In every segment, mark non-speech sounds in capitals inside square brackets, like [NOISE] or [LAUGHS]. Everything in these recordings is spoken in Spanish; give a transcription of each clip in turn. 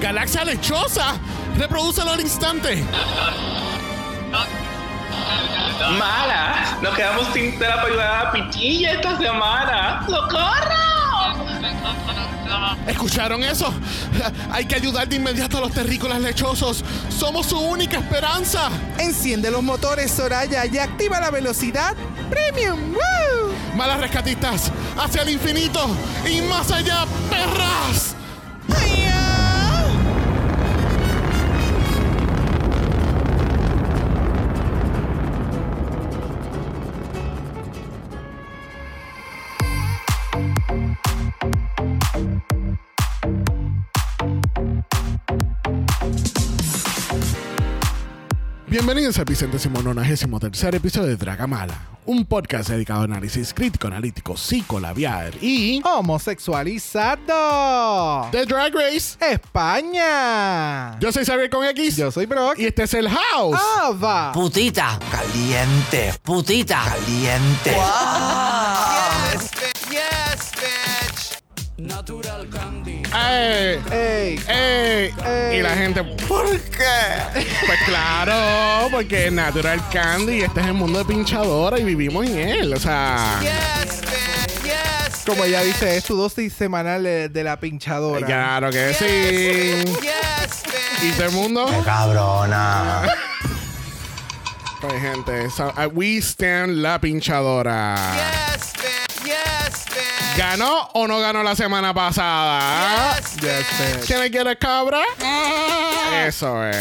galaxia lechosa. Reprodúcelo al instante. Mala, nos quedamos sin tela para ayudar a la pichilla esta semana. ¡Socorro! ¿Escucharon eso? Hay que ayudar de inmediato a los terrícolas lechosos. Somos su única esperanza. Enciende los motores, Soraya, y activa la velocidad premium. ¡Woo! Malas rescatistas, hacia el infinito y más allá, perras. Bienvenidos al vicentésimo nonagésimo tercer episodio de Dragamala, un podcast dedicado a análisis crítico, analítico, psicolabiar y Homosexualizado. The Drag Race. España. Yo soy Xavier con X Yo soy Brock. y este es el House. Ava. Putita. Caliente. Putita. Caliente. ¡Ey! Ey. ¡Ey! Ey. Y la gente, ¿por qué? Pues claro, porque es Natural Candy, este es el mundo de pinchadora y vivimos en él. O sea, Como ella dice, es tu dosis semanal de, de la pinchadora. claro que sí. Y todo el mundo, Cabrona. [LAUGHS] pues gente, so- uh, we stand la pinchadora. ¿Ganó o no ganó la semana pasada? Yes, bitch. ¿Quién quiere cabra? Eso es.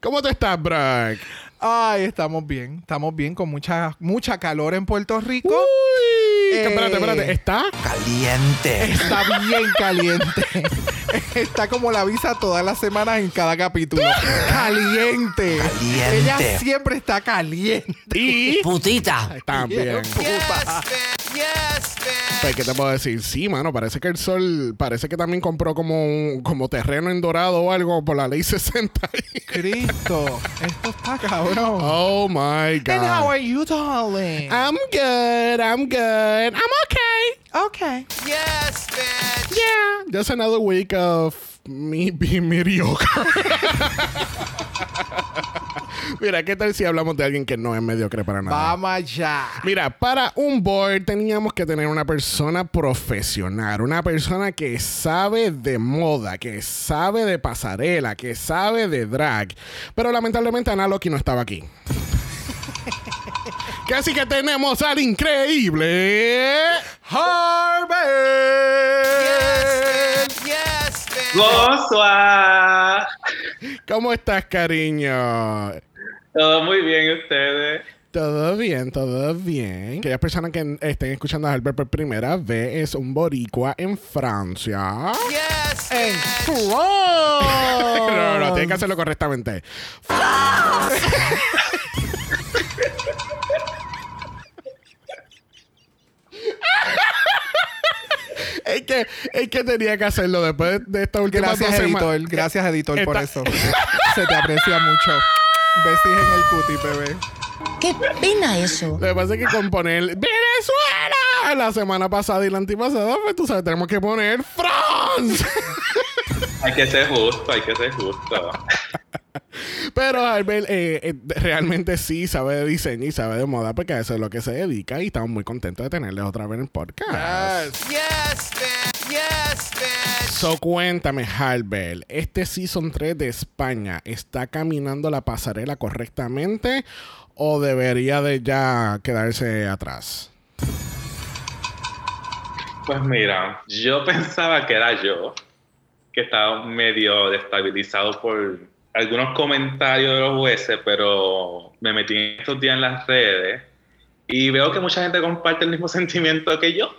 ¿Cómo tú estás, Brock? Ay, estamos bien. Estamos bien con mucha, mucha calor en Puerto Rico. Uy, Eh. espérate, espérate. ¿Está? Caliente. Está bien caliente. Está como la avisa todas las semanas en cada capítulo. Caliente. Caliente. Ella siempre está caliente. Y Putita. también. Pues, ¿qué te puedo decir? Sí, mano, parece que el sol, parece que también compró como un- como terreno en dorado o algo por la ley [LAUGHS] 60. Cristo, esto está cabrón. oh my And how God. are you, darling? I'm good, I'm good, I'm okay. okay. Yeah. Just another week of me being mediocre. Mira, ¿qué tal si hablamos de alguien que no es mediocre para nada? Vamos allá. Mira, para un board teníamos que tener una persona profesional, una persona que sabe de moda, que sabe de pasarela, que sabe de drag. Pero lamentablemente Ana Loki no estaba aquí. [LAUGHS] Así que tenemos al increíble Harvey. ¡Gozua! ¿Cómo estás, cariño? Todo muy bien, ustedes. Todo bien, todo bien. Aquellas personas que estén escuchando a Albert por primera vez es un boricua en Francia. En [LAUGHS] No, no, no, tienes que hacerlo correctamente. Es, que, es que tenía que hacerlo después de esta última Gracias, editor. Gracias, editor, por eso. Se te aprecia mucho. Besis en el cuti, bebé. Qué pena eso. Lo que pasa es que con poner Venezuela la semana pasada y la antipasada, pues tú sabes, tenemos que poner France. Hay que ser justo, hay que ser justo. [LAUGHS] Pero Albert eh, eh, realmente sí sabe de diseño y sabe de moda porque a eso es lo que se dedica y estamos muy contentos de tenerles otra vez en el podcast. Yes. So, cuéntame, Harbel, ¿este Season 3 de España está caminando la pasarela correctamente o debería de ya quedarse atrás? Pues mira, yo [LAUGHS] pensaba que era yo, que estaba medio destabilizado por algunos comentarios de los jueces, pero me metí estos días en las redes y veo que mucha gente comparte el mismo [LAUGHS] sentimiento que yo.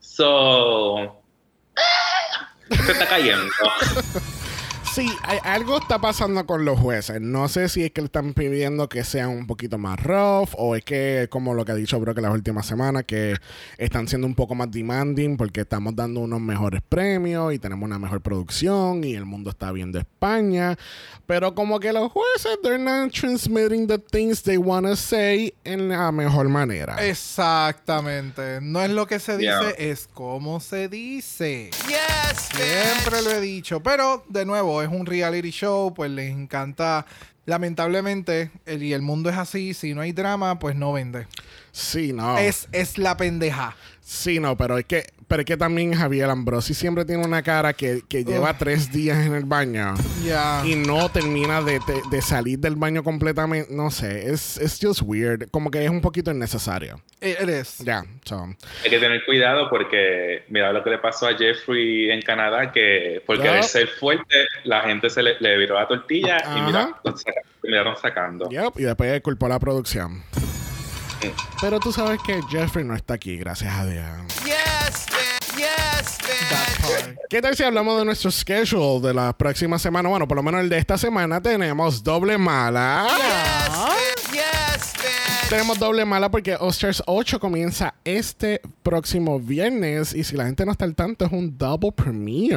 So, se está cayendo. [LAUGHS] Sí, hay- algo está pasando con los jueces. No sé si es que le están pidiendo que sean un poquito más rough o es que, como lo que ha dicho creo que las últimas semanas, que están siendo un poco más demanding porque estamos dando unos mejores premios y tenemos una mejor producción y el mundo está viendo España. Pero como que los jueces, they're not transmitting the things they want to say en la mejor manera. Exactamente. No es lo que se dice, Yeah. es como se dice. Siempre lo he dicho. Pero, de nuevo, es un reality show, pues les encanta. Lamentablemente, el, y el mundo es así, si no hay drama, pues no vende. Sí, no. Es, es la pendeja. Sí, no, pero es que, pero es que también Javier Ambrosi siempre tiene una cara que, que lleva tres días en el baño. Ya. y no termina de, de- de salir del baño completamente. No sé, es es just weird. Como que es un poquito innecesario. It- it is. Ya, so. Hay que tener cuidado porque mira lo que le pasó a Jeffrey en Canadá, que por Ya. querer ser fuerte, la gente se le, le viró la tortilla y Ajá. mira, lo saca- lo miraron sacando. Yep, y después culpó a la producción. Pero tú sabes que Jeffrey no está aquí, gracias a Dios. That part. ¿Qué tal si hablamos de nuestro schedule de la próxima semana? Bueno, por lo menos el de esta semana tenemos doble mala. Tenemos doble mala porque Osters 8 comienza este próximo viernes y si la gente no está al tanto es un double premiere.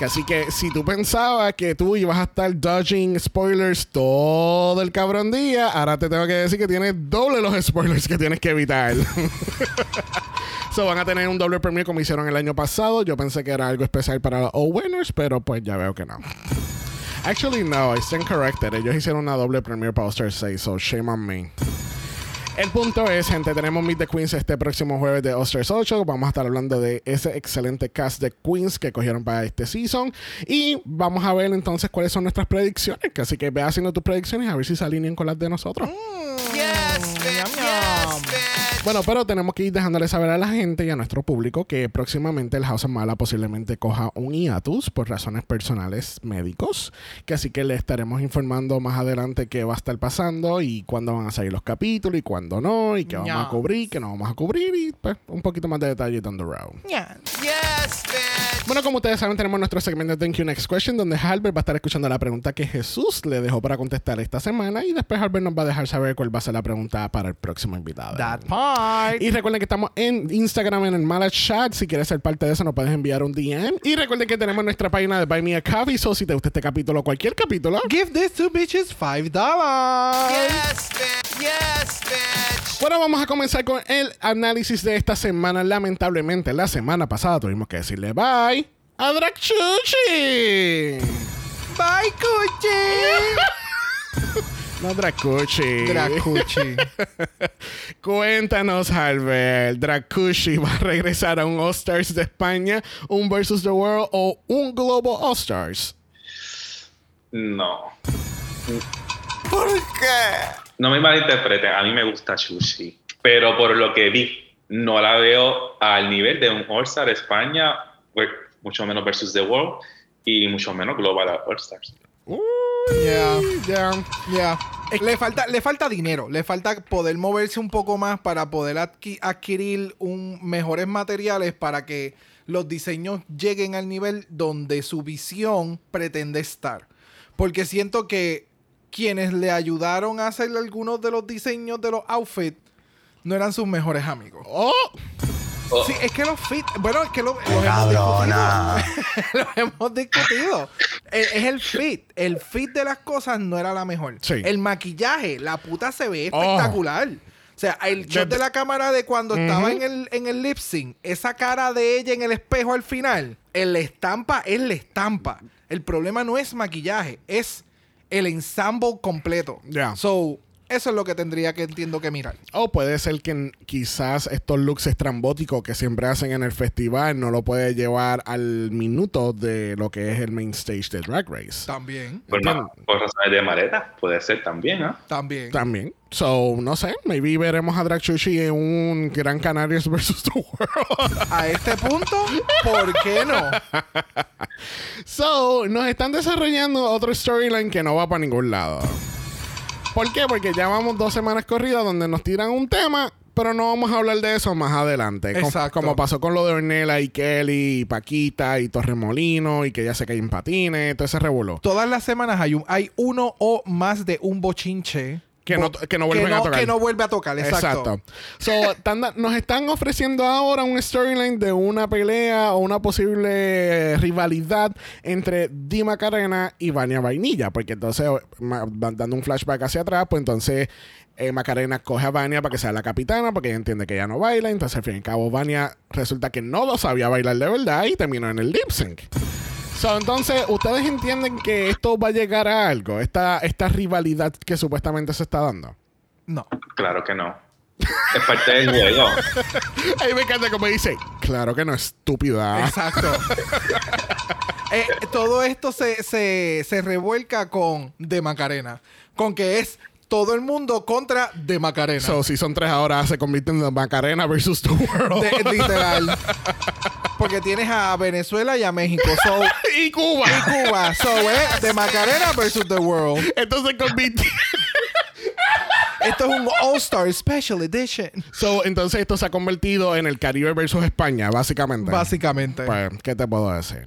Así que si tú pensabas que tú ibas a estar dodging spoilers todo el cabrón día, ahora te tengo que decir que tienes doble los spoilers que tienes que evitar. [LAUGHS] so van a tener un doble premio como hicieron el año pasado. Yo pensé que era algo especial para los O-Winners, pero pues ya veo que no. Actually, no, I stand corrected. Ellos hicieron una doble premiere para All-Star 6, so shame on me. El punto es, gente, tenemos Meet the Queens este próximo jueves de Osters 8. Vamos a estar hablando de ese excelente cast de Queens que cogieron para este season. Y vamos a ver entonces cuáles son nuestras predicciones. Así que ve haciendo tus predicciones a ver si se alinean con las de nosotros. Yum. Bueno, pero tenemos que ir dejándole saber a la gente y a nuestro público que próximamente el House of Mala posiblemente coja un hiatus por razones personales médicos. Que así que le estaremos informando más adelante qué va a estar pasando y cuándo van a salir los capítulos y cuándo no, y qué vamos a Yes. cubrir, qué no vamos a cubrir y pues un poquito más de detalle down the road. Bueno, como ustedes saben, tenemos nuestro segmento Thank You Next Question, donde Halbert va a estar escuchando la pregunta que Jesús le dejó para contestar esta semana y después Halbert nos va a dejar saber cuál va a ser la pregunta para el próximo invitado. That part. Y recuerden que estamos en Instagram en el Mala Chat. Si quieres ser parte de eso, nos puedes enviar un DM. Y recuerden que tenemos nuestra página de Buy Me a Coffee. So, si te gusta este capítulo, cualquier capítulo, Give these two bitches five dollars. Bueno, vamos a comenzar con el análisis de esta semana. Lamentablemente, la semana pasada tuvimos que decirle bye a Dracucci. Bye, Cuchi. [LAUGHS] No, Dracucci. Dracuchi. [LAUGHS] Cuéntanos, Albert. Dracucci va a regresar a un All-Stars de España, un Versus the World o un Global All-Stars. No. ¿Por qué? No me malinterpreten, a mí me gusta Sushi, pero por lo que vi, no la veo al nivel de un All-Star España, pues, mucho menos versus The World y mucho menos Global All-Stars. Uy, Yeah. Le falta, le falta dinero, le falta poder moverse un poco más para poder adqui- adquirir un, mejores materiales para que los diseños lleguen al nivel donde su visión pretende estar. Porque siento que quienes le ayudaron a hacer algunos de los diseños de los outfits no eran sus mejores amigos. Oh, Oh, Sí, es que los fit, bueno, es que lo- los hemos Cabrona. [LAUGHS] lo hemos discutido. Es, es el fit. El fit de las cosas no era la mejor. Sí. El maquillaje, la puta se ve Oh. espectacular. O sea, el shot de la cámara de cuando estaba en el, en el lip sync, esa cara de ella en el espejo al final, el estampa es la estampa. El problema no es maquillaje, es el ensemble completo. Ya. So, Eso es lo que tendría que entiendo que mirar. O puede ser que quizás estos looks estrambóticos que siempre hacen en el festival no lo puede llevar al minuto de lo que es el main stage de Drag Race. También. Por, ma- Entiendo. por razones de maleta, puede ser también, ¿no? También. También. So, no sé, maybe veremos a Drag Chuchi en un Gran Canarias [LAUGHS] versus the World. [LAUGHS] A este punto, ¿por qué no? [LAUGHS] So, nos están desarrollando otro storyline que no va para ningún lado. ¿Por qué? Porque ya vamos dos semanas corridas donde nos tiran un tema, pero no vamos a hablar de eso más adelante. Exacto. Como pasó con lo de Ornella y Kelly y Paquita y Torremolino y que ya se cae en patines, todo ese revuelo. Todas las semanas hay, un, hay uno o más de un bochinche. Que no- que no vuelven a tocar. Que no vuelve a tocar, exacto. So, tan da- nos están ofreciendo ahora un storyline de una pelea o una posible rivalidad entre Di Macarena y Vania Vainilla. Porque entonces, van dando un flashback hacia atrás, pues entonces eh, Macarena coge a Vania para que sea la capitana, porque ella entiende que ella no baila. Entonces, al fin y al cabo, Vania resulta que no lo sabía bailar de verdad y terminó en el lip sync. So, entonces, ¿ustedes entienden que esto va a llegar a algo? Esta, esta rivalidad que supuestamente se está dando. No. Claro que no. Es parte del juego. [LAUGHS] Ahí me encanta como dice, claro que no, estúpida. Exacto. [LAUGHS] Eh, todo esto se, se, se revuelca con De Macarena. Con que es todo el mundo contra De Macarena. So, si son tres ahora, se convierten en Macarena versus the world. De- literal. [LAUGHS] Porque tienes a Venezuela y a México. So, [LAUGHS] y Cuba. Cuba. So, es De Macarena versus The World. Entonces convierte. Esto es un All-Star Special Edition. so, entonces esto se ha convertido en el Caribe versus España, básicamente. Básicamente. Pues, ¿qué te puedo decir?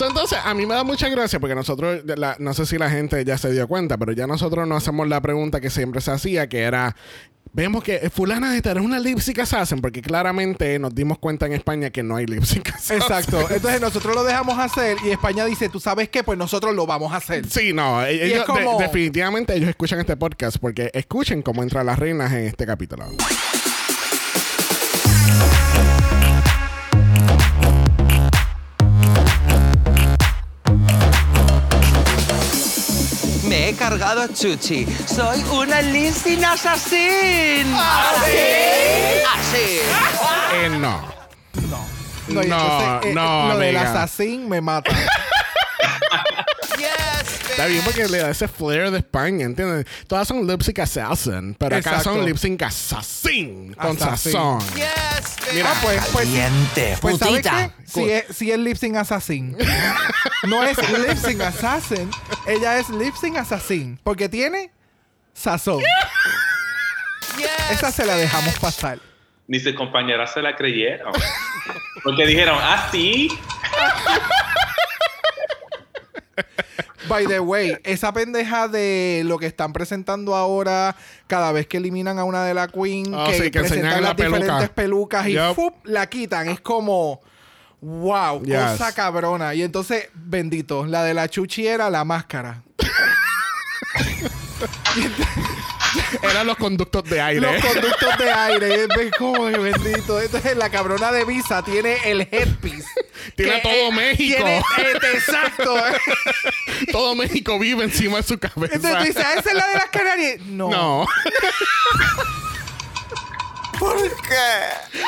So, entonces, a mí me da mucha gracia porque nosotros, la- no sé si la gente ya se dio cuenta, pero ya nosotros no hacemos la pregunta que siempre se hacía, que era, vemos que fulana de tal es una lip sync assassin, porque claramente nos dimos cuenta en España que no hay lip sync [LAUGHS] assassin. Exacto. Entonces nosotros lo dejamos hacer y España dice, ¿tú sabes qué? Pues nosotros lo vamos a hacer. Sí, no, e- es ellos, de- definitivamente ellos escuchan este podcast porque escuchen cómo entran las reinas en este capítulo. He cargado a Chuchi. Soy una listing assassin. ¿Así? Así. Eh, no. No, y No, entonces, eh, no, lo del amiga. asesín me mata. Está bien porque le da ese flair de España, ¿entiendes? Todas son lip sync assassin, pero acá Exacto. son lip sync assassin con Assassin. sazón. Yes, Mira, pues, pues, Caliente, pues ¿sabes putita. qué? Si es, si es lip sync assassin. [LAUGHS] no es lip sync assassin. Ella es lip sync assassin. Porque tiene sazón. yes. Esa se la dejamos pasar. Ni sus compañeras se la creyeron. Porque dijeron, ah, sí. [LAUGHS] By the way, esa pendeja de lo que están presentando ahora, cada vez que eliminan a una de la Queen, Oh, que, sí, que presentan la las diferentes peluca. pelucas y Yup. ¡fup! la quitan. Es como, wow, Yes. cosa cabrona. Y entonces, bendito, la de la chuchi era la máscara. Eran los conductos de aire. Los conductos de aire, es como bendito. Entonces, la cabrona de Visa tiene el headpiece. Tiene todo eh, México. tiene- eh, exacto. [LAUGHS] Todo México vive encima de su cabeza. Entonces tú dices, ¿esa es la de las Canarias? No. no. [LAUGHS] ¿Por qué?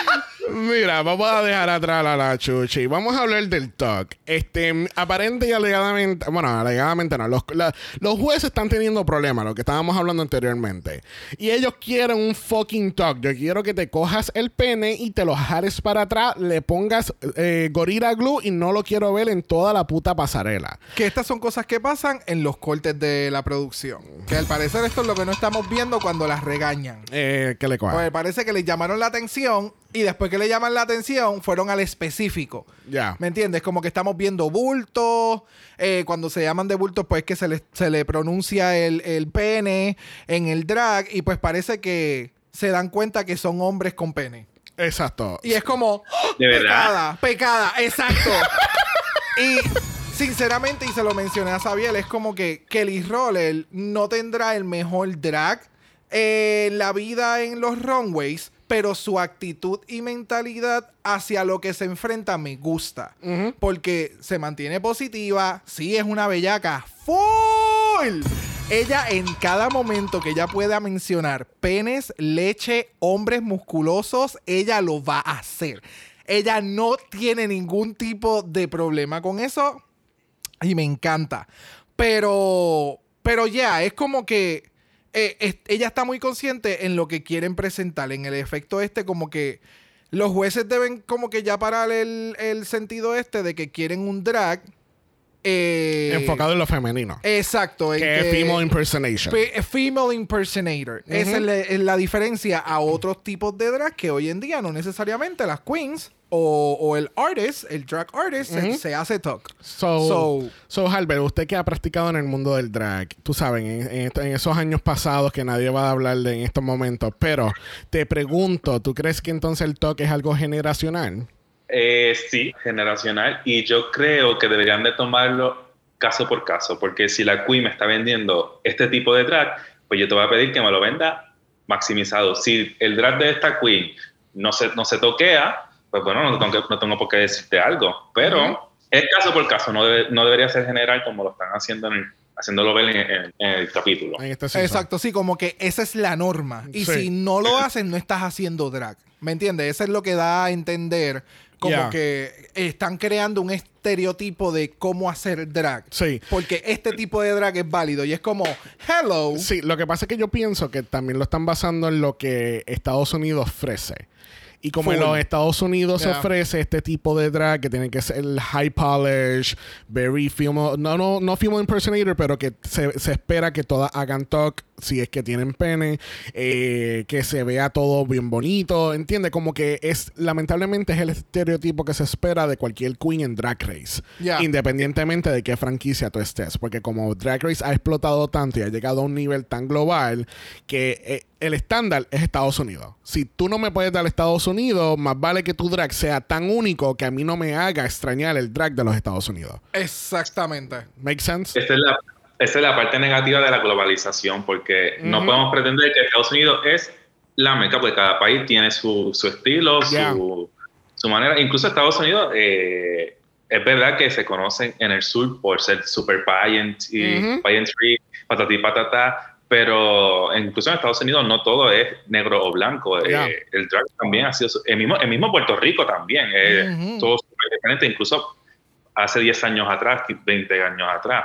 Mira, vamos a dejar atrás a la chuchi. Vamos a hablar del talk. Este, aparente y alegadamente, bueno, alegadamente no. Los, la- los jueces están teniendo problemas, lo que estábamos hablando anteriormente. Y ellos quieren un fucking talk. Yo quiero que te cojas el pene y te lo jales para atrás, le pongas eh, Gorilla Glue y no lo quiero ver en toda la puta pasarela. Que estas son cosas que pasan en los cortes de la producción. Que al parecer esto es lo que no estamos viendo cuando las regañan. Eh, que le coja. Pues parece que les llamaron la atención y después que le llaman la atención fueron al específico. Ya. ¿Me entiendes? Como que estamos viendo bultos. eh, cuando se llaman de bultos, pues que se le, se le pronuncia el, el pene en el drag y pues parece que se dan cuenta que son hombres con pene. Exacto. Y es como, ¡oh! De verdad. pecada, pecada, exacto. y sinceramente, y se lo mencioné a Xavier, es como que Kelly Roller no tendrá el mejor drag en la vida en los runways, pero su actitud y mentalidad hacia lo que se enfrenta me gusta. Porque se mantiene positiva, sí es una bellaca cool. Ella en cada momento que ella pueda mencionar penes, leche, hombres musculosos, ella lo va a hacer. Ella no tiene ningún tipo de problema con eso y me encanta. Pero, pero ya, es como que eh, es- ella está muy consciente en lo que quieren presentar, en el efecto este como que los jueces deben como que ya parar el, el sentido este de que quieren un drag. eh, Enfocado en lo femenino. Exacto. que es female impersonation. Fe- female impersonator. Esa es la, es la diferencia a otros tipos de drag que hoy en día no necesariamente las queens o, o el artist, el drag artist, se, se hace talk. So, So- so, Halbert, usted que ha practicado en el mundo del drag, tú sabes, en, en esto- en esos años pasados que nadie va a hablar de en estos momentos, pero te pregunto, ¿tú crees que entonces el toque es algo generacional? Eh, sí, generacional. Y yo creo que deberían de tomarlo caso por caso, porque si la Queen me está vendiendo este tipo de drag, pues yo te voy a pedir que me lo venda maximizado. Si el drag de esta Queen no se, no se toquea, pues bueno, no tengo, que- no tengo por qué decirte algo. Pero es caso por caso, no, debe- no debería ser general como lo están haciendo en el, haciéndolo ver en, en- en el capítulo. En este? Exacto, sí, como que esa es la norma. Y Sí. si no lo haces, no estás haciendo drag. ¿Me entiendes? Eso es lo que da a entender como Yeah. que están creando un estereotipo de cómo hacer drag. Sí. Porque este tipo de drag es válido y es como, hello. Sí, lo que pasa es que yo pienso que también lo están basando en lo que Estados Unidos ofrece. Y como en los Estados Unidos se ofrece este tipo de drag que tiene que ser high polish, very female, no, no, no female impersonator, pero que se, se espera que todas hagan talk si es que tienen pene, eh, que se vea todo bien bonito, ¿entiendes? Como que es, lamentablemente es el estereotipo que se espera de cualquier queen en Drag Race, Yeah. independientemente de qué franquicia tú estés, porque como Drag Race ha explotado tanto y ha llegado a un nivel tan global que eh, el estándar es Estados Unidos. Si tú no me puedes dar Estados Unidos, más vale que tu drag sea tan único que a mí no me haga extrañar el drag de los Estados Unidos. Exactamente. ¿Make sense? Esa es la, esa es la parte negativa de la globalización, porque no podemos pretender que Estados Unidos es la meca, porque cada país tiene su, su estilo, Yeah. su, su manera. Incluso Estados Unidos, eh, es verdad que se conocen en el sur por ser super pageant y Ujú. pageantry, patatí patatá, pero incluso en Estados Unidos no todo es negro o blanco. eh, el drag también ha sido, el mismo, el mismo Puerto Rico también, es Ujú. todo súper diferente, incluso hace 10 años atrás, 20 años atrás.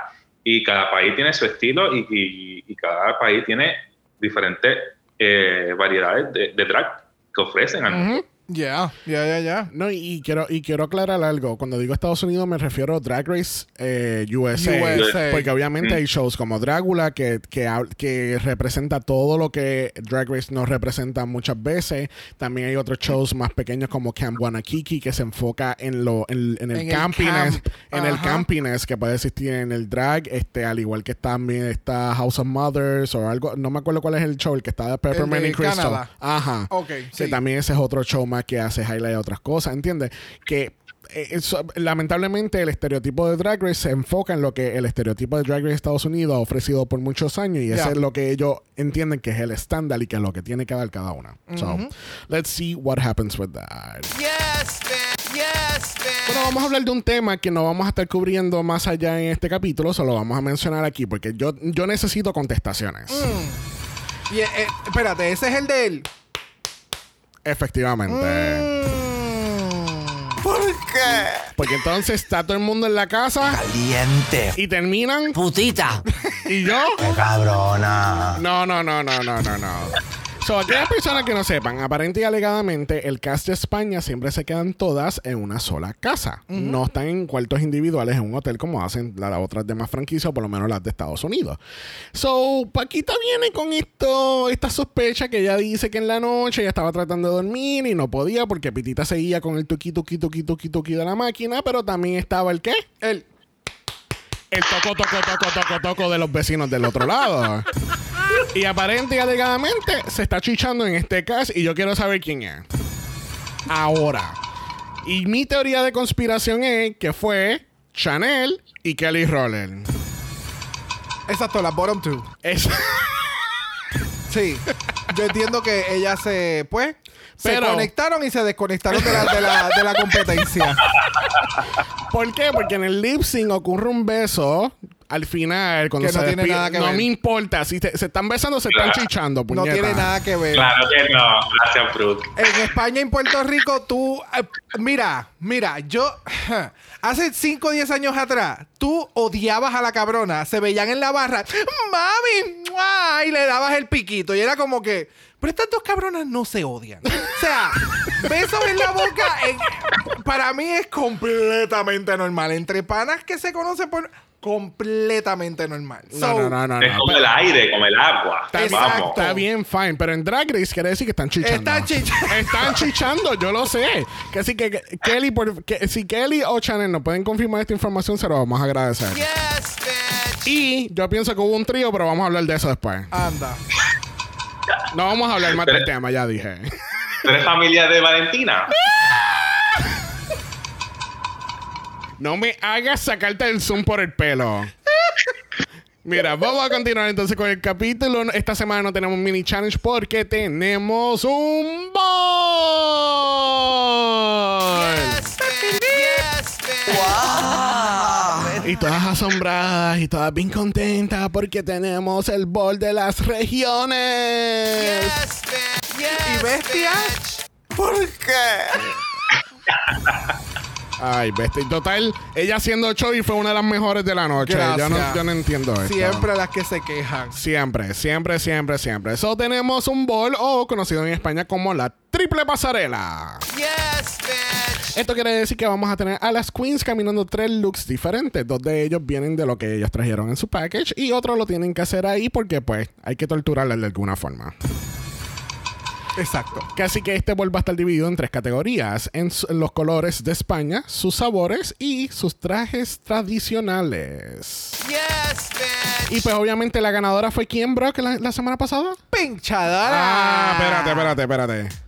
Y cada país tiene su estilo y, y- y cada país tiene diferentes eh, variedades de, de drag que ofrecen al mundo. Ya, ya, ya, ya. No, y, y quiero, y quiero aclarar algo. Cuando digo Estados Unidos me refiero a Drag Race eh, USA. USA. Porque obviamente Mm. hay shows como Drácula que, que, representa todo lo que Drag Race no representa muchas veces. También hay otros shows más pequeños como Camp Wanakiki que se enfoca en lo en, en el En el campiness. camp. En el campiness que puede existir en el drag. Este, al igual que también está House of Mothers o algo. No me acuerdo cuál es el show, el que está de Peppermint y Crystal. Canadá. Ajá. Ok, Que sí. también ese es otro show más que hace highlight de otras cosas, ¿entiendes? Que eh, eso- lamentablemente el estereotipo de Drag Race se enfoca en lo que el estereotipo de Drag Race de Estados Unidos ha ofrecido por muchos años y eso es lo que ellos entienden que es el estándar y que es lo que tiene que dar cada una. So, let's see what happens with that. Yes, man. Yes, man. Bueno, vamos a hablar de un tema que no vamos a estar cubriendo más allá en este capítulo, solo vamos a mencionar aquí porque yo, yo necesito contestaciones. Y, eh, eh, espérate, ese es el de él. Efectivamente. Mm. ¿Por qué? Porque entonces está todo el mundo en la casa Caliente. y terminan Putita. y yo ¡Qué cabrona! No, no, no, no, no, no, no. So, aquellas personas que no sepan, aparente y alegadamente, el cast de España siempre se quedan todas en una sola casa. No están en cuartos individuales en un hotel como hacen las otras demás franquicias, o por lo menos las de Estados Unidos. So, Paquita viene con esto, esta sospecha que ella dice que en la noche ella estaba tratando de dormir y no podía porque Pitita seguía con el tuqui, tuqui, tuqui, tuqui, tuqui de la máquina, pero también estaba el qué? El, el toco, toco, toco, toco, toco de los vecinos del otro lado. [LAUGHS] Y aparente y alegadamente se está chichando en este caso y yo quiero saber quién es. Ahora. Y mi teoría de conspiración es que fue Chanel y Kelly Roller. exacto, la bottom two. Es- [LAUGHS] Sí. Yo entiendo que ellas se, pues, se Pero- conectaron y se desconectaron de la, de la, de la competencia. ¿Por qué? Porque en el lip sync ocurre un beso al final, cuando Que no se tiene despide- nada que no ver. me importa. Si te- se están besando, se están Claro. chichando, No puñeta. tiene nada que ver. Claro que no. Gracias. En España y en Puerto Rico, tú. eh, mira, mira, yo. [LAUGHS] Hace 5 o 10 años atrás, tú odiabas a la cabrona. Se veían en la barra. ¡Mami! ¡mua! Y le dabas el piquito. Y era como que. Pero estas dos cabronas no se odian. O sea, besos en la boca. para mí es completamente normal. Entre panas que se conocen por. Completamente normal. No, So, no, no, no. es como pero- el aire, como el agua. Está bien, Vamos. está bien, fine. Pero en Drag Race quiere decir que están chichando. Están chichando. Están chichando, yo lo sé. Que así que, que- Kelly, por- que, si Kelly o Chanel nos pueden confirmar esta información, se lo vamos a agradecer. Y yo pienso que hubo un trío, pero vamos a hablar de eso después. Anda. No vamos a hablar más del tema, ya dije. ¿Tú eres familia de Valentina? [LAUGHS] No me hagas sacarte el zoom por el pelo. Mira, vamos a continuar entonces con el capítulo. Esta semana no tenemos mini challenge porque tenemos un ball. Y todas asombradas y todas bien contentas porque tenemos el ball de las regiones. ¿Y bestia? ¿Por qué? [LAUGHS] Ay, bestia. Y total, ella haciendo show y fue una de las mejores de la noche. Yo no, yo no entiendo esto. Siempre las que se quejan. Siempre, siempre, siempre, siempre. Eso tenemos un ball o conocido en España como la triple pasarela. Esto quiere decir que vamos a tener a las queens caminando tres looks diferentes. Dos de ellos vienen de lo que ellos trajeron en su package y otros lo tienen que hacer ahí porque pues hay que torturarlas de alguna forma. Exacto. Así que este va a estar dividido en tres categorías. En, los colores de España, sus sabores y sus trajes tradicionales. Y pues obviamente la ganadora fue quién, bro, que la, la semana pasada. Pinchadora. Ah, espérate, espérate, espérate.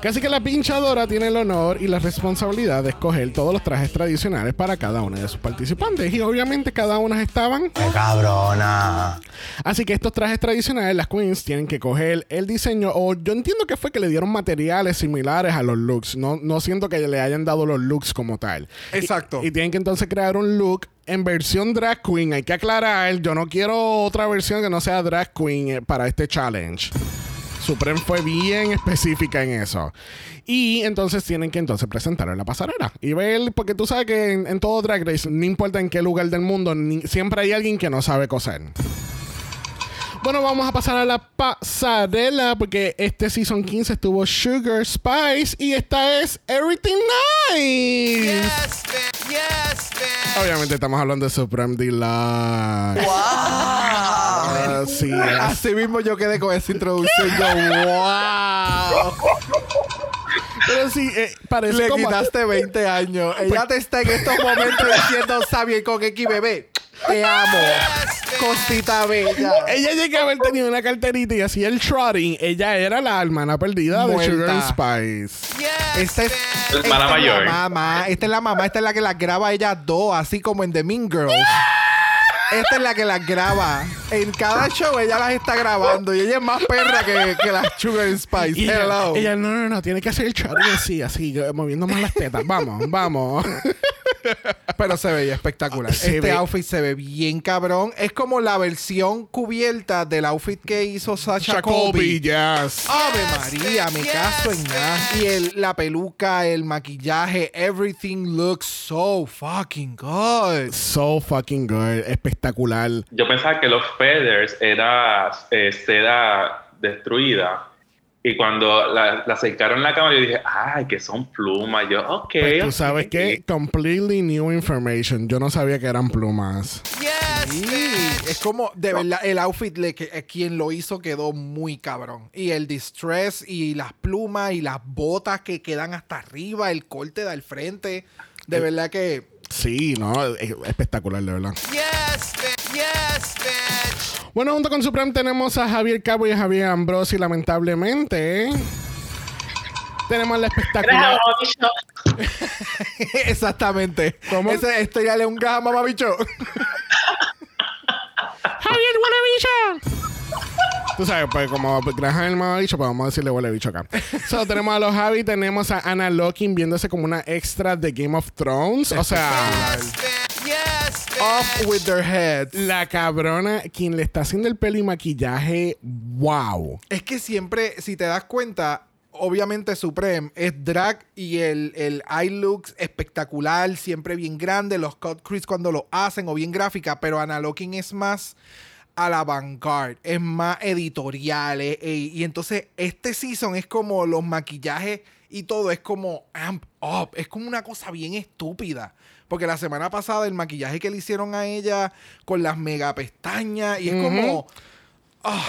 Casi que la pinchadora tiene el honor y la responsabilidad de escoger todos los trajes tradicionales para cada una de sus participantes. Y obviamente cada una estaban. ¡Qué cabrona! Así que estos trajes tradicionales, las queens tienen que coger el diseño. O yo entiendo que fue que le dieron materiales similares a los looks. No, no siento que le hayan dado los looks como tal. Exacto. Y, y tienen que entonces crear un look en versión drag queen. Hay que aclarar, yo no quiero otra versión que no sea drag queen eh, para este challenge. Supreme fue bien específica en eso. Y entonces tienen que entonces presentarlo en la pasarela. Y ver, porque tú sabes que en, en todo Drag Race, no importa en qué lugar del mundo, ni- siempre hay alguien que no sabe coser. Bueno, vamos a pasar a la pasarela porque este season 15 estuvo Sugar Spice y esta es Everything Nice. Obviamente estamos hablando de Supreme Delight. Sí, Así mismo yo quedé con esa introducción. Yo, wow. pero sí, eh, parece Le como... quitaste 20 años. Ella te está en estos momentos diciendo, Xavier con X bebé. Te amo. Cosita bella. Ella llega a haber tenido una carterita y hacía el trotting. Ella era la hermana perdida de. Sugar Spice. Esta es, La esta hermana es mayor. la mamá. Esta es la mamá. Esta es la que las graba ellas dos, así como en The Mean Girls. Esta es la que las graba. En cada show ella las está grabando. Y ella es más perra que, que la Sugar Spice. Y ella, Hello. ella, no, no, no, tiene que hacer el trotting así, así, moviendo más las tetas. Vamos, [LAUGHS] vamos. Pero se veía espectacular. Se este ve- outfit se ve bien cabrón. Es como la versión cubierta del outfit que hizo Sasha Jacoby, Colby. yes. Ave María, me caso en nada. Y el, la peluca, el maquillaje, everything looks so fucking good. So fucking good, espectacular. Yo pensaba que los feathers era eh, seda destruida. Y cuando la, la acercaron la cámara, yo dije, ay, que son plumas. Yo, ok. Pues tú sabes que completely new information. Yo no sabía que eran plumas. Sí, es como, de verdad, el outfit, le, que, eh, quien lo hizo quedó muy cabrón. Y el distress y las plumas y las botas que quedan hasta arriba, el corte del frente. De verdad que Sí, no, es espectacular, de verdad. Bueno, junto con Supreme tenemos a Javier Cabo y a Javier Ambrosi, lamentablemente. Tenemos la espectacular. [LAUGHS] Exactamente. ¿Cómo? Ese, esto ya le un gaja mamabicho. [LAUGHS] [LAUGHS] ¡Javier huele bicho! Tú sabes, pues como Graham el mamá bicho, pues vamos a decirle huele bicho acá. So, tenemos a los Javi, tenemos a Anna Locking viéndose como una extra de Game of Thrones. O sea, off with their heads. La cabrona, quien le está haciendo el pelo y maquillaje, wow. Es que siempre, si te das cuenta, obviamente Supreme es drag y el, el eye looks espectacular, siempre bien grande, los cut crease cuando lo hacen o bien gráfica, pero Ana Locking es más a la vanguard, es más editorial. eh, eh, y entonces este season es como los maquillajes y todo es como amp up, es como una cosa bien estúpida. Porque la semana pasada el maquillaje que le hicieron a ella con las mega pestañas y es como...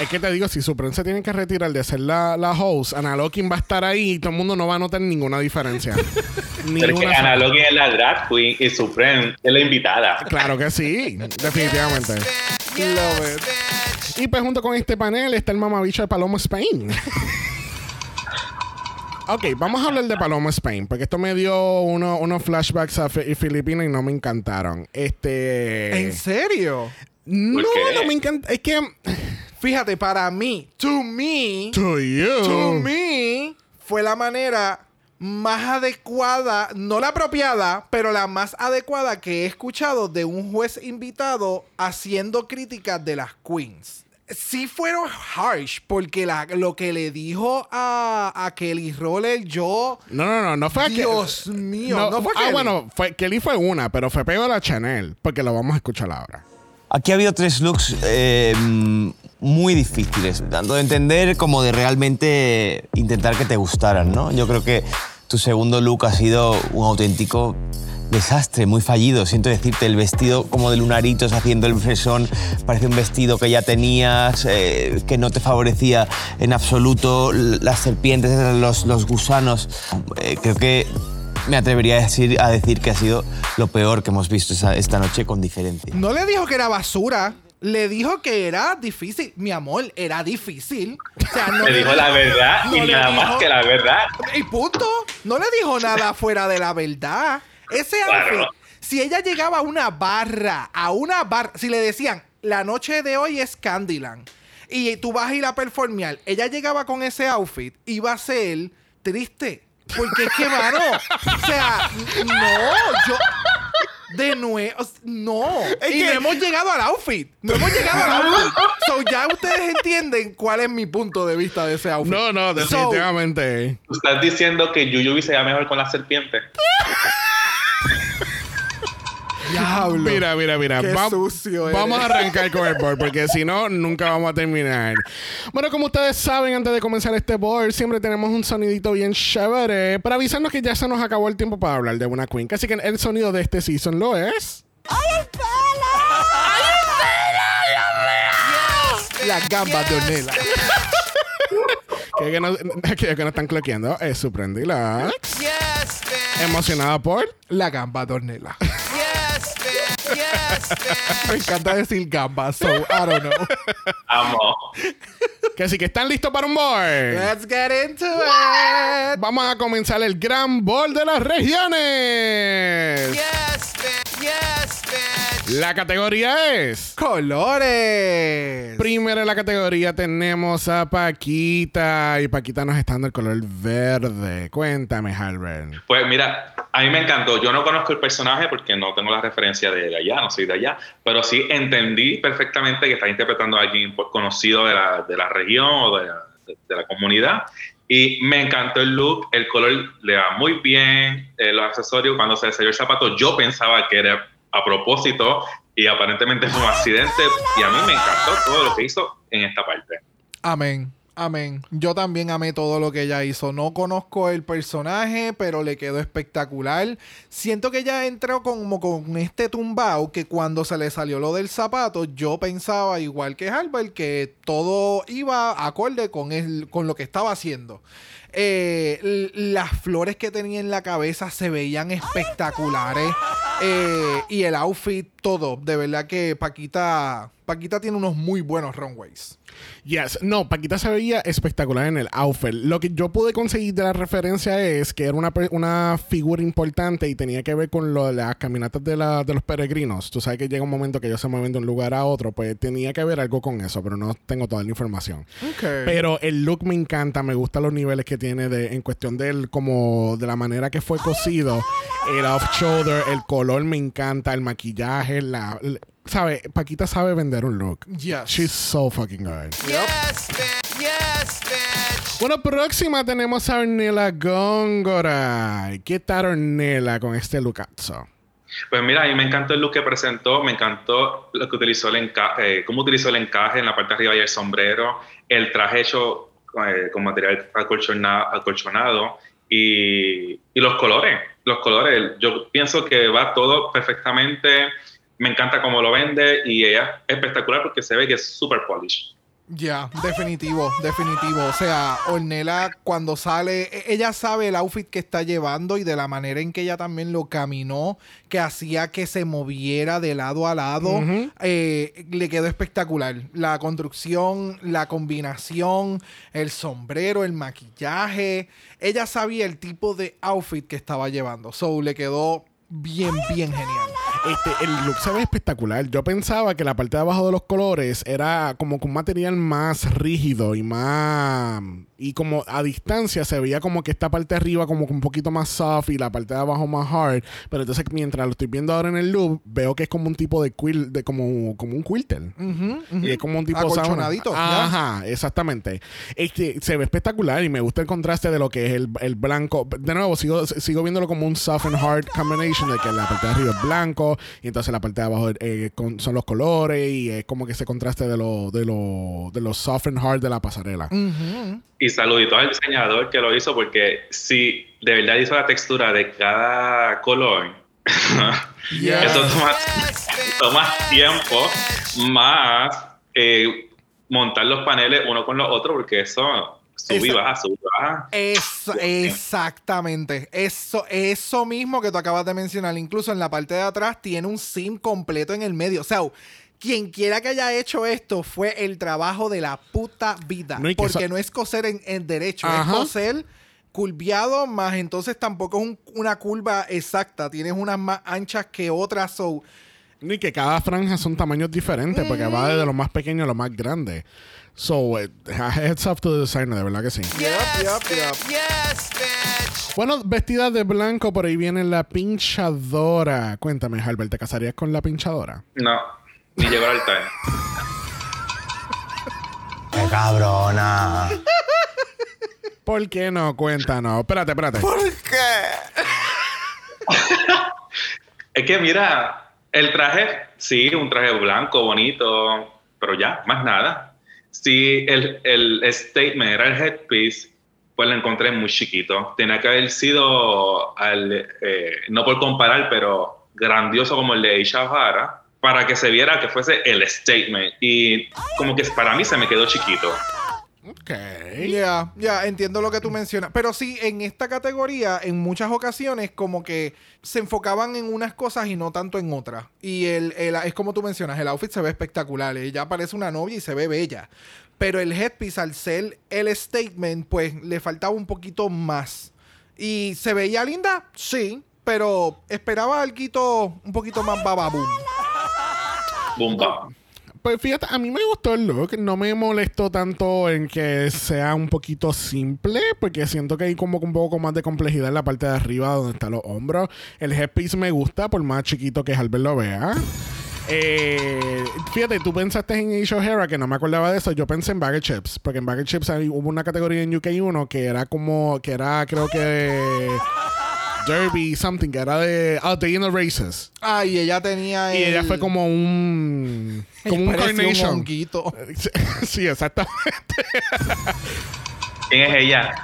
Es que te digo, si Supreme se tiene que retirar de ser la, la host, Ana Locking va a estar ahí y todo el mundo no va a notar ninguna diferencia. [LAUGHS] Pero es que Ninguna Ana Logan es la drag queen y Supreme es la invitada. Claro que sí, definitivamente. Love it. Y pues junto con este panel está el mamabicho de Paloma Spain. [LAUGHS] ok, vamos a hablar de Paloma Spain, porque esto me dio uno- unos flashbacks a Fi- Filipinas y no me encantaron. Este. ¿En serio? No, no me encanta. Es que. Fíjate, para mí, to me, To you. to me, fue la manera más adecuada, no la apropiada, pero la más adecuada que he escuchado de un juez invitado haciendo críticas de las queens. Sí fueron harsh, porque la- lo que le dijo a, a Kelly Roller, yo... No, no, no, no fue a que- Dios mío, no fue Ah, Kelly. bueno, fue, Kelly fue una, pero fue peor la Chanel, porque lo vamos a escuchar ahora. Aquí ha habido tres looks eh, muy difíciles, tanto de entender como de realmente intentar que te gustaran, ¿no? Yo creo que tu segundo look ha sido un auténtico desastre, muy fallido. Siento decirte, el vestido como de lunaritos haciendo el fresón, parece un vestido que ya tenías, eh, que no te favorecía en absoluto. Las serpientes, los, los gusanos, eh, creo que me atrevería a decir, a decir que ha sido lo peor que hemos visto esta noche con diferencia. No le dijo que era basura. Le dijo que era difícil. Mi amor, era difícil. O sea, no [LAUGHS] Le dijo la verdad no y nada dijo- más que la verdad. Y punto. No le dijo nada fuera de la verdad. Ese outfit, si ella llegaba a una barra, a una barra, si le decían, la noche de hoy es Candyland, y tú vas a ir a performear, ella llegaba con ese outfit, iba a ser triste. Porque es que, mano, o sea, no, yo... De nuevo, no. y que- no hemos llegado al outfit. No hemos llegado al outfit. [LAUGHS] So, ya ustedes entienden cuál es mi punto de vista de ese outfit. No, no, So, definitivamente. Tú estás diciendo que Yuyubi se ve mejor con la serpiente. [LAUGHS] Diablo. Mira, mira, mira. Qué Va- sucio eres. Vamos a arrancar con el board, porque si no, nunca vamos a terminar. Bueno, como ustedes saben, antes de comenzar este board, siempre tenemos un sonidito bien chévere para avisarnos que ya se nos acabó el tiempo para hablar de una queen. Así que el sonido de este season lo es. Las gambas de Ornella. Que, que, no, [LAUGHS] que, que no están cloqueando. Es Suprendila. Emocionada por. La gamba de Ornella. [LAUGHS] Me encanta decir gamba, so I don't know. Amo. Que sí que están listos para un board. Let's get into it. Vamos a comenzar el gran board de las regiones. La categoría es. Colores. Primero en la categoría tenemos a Paquita. Y Paquita nos está dando el color verde. Cuéntame, Halbert. Pues mira, a mí me encantó. Yo no conozco el personaje porque no tengo la referencia de allá, no soy de allá, pero sí entendí perfectamente que está interpretando a alguien pues, conocido de la, de la región o de la, de- de la comunidad. Y me encantó el look, el color le va muy bien, eh, los accesorios, cuando se le salió el zapato, yo pensaba que era a propósito y aparentemente fue un accidente y a mí me encantó todo lo que hizo en esta parte. Amén. Amén. Yo también amé todo lo que ella hizo. No conozco el personaje, pero le quedó espectacular. Siento que ella entró como con este tumbao que cuando se le salió lo del zapato, yo pensaba, igual que Albert, que todo iba acorde con, el, con lo que estaba haciendo. Eh, las flores que tenía en la cabeza se veían espectaculares. Eh, y el outfit, todo. De verdad que Paquita, Paquita tiene unos muy buenos runways. Yes. No, Paquita se veía espectacular en el outfit. Lo que yo pude conseguir de la referencia es que era una, una figura importante y tenía que ver con lo las caminatas de, la- de los peregrinos. Tú sabes que llega un momento que ellos se mueven de un lugar a otro. Pues tenía que ver algo con eso, pero no tengo toda la información. Pero el look me encanta, me gustan los niveles que tiene de, en cuestión del como de la manera que fue cosido, el off shoulder, el color color me encanta, el maquillaje, la... la- ¿Sabe? Paquita sabe vender un look. Yes. She's so fucking good. Yes, bitch. Yes, bitch. Bueno, próxima tenemos a Ornella Góngora. ¿Qué tal Ornella con este lookazo? Pues mira, a mí me encantó el look que presentó, me encantó lo que utilizó el encaje, cómo utilizó el encaje en la parte de arriba y el sombrero, el traje hecho eh, con material acolchona- acolchonado y, y los colores, los colores. Yo pienso que va todo perfectamente, me encanta cómo lo vende y ella es espectacular porque se ve que es super polish. Ya, definitivo, definitivo. O sea, Ornella cuando sale, e- ella sabe el outfit que está llevando y de la manera en que ella también lo caminó, que hacía que se moviera de lado a lado, eh, le quedó espectacular. La construcción, la combinación, el sombrero, el maquillaje. Ella sabía el tipo de outfit que estaba llevando. So, le quedó bien, bien genial. Este, el look se ve espectacular. Yo pensaba que la parte de abajo de los colores era como con un material más rígido y más. Y como a distancia se veía como que esta parte de arriba como que un poquito más soft y la parte de abajo más hard. Pero entonces mientras lo estoy viendo ahora en el look, veo que es como un tipo de quilt, de como, como un quilter. Ujú, ujú. Y es como un tipo Acolchonadito, sauna. Ajá, exactamente. Este, se ve espectacular y me gusta el contraste de lo que es el, el blanco. De nuevo, sigo, sigo viéndolo como un soft and hard combination de que la parte de arriba es blanco y entonces la parte de abajo eh, con- son los colores y es como que ese contraste de lo, de lo, de lo soft and hard de la pasarela. Ujú. Y saludito al diseñador que lo hizo porque si de verdad hizo la textura de cada color, [LAUGHS] Yes. eso toma, toma tiempo más eh, montar los paneles uno con los otros porque eso Esa- baja, sube y baja. Eso, exactamente. Eso, eso mismo que tú acabas de mencionar. Incluso en la parte de atrás tiene un sim completo en el medio. O sea, quien quiera que haya hecho esto fue el trabajo de la puta vida. No, porque no es coser en, en derecho, Ajá. es coser curviado, más entonces tampoco es un- una curva exacta. Tienes unas más anchas que otras. So, Y que cada franja son tamaños diferentes porque va desde lo más pequeño a lo más grande. So, eh, [LAUGHS] heads up to the designer, de verdad que sí. Yep, yep, yep. Yes, bitch. Bueno, vestida de blanco, por ahí viene la pinchadora. Cuéntame, Albert, ¿te casarías con la pinchadora? No, ni llegó al altar. [LAUGHS] ¡Qué cabrona! ¿Por qué no? Cuéntanos. Espérate, espérate. ¿Por qué? [LAUGHS] Es que mira, el traje, sí, un traje blanco, bonito, pero ya, más nada. Si el, el statement era el headpiece, pues lo encontré muy chiquito. Tenía que haber sido, al, eh, no por comparar, pero grandioso como el de Isha O'Hara, para que se viera que fuese el statement. Y como que para mí se me quedó chiquito. Ok. Ya, ya, entiendo lo que tú mencionas. Pero sí, en esta categoría, en muchas ocasiones, como que se enfocaban en unas cosas y no tanto en otras. Y el, el- es como tú mencionas, el outfit se ve espectacular. Ella parece una novia y se ve bella. Pero el headpiece, al ser el statement, pues le faltaba un poquito más. ¿Y se veía linda? Sí. Pero esperaba algo un poquito más bababum. Boom, bam. Pues fíjate, a mí me gustó el look. No me molestó tanto en que sea un poquito simple, porque siento que hay como un poco más de complejidad en la parte de arriba donde están los hombros. El headpiece me gusta, por más chiquito que Albert lo vea. Eh, fíjate, tú pensaste en Aisha O'Hara, que no me acordaba de eso. Yo pensé en Bagger Chips, porque en Bagger Chips hubo una categoría en UK1 que era como, que era, creo que. Derby, something, que era de. Ah, The Inner Races. Ah, y ella tenía. Y ella el- fue como un. [LAUGHS] Como un carnation. honguito. [LAUGHS] Sí, exactamente. [LAUGHS] ¿Quién es ella?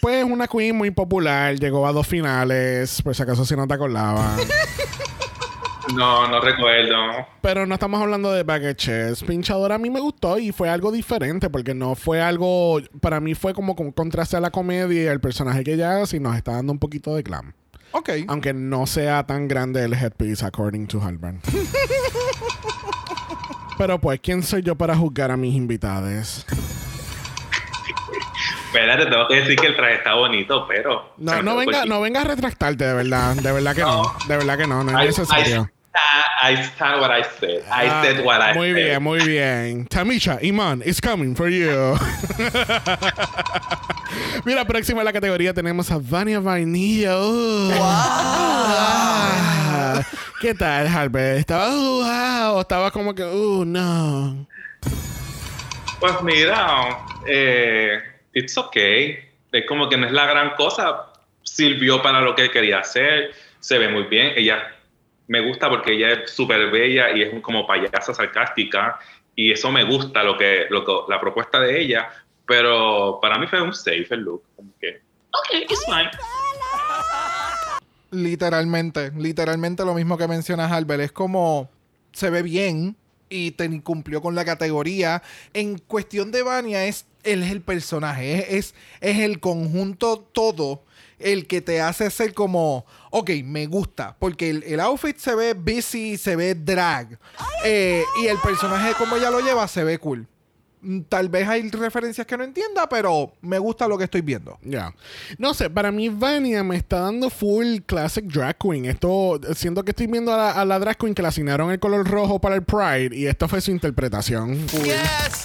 Pues una queen muy popular, llegó a dos finales, por si acaso si no te acordabas. No, no recuerdo. Pero no estamos hablando de Baggage Chess. Pinchadora a mí me gustó y fue algo diferente porque no fue algo. Para mí fue como con contraste a la comedia y el personaje que ella hace y nos está dando un poquito de glam. Ok. Aunque no sea tan grande el headpiece, according to Halburn. Pero pues, ¿quién soy yo para juzgar a mis invitados? Espérate, tengo que decir que el traje está bonito, pero. No, no pues venga, no venga a retractarte, de verdad. De verdad que no. De verdad que no, no I, es necesario. I, stand what I said. I Ah, said what I muy said. bien, muy bien. Tamisha, Iman, it's coming for you. [LAUGHS] Mira, próxima en la categoría tenemos a Vania Vainilla. Uh. Ah. ¿Qué tal, Harvey? Estaba, uh, wow. Estaba como que, uh, no. Pues mira, eh, it's okay. Es como que no es la gran cosa. Sirvió para lo que quería hacer. Se ve muy bien. Ella me gusta porque ella es súper bella y es como payasa sarcástica. Y eso me gusta, lo que, lo que, la propuesta de ella. Pero para mí fue un safe el look. Como que, ok, it's fine. Literalmente, literalmente lo mismo que mencionas, Albert. Es como se ve bien y te cumplió con la categoría. En cuestión de Vania, es, él es el personaje, es, es, es el conjunto todo el que te hace ser como, ok, me gusta, porque el, el outfit se ve busy, se ve drag, eh, y el personaje como ella lo lleva se ve cool. Mm, Tal vez hay referencias que no entienda, pero me gusta lo que estoy viendo. Ya. No sé, para mí Vania me está dando full classic drag queen. Esto, siento que estoy viendo a la, a la drag queen que le asignaron el color rojo para el Pride y esta fue su interpretación. Full. Yes,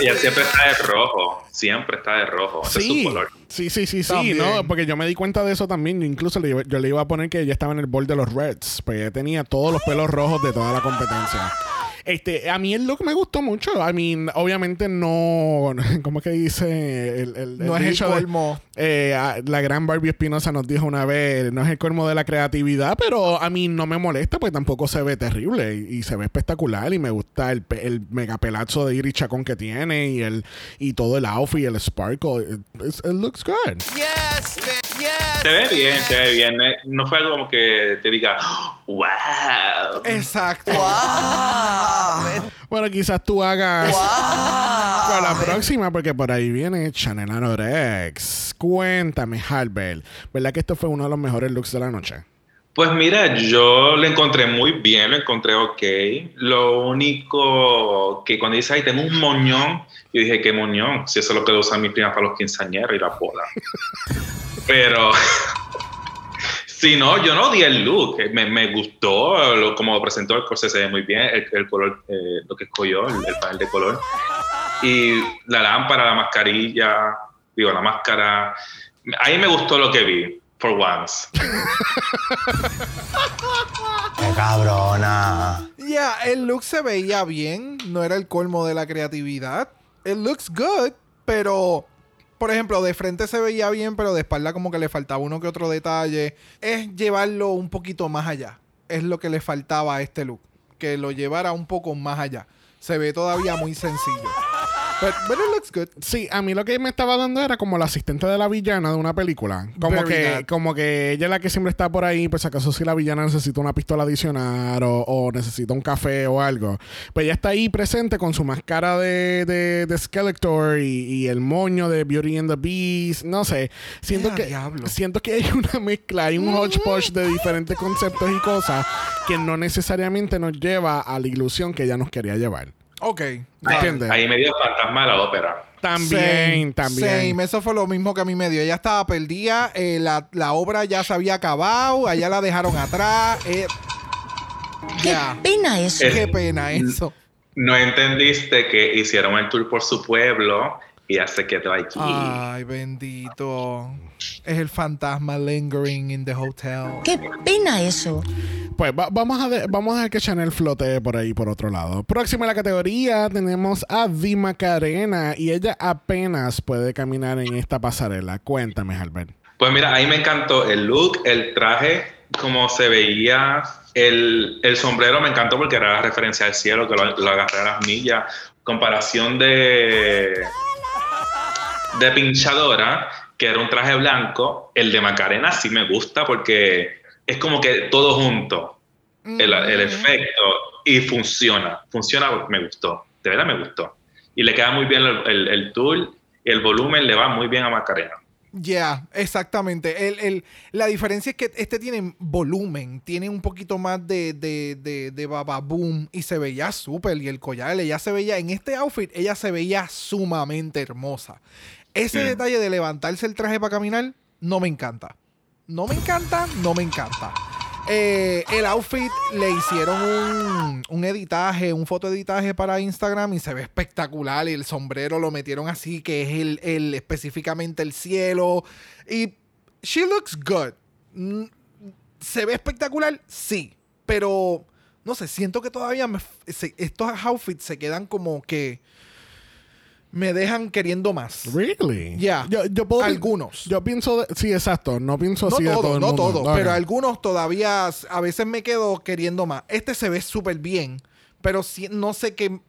ella siempre está de rojo. Siempre está de rojo. Ese es su Sí, color. sí, sí, sí, sí, También. ¿no? Porque yo me di cuenta de eso también. Yo incluso le iba- yo le iba a poner que ella estaba en el bol de los Reds. Pues ella tenía todos los pelos rojos de toda la competencia. Este, a mí el look me gustó mucho. I mean, obviamente no. [LAUGHS] ¿Cómo es que dice? El, el- No el es el de- colmo. eh, la gran Barbie Espinosa nos dijo una vez: no es el colmo de la creatividad, pero a mí no me molesta, pues tampoco se ve terrible y, y se ve espectacular. Y me gusta el, pe- el mega pelazo de Iris Chacón que tiene y el y todo el outfit y el sparkle. It looks good. Yes, man. Yes. Se ve bien, se ve bien. Eh, No fue algo como que te diga, wow. Exacto. [LAUGHS] Bueno, quizás tú hagas para la próxima, porque por ahí viene Chanel Anorex. Cuéntame, Harbel, ¿verdad que esto fue uno de los mejores looks de la noche? Pues mira, yo lo encontré muy bien, lo encontré ok. Lo único que cuando dice, ay, tengo un moñón, yo dije, ¿qué moñón? Si eso es lo que usan mis primas para los quinceañeros y la boda. [LAUGHS] Pero, [LAUGHS] si no, yo no di el look. Me, me gustó lo, como lo presentó el corset, se ve muy bien, el, el color, eh, lo que escogió, el, el panel de color. Y la lámpara, la mascarilla, digo, la máscara. Ahí me gustó lo que vi, for once. [LAUGHS] ¡Qué cabrona! Ya, el look se veía bien, no era el colmo de la creatividad. It looks good, pero por ejemplo, de frente se veía bien, pero de espalda como que le faltaba uno que otro detalle. Es llevarlo un poquito más allá. Es lo que le faltaba a este look, que lo llevara un poco más allá. Se ve todavía muy sencillo. But, but it looks good. Sí, a mí lo que me estaba dando era como la asistente de la villana de una película. Como Very que, that. como que ella es la que siempre está por ahí, pues acaso si la villana necesita una pistola adicional o, o necesita un café o algo. Pues ella está ahí presente con su máscara de, de, de Skeletor y, y el moño de Beauty and the Beast. No sé. Siento ¡Ea, que, diablo! siento que hay una mezcla, hay un hodgepodge de diferentes conceptos y cosas que no necesariamente nos lleva a la ilusión que ella nos quería llevar. Ok. Ahí me dio fantasma la ópera. También, Same, también. same. Eso fue lo mismo que a mí me dio. Ella estaba perdida, eh, la, la obra ya se había acabado, allá la dejaron atrás. eh, Qué ya. pena eso. Es- Qué pena eso. No entendiste que hicieron el tour por su pueblo y ya se quedó aquí. Ay, bendito. Es el fantasma lingering in the hotel. Qué pena eso. Pues va- vamos, a de- vamos a dejar que Chanel flote por ahí, por otro lado. Próxima en la categoría tenemos a Di Macarena y ella apenas puede caminar en esta pasarela. Cuéntame, Albert. Pues mira, ahí me encantó el look, el traje, como se veía, el, el sombrero me encantó porque era la referencia al cielo, que lo, lo agarré a las millas. Comparación de, de pinchadora, que era un traje blanco, el de Macarena sí me gusta porque es como que todo junto, el, el efecto, y funciona, funciona, me gustó, de verdad me gustó. Y le queda muy bien el, el, el y el volumen le va muy bien a Macarena. Ya, exactamente. El, el- la diferencia es que este tiene volumen, tiene un poquito más de, de, de, de bababoom y se veía súper. Y el collar, ella se veía, en este outfit, ella se veía sumamente hermosa. Ese Mm. detalle de levantarse el traje para caminar, no me encanta. No me encanta, no me encanta. Eh, el outfit le hicieron un, un editaje, un fotoeditaje para Instagram y se ve espectacular. Y el sombrero lo metieron así, que es el, el específicamente el cielo. Y she looks good. Mm, ¿Se ve espectacular? Sí. Pero, no sé, siento que todavía estos outfits se quedan como que me dejan queriendo más. Really? Yeah. Yo, yo puedo- Algunos. Yo pienso, de- sí, exacto. No pienso No así de todo, todo el no mundo. todo, pero algunos todavía a veces me quedo queriendo más. Este se ve súper bien, pero sí- no sé qué.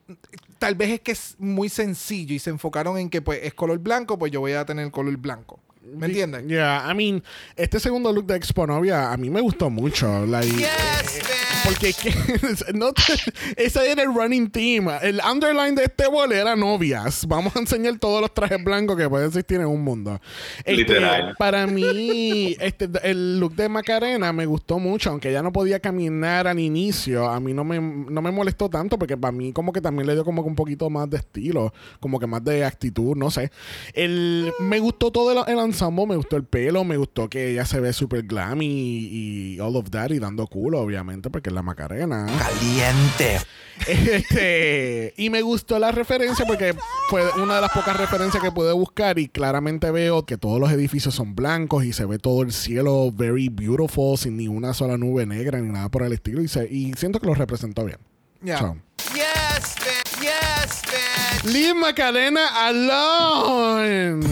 Tal vez es que es muy sencillo y se enfocaron en que pues es color blanco, pues yo voy a tener color blanco. ¿Me entiendes? Yeah, I mean, este segundo look de Expo Novia a mí me gustó mucho. Like, eh, porque [LAUGHS] no te- ese era el running team. El underline de este bol era novias. Vamos a enseñar todos los trajes blancos que pueden existir en un mundo. Este, Literal. Para mí, este, el look de Macarena me gustó mucho, aunque ella no podía caminar al inicio. A mí no me, no me molestó tanto porque para mí como que también le dio como que un poquito más de estilo, como que más de actitud, no sé. El, me gustó todo el, el ensemble, me gustó el pelo, me gustó que ella se ve súper glam y, y all of that y dando culo, obviamente, porque la Macarena. Caliente. Este, y me gustó la referencia porque fue una de las pocas referencias que pude buscar y claramente veo que todos los edificios son blancos y se ve todo el cielo very beautiful sin ni una sola nube negra ni nada por el estilo y, se- y siento que lo representó bien. Ya. So, Yes, bitch. Yes, bitch. Leave Macarena alone.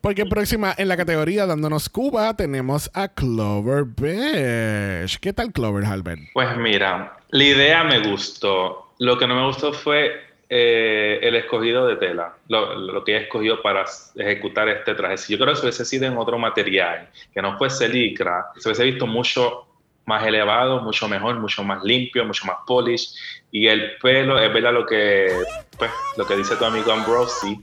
Porque próxima en la categoría dándonos Cuba tenemos a Clover Beach. ¿Qué tal Clover, Albert? Pues mira, la idea me gustó. Lo que no me gustó fue eh, el escogido de tela, lo, que ella escogió para ejecutar este traje. Si yo creo que se hubiese sido en otro material, que no fuese licra, se hubiese visto mucho más elevado, mucho mejor, mucho más limpio, mucho más polish. Y el pelo, es verdad lo que, pues, lo que dice tu amigo Ambrosi,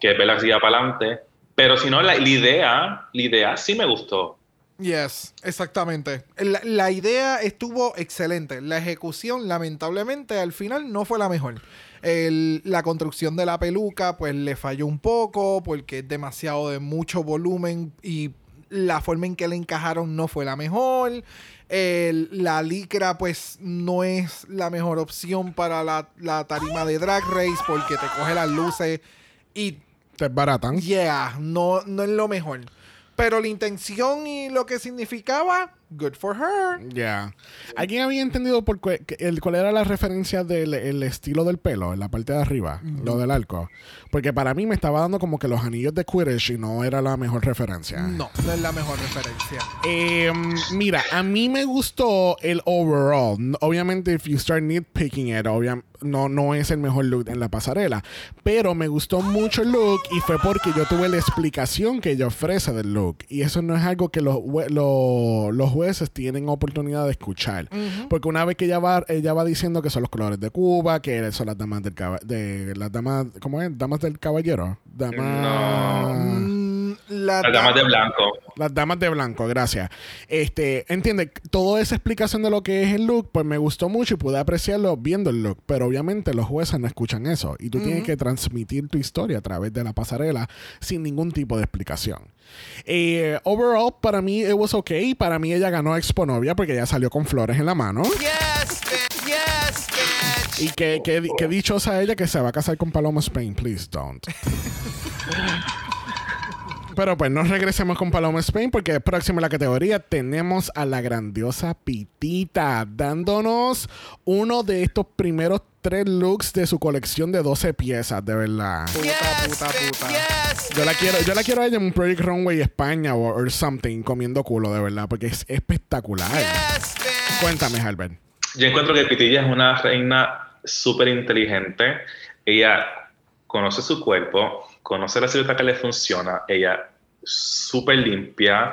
que que siga para adelante. Pero si no, la, la idea, la idea sí me gustó. Yes, exactamente. La, la idea estuvo excelente. La ejecución, lamentablemente, al final no fue la mejor. El- la construcción de la peluca, pues le falló un poco porque es demasiado de mucho volumen y la forma en que le encajaron no fue la mejor. El- la licra, pues no es la mejor opción para la, la tarima de Drag Race porque te coge las luces y ¿Te baratan? Yeah, no, no es lo mejor. Pero la intención y lo que significaba, good for her. Ya. ¿Alguien había entendido por que el, cuál era la referencia del el estilo del pelo en la parte de arriba? Lo del arco. Porque para mí me estaba dando como que los anillos de Quidditch y no era la mejor referencia. No, no es la mejor referencia. Eh, mira, a mí me gustó el overall. Obviamente, if you start nitpicking it, obvia- no, no es el mejor look en la pasarela. Pero me gustó mucho el look y fue porque yo tuve la explicación que ella ofrece del look. Y eso no es algo que los, lo- los jueces tienen oportunidad de escuchar. Porque una vez que ella va, ella va diciendo que son los colores de Cuba, que son las damas del de las damas, ¿cómo es? Damas del caballero. Damas. No. La Las damas de blanco. Las damas de blanco, gracias. Este, entiende, toda esa explicación de lo que es el look, pues me gustó mucho y pude apreciarlo viendo el look. Pero obviamente los jueces no escuchan eso. Y tú tienes que transmitir tu historia a través de la pasarela sin ningún tipo de explicación. Eh, overall, para mí, it was okay. Para mí, ella ganó a Expo Novia porque ella salió con flores en la mano. Yes, bitch. Yes, bitch. Y que, que, que dichosa ella que se va a casar con Paloma Spain. Please don't. [LAUGHS] Pero pues no regresemos con Paloma Spain porque próximo en la categoría tenemos a la grandiosa Pitita dándonos uno de estos primeros tres looks de su colección de 12 piezas, de verdad. Puta, Yes, puta, puta. Yes. Yo la quiero, yo la quiero a ella en un Project Runway España o or something comiendo culo, de verdad, porque es espectacular. Cuéntame, Albert. Yo encuentro que Pitilla es una reina súper inteligente. Ella conoce su cuerpo, conoce la silueta que le funciona. Ella súper limpia.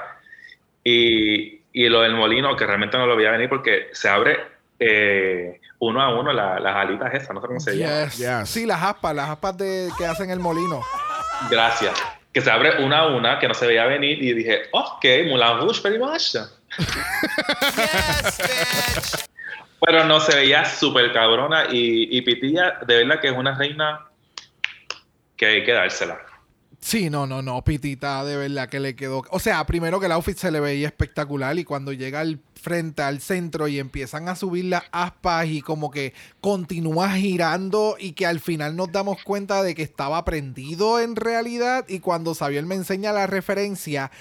Y, y lo del molino, que realmente no lo voy a venir porque se abre eh, uno a uno la- las alitas esas, no sé cómo se llama. Yes. Yes. Sí, las aspas, las aspas de, que hacen el molino. Gracias. Que se abre una a una, que no se veía venir. Y dije, ok, Moulin Rouge, very much. Yes, bitch. Pero no, se veía súper cabrona y, y Pitilla, de verdad que es una reina que hay que dársela. Sí, no, no, no, Pitita, de verdad que le quedó. O sea, primero que el outfit se le veía espectacular y cuando llega al frente, al centro y empiezan a subir las aspas y como que continúa girando y que al final nos damos cuenta de que estaba prendido en realidad y cuando Xavier me enseña la referencia,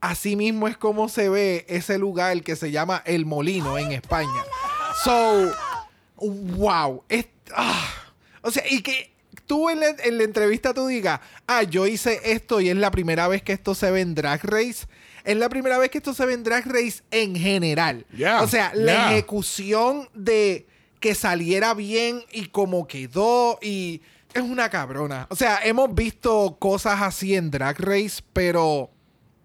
así mismo es como se ve ese lugar que se llama El Molino en España. So, wow. Es, ah. O sea, y que tú en la, en la entrevista tú digas, ah, yo hice esto y es la primera vez que esto se ve en Drag Race. Es la primera vez que esto se ve en Drag Race en general. Yeah, o sea, la ejecución de que saliera bien y como quedó y es una cabrona. O sea, hemos visto cosas así en Drag Race, pero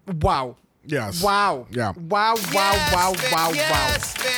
wow. Yes. Wow. Yeah. Wow, wow, wow, wow, wow.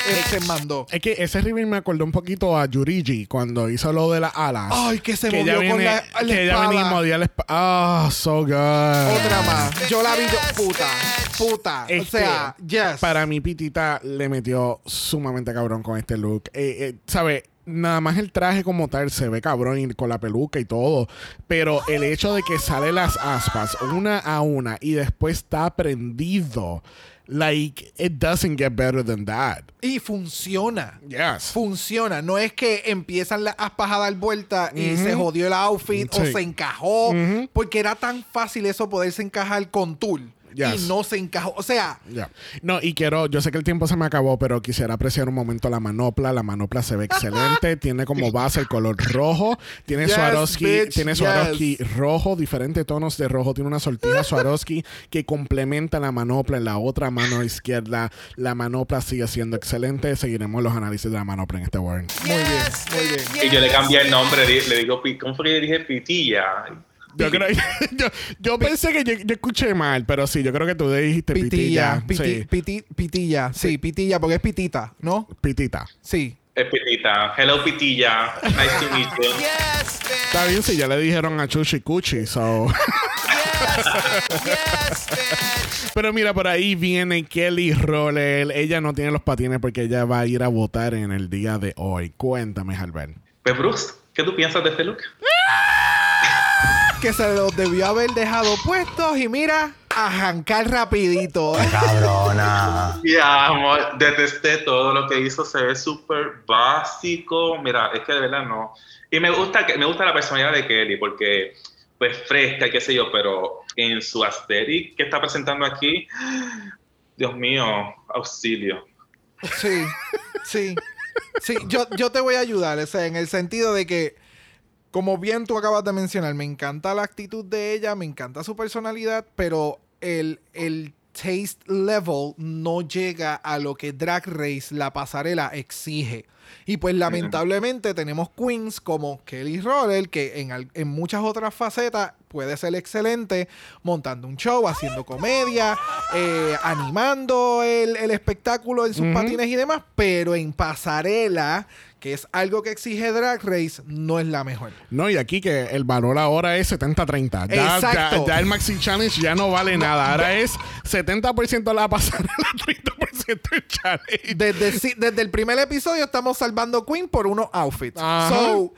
Él se mandó. Es que ese reveal me acordó un poquito a Yurigi cuando hizo lo de las alas. Ay, que se ella movió con viene- la, la que ella venía y espada. movía la espada. Ah, so good. Otra más. Yo la vi yo- puta, puta. Es o sea, que yes. Para mí, Pitita le metió sumamente cabrón con este look. Eh, eh, ¿Sabe? Nada más el traje como tal se ve cabrón y con la peluca y todo. Pero el hecho de que sale las aspas una a una y después está prendido. Like, it doesn't get better than that. Y funciona. Yes. Funciona. No es que empiezan las aspas a dar vuelta y se jodió el outfit o se encajó. Porque era tan fácil eso poderse encajar con tul. Yes. Y no se encajó. O sea. No, y quiero, yo sé que el tiempo se me acabó, pero quisiera apreciar un momento la manopla. La manopla se ve [LAUGHS] excelente, tiene como base el color rojo, tiene Yes, Swarovski, bitch, tiene yes. Swarovski rojo, diferentes tonos de rojo, tiene una sortija Swarovski que complementa la manopla en la otra mano izquierda. La manopla sigue siendo excelente. Seguiremos los análisis de la manopla en este Warren. muy bien, muy bien. Y yo le cambié el nombre, le digo, ¿cómo fue que dije pitilla? Yo, creo, [LAUGHS] yo, yo pensé que yo, yo escuché mal, pero sí, yo creo que tú dijiste Pitilla. pitilla. piti- sí, piti- pitilla. Sí, pitilla, porque es pitita, ¿no? pitita. Sí. Es pitita. Hello, pitilla. Nice to meet you. [LAUGHS] Está bien si ya le dijeron a Chuchi Cuchi, so. [LAUGHS] Pero mira, por ahí viene Kelly Roller. Ella no tiene los patines porque ella va a ir a votar en el día de hoy. Cuéntame, Albert. Pues, Brooks, ¿qué tú piensas de este look? Que se los debió haber dejado puestos y mira, a jancar rapidito. Cabrona. Ya, amor, detesté todo lo que hizo, se ve súper básico. Mira, es que de verdad no. Y me gusta que me gusta la personalidad de Kelly porque pues fresca, qué sé yo, pero en su aesthetic que está presentando aquí, Dios mío, auxilio. Sí, sí. Sí, yo, yo te voy a ayudar, o sea, en el sentido de que, como bien tú acabas de mencionar, me encanta la actitud de ella, me encanta su personalidad, pero el, el taste level no llega a lo que Drag Race, la pasarela, exige. Y pues lamentablemente tenemos queens como Kelly Roller, que en, en muchas otras facetas puede ser excelente, montando un show, haciendo comedia, eh, animando el, el espectáculo en sus patines y demás, pero en pasarela, que es algo que exige Drag Race, no es la mejor. No, y aquí que el valor ahora es 70-30. Ya, ya, ya el Maxi Challenge ya no vale nada. Ahora es 70% la pasarela, [LAUGHS] 30% el challenge. Desde, el primer episodio estamos salvando Queen por unos outfits. Ajá. So,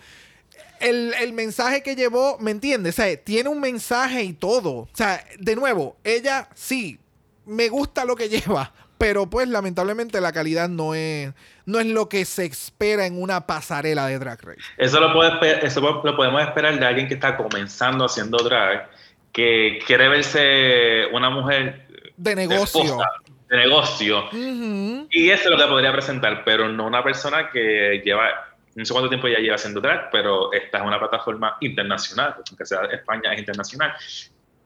el, el mensaje que llevó, ¿me entiendes? O sea, tiene un mensaje y todo. O sea, de nuevo, ella sí, me gusta lo que [LAUGHS] lleva, pero pues lamentablemente la calidad no es, no es lo que se espera en una pasarela de Drag Race. Eso lo, puede, eso lo podemos esperar de alguien que está comenzando haciendo drag, que quiere verse una mujer De negocio. esposa, de negocio. Y eso es lo que podría presentar, pero no una persona que lleva, no sé cuánto tiempo ya lleva haciendo drag, pero esta es una plataforma internacional, aunque sea España es internacional,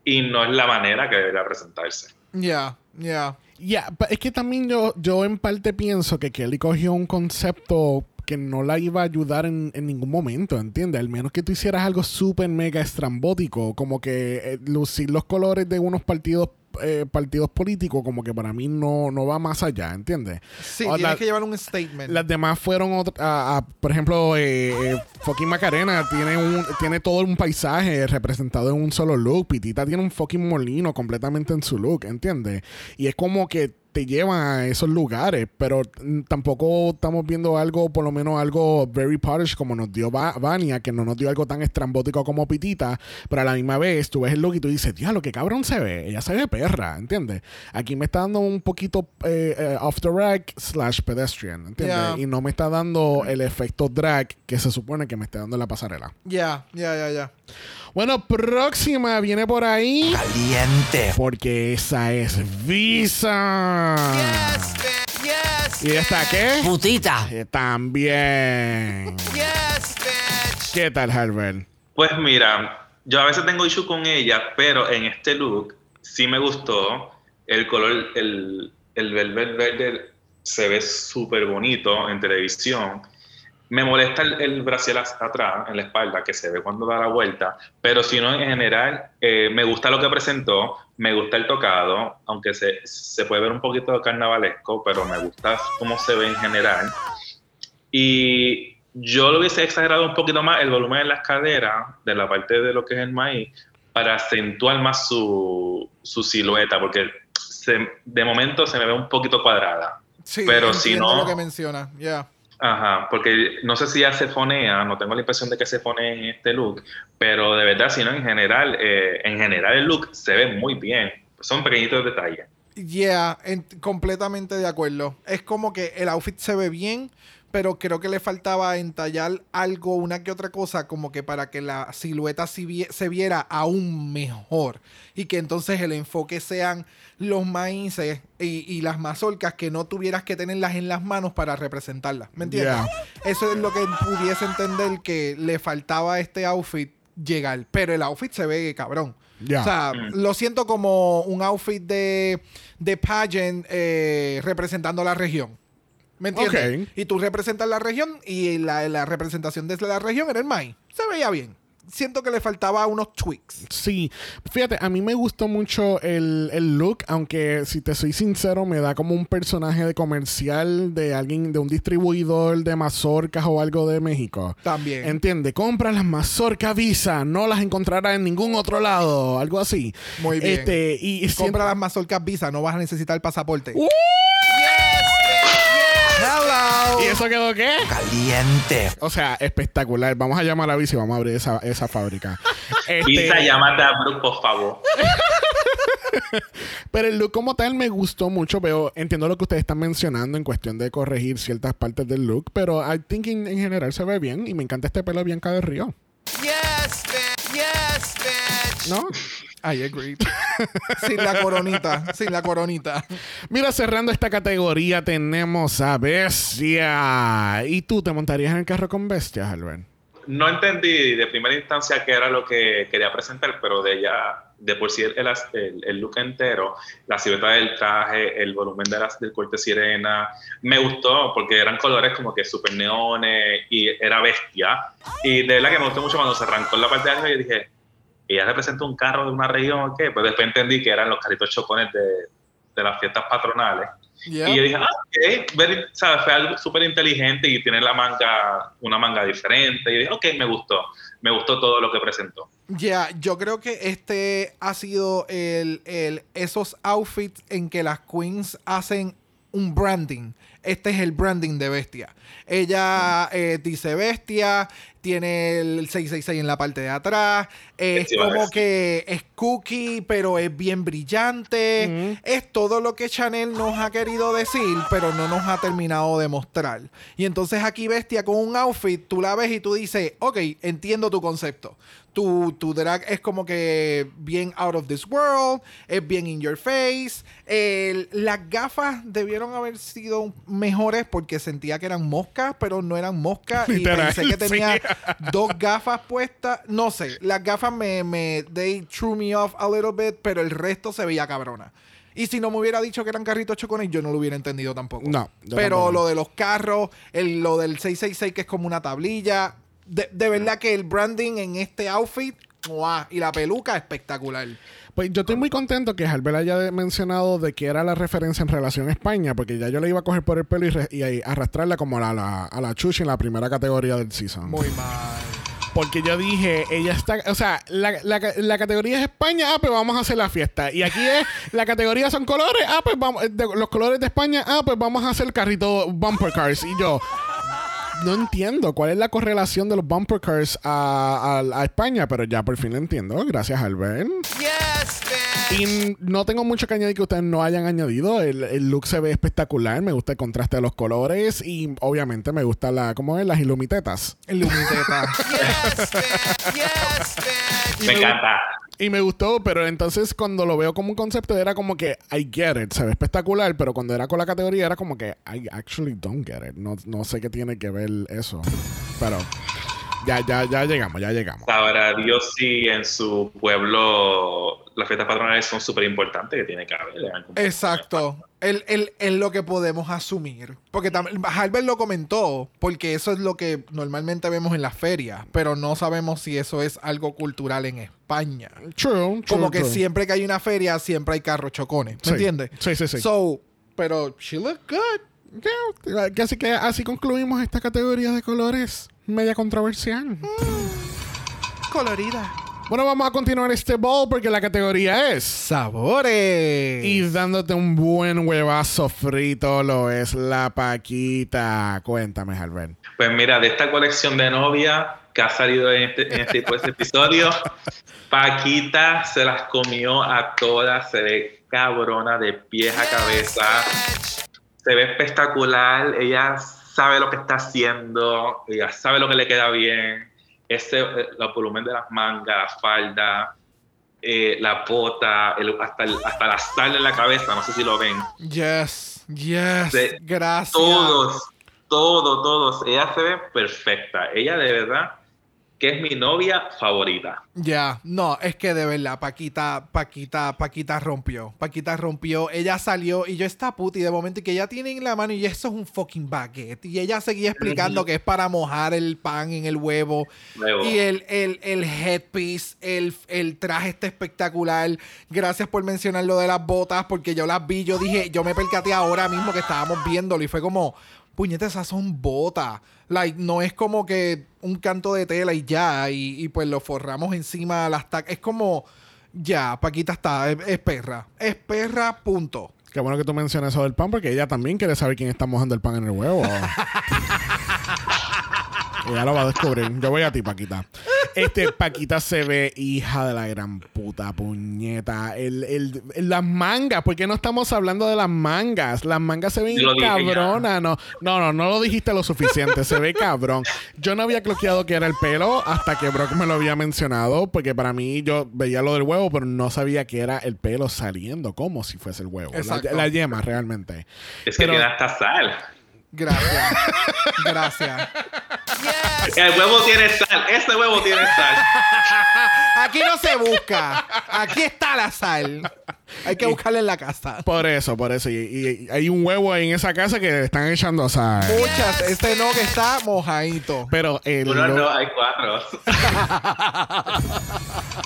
y no es la manera que debería presentarse. Ya, ya. Ya, pa- es que también yo, yo en parte pienso que Kelly cogió un concepto que no la iba a ayudar en, en ningún momento, ¿entiendes? Al menos que tú hicieras algo súper mega estrambótico, como que eh, lucir los colores de unos partidos eh, partidos políticos, como que para mí no, no va más allá, ¿entiendes? Sí, O tienes la- que llevar un statement. Las demás fueron, otra- a- a- por ejemplo, eh, eh, fucking Macarena tiene un tiene todo un paisaje representado en un solo look. Pitita tiene un fucking molino completamente en su look, ¿entiendes? Y es como que te llevan a esos lugares, pero tampoco estamos viendo algo, por lo menos algo very polished como nos dio Va- Vania, que no nos dio algo tan estrambótico como Pitita, pero a la misma vez tú ves el look y tú dices, diablo, qué cabrón se ve, ella se ve perra, ¿entiendes? Aquí me está dando un poquito eh, eh, off the rack slash pedestrian, ¿entiendes? Yeah. Y no me está dando el efecto drag que se supone que me está dando en la pasarela. Ya, ya, ya, ya. Bueno, próxima viene por ahí. Caliente. Porque esa es Visa. ¿Y esta qué? Putita. Eh, también. ¿Qué tal, Harvard? Pues mira, yo a veces tengo issue con ella, pero en este look sí me gustó. El color, el, el velvet verde se ve súper bonito en televisión. Me molesta el, el brasil as- atrás, en la espalda, que se ve cuando da la vuelta, pero si no, en general, eh, me gusta lo que presentó, me gusta el tocado, aunque se, se puede ver un poquito carnavalesco, pero me gusta cómo se ve en general. Y yo lo hubiese exagerado un poquito más el volumen de las caderas, de la parte de lo que es el maíz, para acentuar más su, su silueta, porque se- de momento se me ve un poquito cuadrada. Sí, Pero si no- lo que menciona, ya. Ajá, porque no sé si ya se fonea, no tengo la impresión de que se fonea en este look, pero de verdad, si no, en general, eh, en general el look se ve muy bien. Son pequeñitos detalles. Yeah, en- completamente de acuerdo. Es como que el outfit se ve bien, pero creo que le faltaba entallar algo, una que otra cosa, como que para que la silueta se viera aún mejor. Y que entonces el enfoque sean los maíces y, y las mazorcas que no tuvieras que tenerlas en las manos para representarlas. ¿Me entiendes? Eso es lo que pudiese entender que le faltaba a este outfit llegar. Pero el outfit se ve cabrón. O sea, lo siento como un outfit de, de pageant eh, representando la región. ¿Me entiendes? Ok. Y tú representas la región y la, la representación de la región era el maíz. Se veía bien. Siento que le faltaba unos tweaks. Sí, fíjate, a mí me gustó mucho el, el look, aunque si te soy sincero, me da como un personaje de comercial de alguien, de un distribuidor de mazorcas o algo de México. También. Entiende, compra las mazorcas Visa, no las encontrarás en ningún otro lado, algo así. Muy bien. Este, y, y Compra las mazorcas Visa, no vas a necesitar pasaporte. ¡Uh! ¿Y eso quedó qué? Caliente. O sea, espectacular. Vamos a llamar a Visa y vamos a abrir esa, esa fábrica. Este, Isa, llámate a Brooke, por favor. [LAUGHS] Pero el look como tal me gustó mucho, pero entiendo lo que ustedes están mencionando en cuestión de corregir ciertas partes del look, pero I think en, en general se ve bien y me encanta este pelo de Bianca del Río. Yes, bitch. Yes. ¿No? I agree. [LAUGHS] sin la coronita, sin la coronita. Mira, cerrando esta categoría tenemos a Bestia. ¿Y tú te montarías en el carro con Bestia, Albert? No entendí de primera instancia qué era lo que quería presentar, pero de ella, de por sí el, el- el look entero, la silueta del traje, el volumen de las, del corte sirena, me gustó porque eran colores como que súper neones y era bestia. Y de verdad que me gustó mucho cuando se arrancó en la parte de arriba y dije, ella representa un carro de una región qué, pero después entendí que eran los carritos chocones de, de las fiestas patronales. Yeah. Y yo dije, ah, ok, very- ¿sabes? Fue algo súper inteligente y tiene la manga, una manga diferente. Y dije, ok, me gustó. Me gustó todo lo que presentó. Ya, yo creo que este ha sido el, el- esos outfits en que las queens hacen un branding. Este es el branding de Bestia. Ella eh, dice Bestia, tiene el 666 en la parte de atrás, es como que es cookie, pero es bien brillante. Es todo lo que Chanel nos ha querido decir, pero no nos ha terminado de mostrar. Y entonces aquí Bestia con un outfit, tú la ves y tú dices, ok, entiendo tu concepto. Tu, tu drag es como que bien out of this world, es bien in your face. El- las gafas debieron haber sido mejores porque sentía que eran moscas, pero no eran moscas. Y pensé que [LAUGHS] tenía sí. Dos gafas puestas. No sé, las gafas me, me, they threw me off a little bit, pero el resto se veía cabrona. Y si no me hubiera dicho que eran carritos chocones, yo no lo hubiera entendido tampoco. No, Pero tampoco. lo de los carros, el, lo del 666 que es como una tablilla. De, de verdad que el branding en este outfit, ¡mua! y la peluca, espectacular. Pues yo estoy muy contento que Albert haya mencionado de que era la referencia en relación a España, porque ya yo le iba a coger por el pelo y, re- y arrastrarla como a la, la- a la chuchi en la primera categoría del season. Muy mal. Porque yo dije, ella está. O sea, la, la- la categoría es España, ah, pues vamos a hacer la fiesta. Y aquí es. La categoría son colores, ah, pues vamos. de- los colores de España, ah, pues vamos a hacer carrito bumper cars. Y yo. No entiendo cuál es la correlación de los bumper cars a, a- a España, pero ya por fin lo entiendo. Gracias, Albert. Y no tengo mucho que añadir que ustedes no hayan añadido. El, el look se ve espectacular. Me gusta el contraste de los colores. Y obviamente me gusta la, ¿cómo es? Las ilumitetas. El Lumiteta. [LAUGHS] Y Me encanta. Y me gustó, pero entonces cuando lo veo como un concepto era como que I get it, se ve espectacular, pero cuando era con la categoría era como que I actually don't get it. No, no sé qué tiene que ver eso. Pero ya, ya, ya llegamos, ya llegamos. Sabrá Dios si en su pueblo las fiestas patronales son súper importantes que tiene que haber. Exacto. El- el- Es lo que podemos asumir. Porque también Albert lo comentó, porque eso es lo que normalmente vemos en las ferias, pero no sabemos si eso es algo cultural en España. True, true, Como que true. siempre que hay una feria, siempre hay carros chocones. ¿Me Sí. entiendes? Sí, sí, sí. So, pero she look good. Yeah, que así que así concluimos esta categoría de colores media controversial. Colorida. Bueno, vamos a continuar este ball porque la categoría es Sabores. Y dándote un buen huevazo frito lo es la Paquita. Cuéntame, Albert. Pues mira, de esta colección de novia que ha salido en este, en este, pues, episodio, Paquita se las comió a todas, se ve cabrona de pies a cabeza, se ve espectacular, ella sabe lo que está haciendo, ella sabe lo que le queda bien, ese, eh, el volumen de las mangas, la falda, eh, la bota, el- hasta, el- hasta la sal en la cabeza, no sé si lo ven. Yes. Yes. De- Gracias. Todos, todos, todos. Ella se ve perfecta. Ella de verdad que es mi novia favorita. Ya, no, es que de verdad, Paquita, Paquita, Paquita rompió. Paquita rompió, ella salió y yo esta puta y de momento que ella tiene en la mano y eso es un fucking baguette. Y ella seguía explicando que es para mojar el pan en el huevo. Luego, Y el, el, el headpiece, el, el traje está espectacular. Gracias por mencionar lo de las botas, porque yo las vi, yo dije, yo me percaté ahora mismo que estábamos viéndolo y fue como, puñetas, esas son botas. Like, no es como que un canto de tela y ya, y, y pues lo forramos encima las tacas. Es como, ya, Paquita está, es, es perra. Es perra, punto. Qué bueno que tú mencionas eso del pan porque ella también quiere saber quién está mojando el pan en el huevo. [LAUGHS] ella lo va a descubrir. Yo voy a ti, Paquita. Este, Paquita se ve hija de la gran puta puñeta. El, el- el- las mangas, ¿por qué no estamos hablando de las mangas? Las mangas se ven cabronas. No, no, no, no lo dijiste lo suficiente. Se ve cabrón. Yo no había cloqueado que era el pelo hasta que Brock me lo había mencionado. Porque para mí yo veía lo del huevo, pero no sabía que era el pelo saliendo como si fuese el huevo. La, yema realmente. es que pero- tiene hasta sal. Gracias. Gracias. El huevo tiene sal. Ese huevo tiene sal. Aquí no se busca. Aquí está la sal. Hay que buscarla en la casa. Por eso, por eso. Y, y hay un huevo ahí en esa casa que le están echando sal. Muchas. Este no que está mojadito. Pero el, Uno no, hay cuatro. [LAUGHS]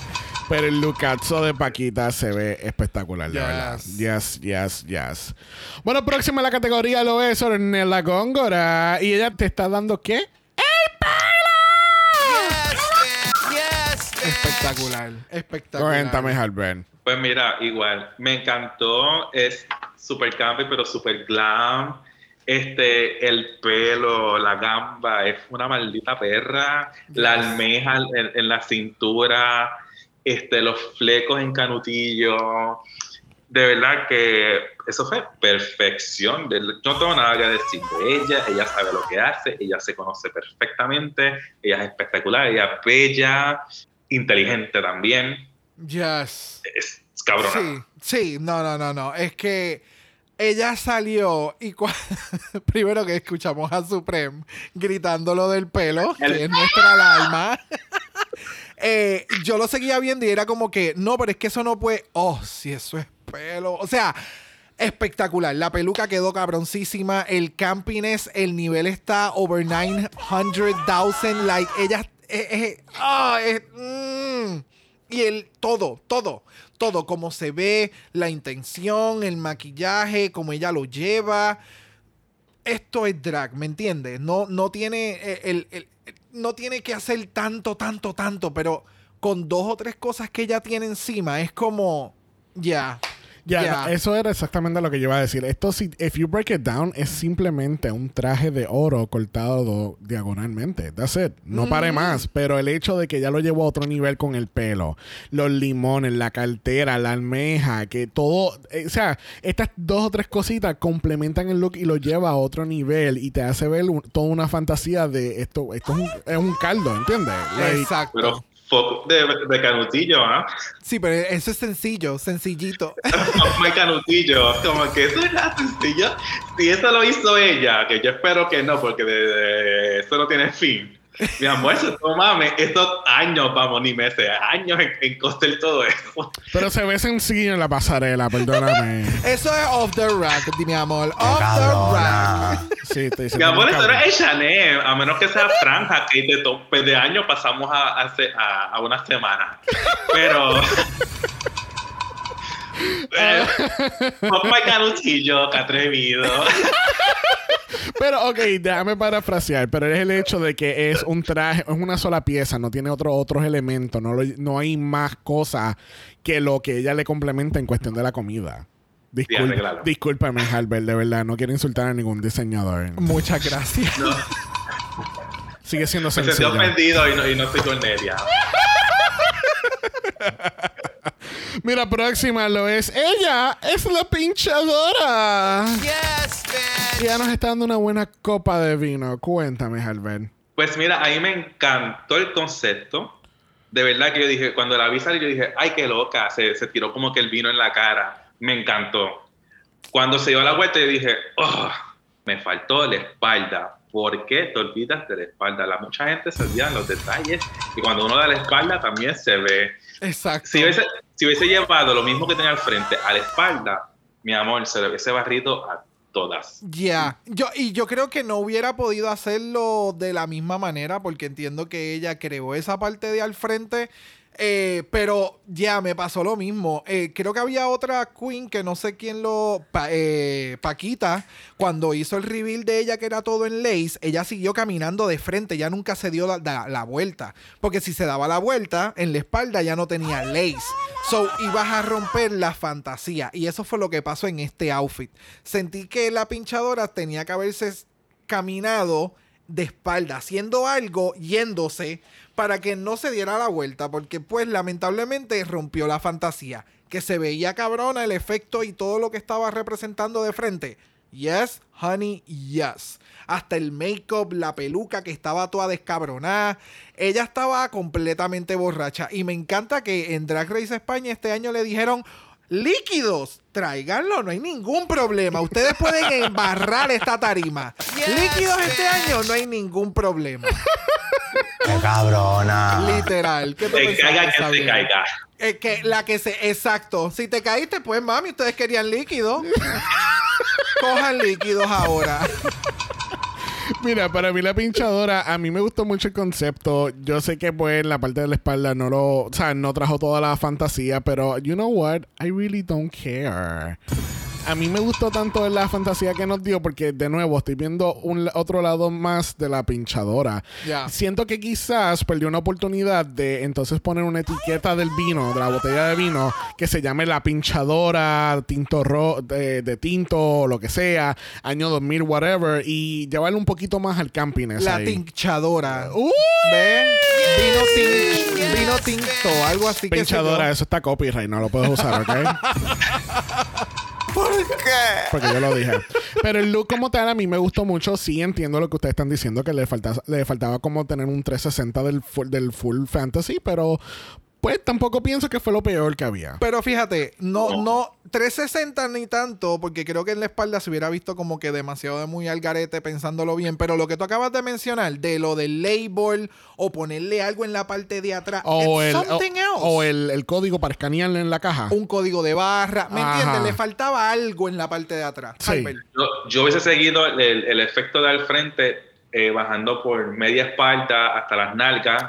pero el lookazo de Paquita se ve espectacular, de Yes. verdad. Yes, yes, yes. Bueno, próxima a la categoría lo es Ornella Góngora. Y ella te está dando ¿qué? Espectacular. Espectacular. Cuéntame, Albert. Pues mira, igual, me encantó, es super campy, pero super glam. Este, el pelo, la gamba, es una maldita perra. La almeja en, en la cintura, este, los flecos en canutillo. De verdad que eso fue perfección. No tengo nada que decir de ella. Ella sabe lo que hace, ella se conoce perfectamente, ella es espectacular, ella es bella, inteligente también. Yes. Es cabrona. Sí, sí, no, no, no, no. Es que ella salió y [LAUGHS] primero que escuchamos a Supreme gritando lo del pelo, que es nuestra alarma. [LAUGHS] eh, yo lo seguía viendo y era como que, no, pero es que eso no puede. Oh, si eso es pelo. O sea, espectacular. La peluca quedó cabroncísima. El campiness, el nivel está over 900,000. Like, ella. eh, eh, ah, mm. Y el todo, todo, todo, como se ve, la intención, el maquillaje, como ella lo lleva. esto es drag, ¿me entiendes? No, no tiene el- no tiene que hacer tanto, tanto, tanto, pero con dos o tres cosas que ella tiene encima es como ya. Ya, no, eso era exactamente lo que yo iba a decir. Esto, si, if you break it down, es simplemente un traje de oro cortado do- diagonalmente. That's it. No pare más. Pero el hecho de que ya lo llevó a otro nivel con el pelo, los limones, la cartera, la almeja, que todo. eh, o sea, estas dos o tres cositas complementan el look y lo lleva a otro nivel y te hace ver un- toda una fantasía de esto. Esto es un, es un caldo, ¿entiendes? Like, Exacto. Pero fuck de, de canutillo, ¿ah? Sí, pero eso es sencillo, sencillito. [LAUGHS] Muy canutillo, como que eso era sencillo. Si eso lo hizo ella, que yo espero que no, porque de- de- eso no tiene fin. Mi amor, eso, no mames, estos años, vamos, ni meses, años en, en coser todo eso. pero se ve sencillo en la pasarela, perdóname. [LAUGHS] Eso es off the rack, mi amor. Off the rack. Sí, te dice Mi amor, eso era Chanel, a menos que sea franja, que de, pues de año pasamos a, se- a- a una semana. Pero. Papá [LAUGHS] canutillo, que atrevido. [LAUGHS] Pero, ok, déjame parafrasear, pero es el hecho de que es un traje, es una sola pieza, no tiene otro, otros elementos, no, lo- no hay más cosas que lo que ella le complementa en cuestión de la comida. Discul- arreglalo. discúlpame, Halbert, de verdad, no quiero insultar a ningún diseñador. Muchas gracias. Sigue siendo Me sentí sencillo. ofendido y no, y no soy Cornelia. [LAUGHS] Mira, próxima lo es. Ella es la pinchadora. Yes, Y ya nos está dando una buena copa de vino. Cuéntame, Halbert. Pues mira, a mí me encantó el concepto. De verdad que yo dije, cuando la vi salir, yo dije, ay, qué loca. Se, se tiró como que el vino en la cara. Me encantó. Cuando se dio la vuelta, yo dije, oh, me faltó la espalda. ¿Por qué te olvidas de la espalda? La mucha gente se olvida de los detalles. Y cuando uno da la espalda, también se ve. Exacto. Si hubiese, si hubiese llevado lo mismo que tenía al frente a la espalda, mi amor, se le hubiese barrido a todas. Ya, yo y yo creo que no hubiera podido hacerlo de la misma manera porque entiendo que ella creó esa parte de al frente, eh, pero ya me pasó lo mismo. Eh, creo que había otra queen que no sé quién lo, Pa- eh, Paquita, cuando hizo el reveal de ella que era todo en lace, ella siguió caminando de frente, ya nunca se dio la, la- vuelta, porque si se daba la vuelta en la espalda ya no tenía lace. So, ibas a romper la fantasía. Y eso fue lo que pasó en este outfit. Sentí que la pinchadora tenía que haberse caminado de espalda, haciendo algo, yéndose, para que no se diera la vuelta. Porque, pues, lamentablemente rompió la fantasía. Que se veía cabrona el efecto y todo lo que estaba representando de frente. Yes, honey, yes. Hasta el make-up, la peluca que estaba toda descabronada. Ella estaba completamente borracha. Y me encanta que en Drag Race España este año le dijeron. Líquidos, tráiganlo, no hay ningún problema. Ustedes pueden [LAUGHS] embarrar esta tarima. Líquidos este año, no hay ningún problema. ¡Qué cabrona! Literal. ¿Qué caiga, que Xavier? caiga. Eh, que la que se. Exacto. Si te caíste, pues mami, ustedes querían líquido. [LAUGHS] Cojan líquidos ahora. Mira, para mí la pinchadora, a mí me gustó mucho el concepto. Yo sé que pues la parte de la espalda no lo, o sea, no trajo toda la fantasía, pero you know what? I really don't care. A mí me gustó tanto la fantasía que nos dio porque de nuevo estoy viendo un otro lado más de la pinchadora. Siento que quizás perdió una oportunidad de entonces poner una etiqueta del vino, de la botella de vino, que se llame la pinchadora, tinto ro de, de tinto, o lo que sea, año 2000, whatever, y llevarle un poquito más al camping. La ahí. tinchadora. ¡Uh! ¿Ven? Vino, tin- vino tinto, algo así que Pinchadora, eso está copyright, no lo puedes usar, ¿ok? [LAUGHS] ¿Por [LAUGHS] qué? Porque yo lo dije. Pero el look como tal a mí me gustó mucho. Sí entiendo lo que ustedes están diciendo, que le, falta, le faltaba como tener un 360 del full, del full fantasy, pero pues tampoco pienso que fue lo peor que había. Pero fíjate, no, no, 360 ni tanto, porque creo que en la espalda se hubiera visto como que demasiado de muy al garete pensándolo bien. Pero lo que tú acabas de mencionar, de lo del label o ponerle algo en la parte de atrás, O, el, o, something else. o el, el código para escanearle en la caja. un código de barra, ¿me Ajá. entiendes? Le faltaba algo en la parte de atrás. Sí. Yo, yo hubiese seguido el, el efecto de al frente eh, bajando por media espalda hasta las nalgas,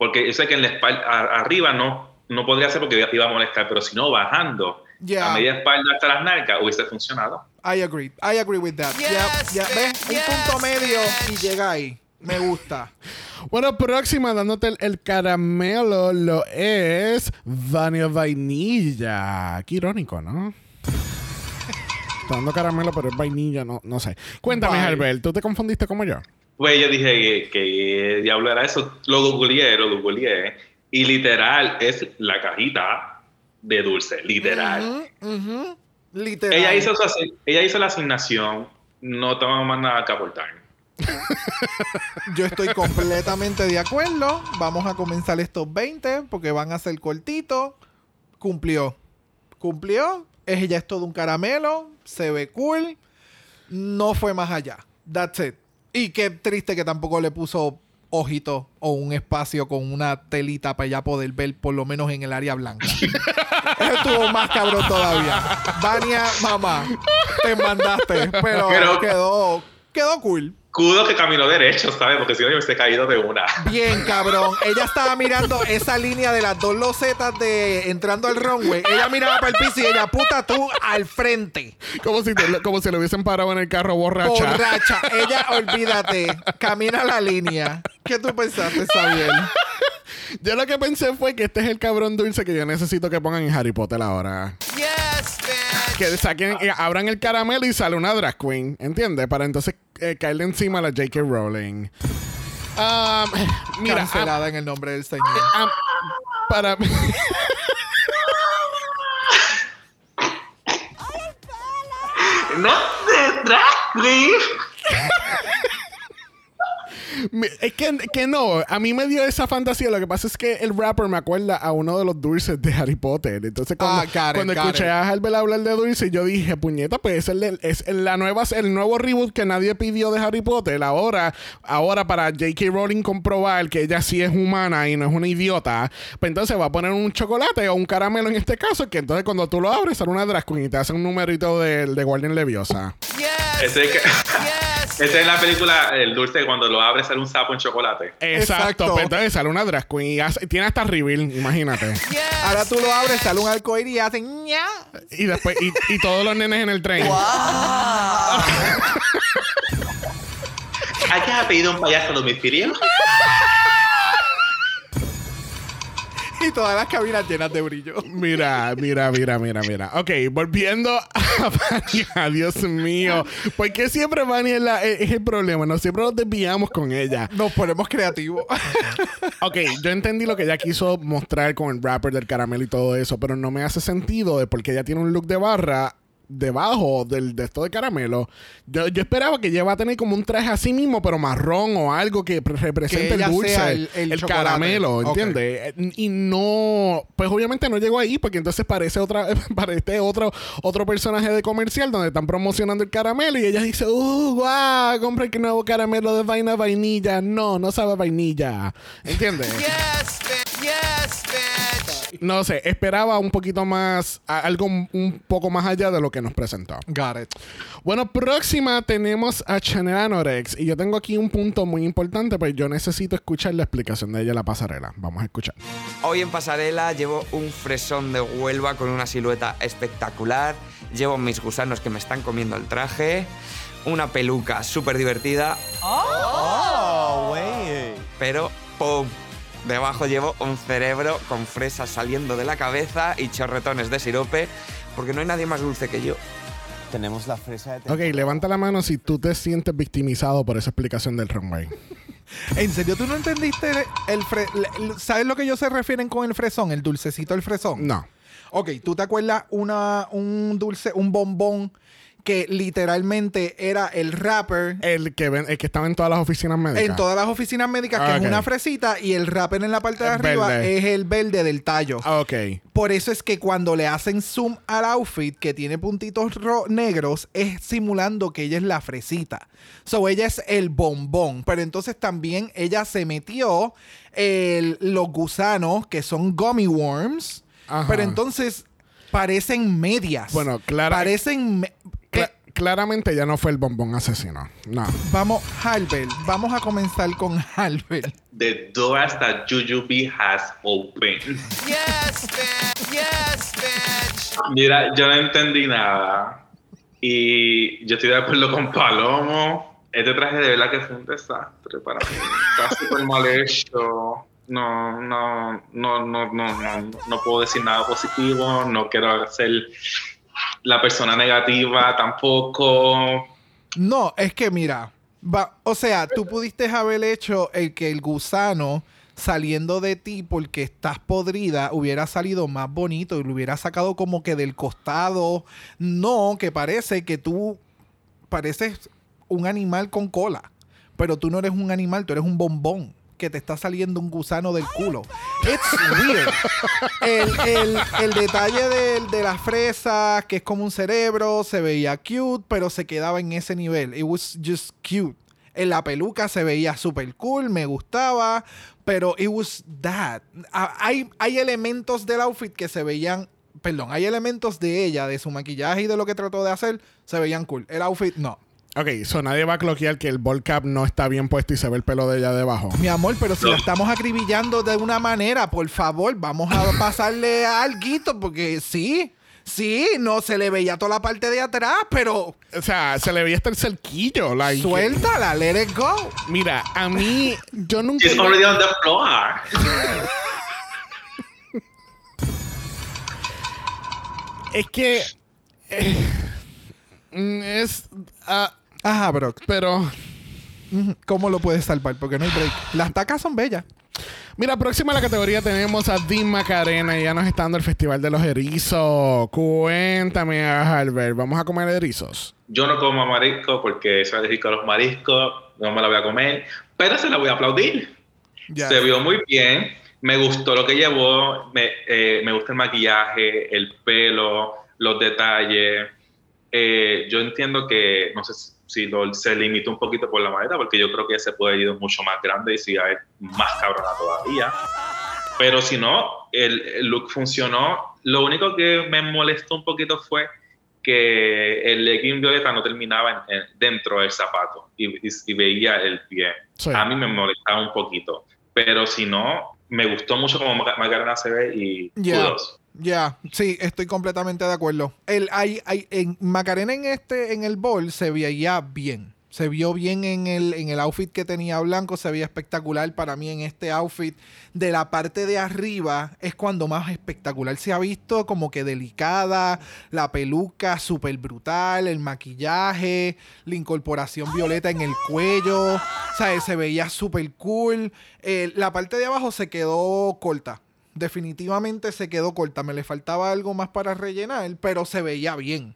porque yo sé que en la espalda a- arriba no, no podría ser porque iba a molestar, pero si no, bajando Yeah. a media espalda hasta las nalgas, hubiese funcionado. I agree. I agree with that. Yes, ya, ya, ¿ves? yes, Un punto medio y llega ahí. Me gusta. [LAUGHS] Bueno, próxima dándote el, el caramelo lo es Vania Vainilla. Qué irónico, ¿no? [LAUGHS] Está dando caramelo, pero es vainilla, no, no sé. Cuéntame, Bye. Albert, ¿tú te confundiste como yo? Pues yo dije que, que diablo era eso. Lo googleé, lo googleé. Y literal es la cajita de dulce, literal. Literal. ella, hizo su asi- ella hizo la asignación, no tengo más nada que aportar. [LAUGHS] Yo estoy completamente de acuerdo. Vamos a comenzar estos 20 porque van a ser cortitos. Cumplió. Cumplió. Ella es todo un caramelo. Se ve cool. No fue más allá. That's it. Y qué triste que tampoco le puso ojito o un espacio con una telita para ya poder ver por lo menos en el área blanca. [LAUGHS] Eso estuvo más cabrón todavía. Vania, mamá, te mandaste, pero, Pero- quedó, quedó cool. Cudo que caminó derecho, ¿sabes? Porque si no, yo me hubiese caído de una. Bien, cabrón. Ella estaba mirando esa línea de las dos losetas de entrando al runway. Ella miraba para el piso y ella, puta, tú al frente. Como si, te- como si le hubiesen parado en el carro borracha. Borracha. Ella, olvídate. Camina la línea. ¿Qué tú pensaste, Sabiel? Yo lo que pensé fue que este es el cabrón dulce que yo necesito que pongan en Harry Potter ahora. Yes, bitch. Que saquen, abran el caramelo y sale una drag queen, ¿entiendes? Para entonces eh, caerle encima a la J.K. Rowling. Um, [SIGHS] mira, Cancelada en el nombre del Señor. ah, para No de drag queen. Mi- Es que, que no, a mí me dio esa fantasía. Lo que pasa es que el rapper me acuerda a uno de los dulces de Harry Potter. Entonces, cuando, Ah, it, cuando got escuché it. a Albert hablar de dulce, yo dije, puñeta, pues es, el, es el- la nueva, el nuevo reboot que nadie pidió de Harry Potter. Ahora, ahora para J.K. Rowling comprobar que ella sí es humana y no es una idiota, pues entonces va a poner un chocolate o un caramelo en este caso, que entonces cuando tú lo abres sale una drag queen y te hace un numerito de, de Guardian Leviosa. Yes. Ese es, que- Yes. Ese es la película El Dulce, cuando lo abres sale un sapo en chocolate. Exacto, Exacto. pues entonces sale una drag queen y hace- tiene hasta reveal, imagínate. Yes. Ahora tú lo abres, sale un arcoíris y hacen ña. Y después, y, y todos los nenes en el tren. ¿Hayas pedido un payaso a domicilio? [LAUGHS] [LAUGHS] Y todas las cabinas llenas de brillo. Mira, mira, mira, mira, mira. Ok, volviendo [LAUGHS] a Vania, Dios mío. ¿Por qué siempre Vania es, la- es el problema? No siempre nos desviamos con ella. Nos ponemos creativos. [LAUGHS] Ok, yo entendí lo que ella quiso mostrar con el rapper del caramelo y todo eso, pero no me hace sentido de por qué ella tiene un look de barra debajo del, de esto de caramelo. Yo, yo esperaba que ella va a tener como un traje así mismo, pero marrón o algo que pre- represente Que el dulce, sea el, el- el chocolate. caramelo. ¿entiendes? Eh, Y no, pues obviamente no llegó ahí porque entonces parece otra, [LAUGHS] parece otro, otro personaje de comercial donde están promocionando el caramelo y ella dice, uh, guau, compra el nuevo caramelo de vaina vainilla. No, no sabe vainilla. ¿Entiendes? Yes. Yes. No sé, esperaba un poquito más, algo un- poco más allá de lo que nos presentó. Got it. Bueno, próxima tenemos a Chanel Anorex. Y yo tengo aquí un punto muy importante, pues yo necesito escuchar la explicación de ella en la pasarela. Vamos a escuchar. Hoy en pasarela llevo un fresón de Huelva con una silueta espectacular. Llevo mis gusanos que me están comiendo el traje. Una peluca súper divertida. Pero, ¡pum! Debajo llevo un cerebro con fresas saliendo de la cabeza y chorretones de sirope. Porque no hay nadie más dulce que yo. Tenemos la fresa de Ok, levanta la mano si tú te sientes victimizado por esa explicación del runway. [LAUGHS] ¿En serio tú no entendiste el fre el- ¿Sabes lo que ellos se refieren con el fresón? El dulcecito del fresón. No. Ok, ¿tú te acuerdas una, un dulce, un bombón que literalmente era el rapper El que, ven- el que estaba en todas las oficinas médicas. en todas las oficinas médicas, que Ah, es una fresita, y el rapper en la parte de El arriba verde. es el verde del tallo. Ah, ok. Por eso es que cuando le hacen zoom al outfit que tiene puntitos ro- negros, es simulando que ella es la fresita. So ella es el bombón. Pero entonces también ella se metió el- los gusanos que son gummy worms. Ajá. Pero entonces parecen medias. Bueno, clara- Parecen. me- claramente ya no fue el bombón asesino. No. Vamos, Halbert. Vamos a comenzar con Halbert. The door that Jujubee has opened. Yes, bitch. Yes, bitch. Mira, yo no entendí nada. Y yo estoy de acuerdo con Palomo. Este traje de verdad que fue un desastre para mí. Está súper mal hecho. No, no, no, no, no, no, no puedo decir nada positivo. No quiero ser la persona negativa tampoco. No, es que mira, va, o sea, tú pudiste haber hecho el que el gusano saliendo de ti porque estás podrida hubiera salido más bonito y lo hubiera sacado como que del costado. No, que parece que tú pareces un animal con cola, pero tú no eres un animal, tú eres un bombón que te está saliendo un gusano del culo. It's weird. El, el- detalle de, de las fresas, que es como un cerebro, se veía cute, pero se quedaba en ese nivel. It was just cute. En la peluca se veía super cool, me gustaba, pero it was that. Ah, Hay, hay elementos del outfit que se veían, perdón, hay elementos de ella, de su maquillaje y de lo que trató de hacer, se veían cool. El outfit no. Ok, so nadie va a cloquear que el ball cap no está bien puesto y se ve el pelo de ella debajo. Mi amor, pero si la estamos acribillando de una manera, por favor, vamos a [LAUGHS] pasarle alguito, porque sí, sí, no se le veía toda la parte de atrás, pero O sea, se le veía hasta el cerquillo. Like, suéltala, let it go. Mira, a mí, yo nunca. She's already on the floor. [LAUGHS] Es que. eh, es. ah, Ajá, Brock, pero. ¿cómo lo puedes salvar? Porque no hay break. Las tacas son bellas. Mira, próxima a la categoría tenemos a Dean Macarena. y Ya nos está dando el Festival de los Erizos. Cuéntame, Albert. ¿Vamos a comer erizos? Yo no como marisco porque soy alérgico a los mariscos, no me la voy a comer, pero se la voy a aplaudir. Ya. Se vio muy bien, me gustó lo que llevó, me, eh, me gusta el maquillaje, el pelo, los detalles. Eh, yo entiendo que, no sé si lo- se limitó un poquito por la maleta, porque yo creo que se puede ir mucho más grande y si hay más cabrona todavía. Pero si no, el, el look funcionó. Lo único que me molestó un poquito fue que el legging violeta no terminaba en- en- dentro del zapato y, y- y veía el pie. Sí. A mí me molestaba un poquito. Pero si no, me gustó mucho como Maca- Macarena se ve y Ya. kudos. Ya, sí, estoy completamente de acuerdo. El, hay, hay, en Macarena en este, en el bol se veía bien. Se vio bien en el, en el outfit que tenía blanco, se veía espectacular para mí en este outfit. De la parte de arriba es cuando más espectacular se ha visto, como que delicada, la peluca súper brutal, el maquillaje, la incorporación violeta en el cuello, o sea, se veía súper cool. Eh, la parte de abajo se quedó corta. Definitivamente se quedó corta. Me le faltaba algo más para rellenar, pero se veía bien.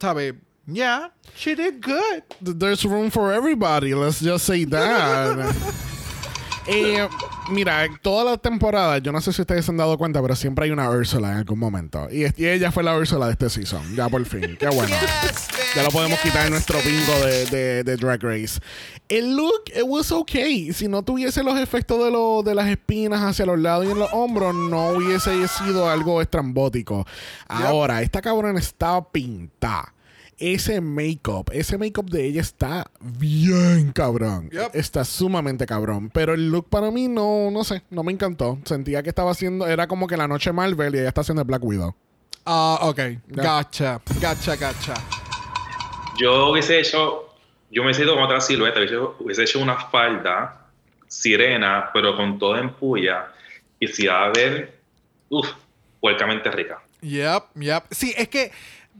¿Sabes? Yeah, she did good. There's room for everybody. Let's just say [LAUGHS] that. Eh, mira, toda la temporada, yo no sé si ustedes se han dado cuenta, pero siempre hay una Ursula en algún momento. Y, ella fue la Ursula de este season. Ya por fin. Qué bueno. Yes. Ya lo podemos quitar en nuestro bingo de, de- de Drag Race. El look, it was okay. Si no tuviese los efectos de, lo- de las espinas hacia los lados y en los hombros, no hubiese sido algo estrambótico. Ahora, esta cabrona está pintada. Ese make-up, ese make-up de ella está bien cabrón. Yep. Está sumamente cabrón. Pero el look para mí no, no sé, no me encantó. Sentía que estaba haciendo, era como que la noche Marvel y ella está haciendo el Black Widow. Ah, ok. Ya. Gotcha. Gotcha, gotcha. Yo hubiese hecho, yo me hubiese ido con otra silueta, hubiese, hubiese hecho una falda sirena, pero con todo en puya, y si va a ver, uff, puercamente rica. Yep, yep. Sí, es que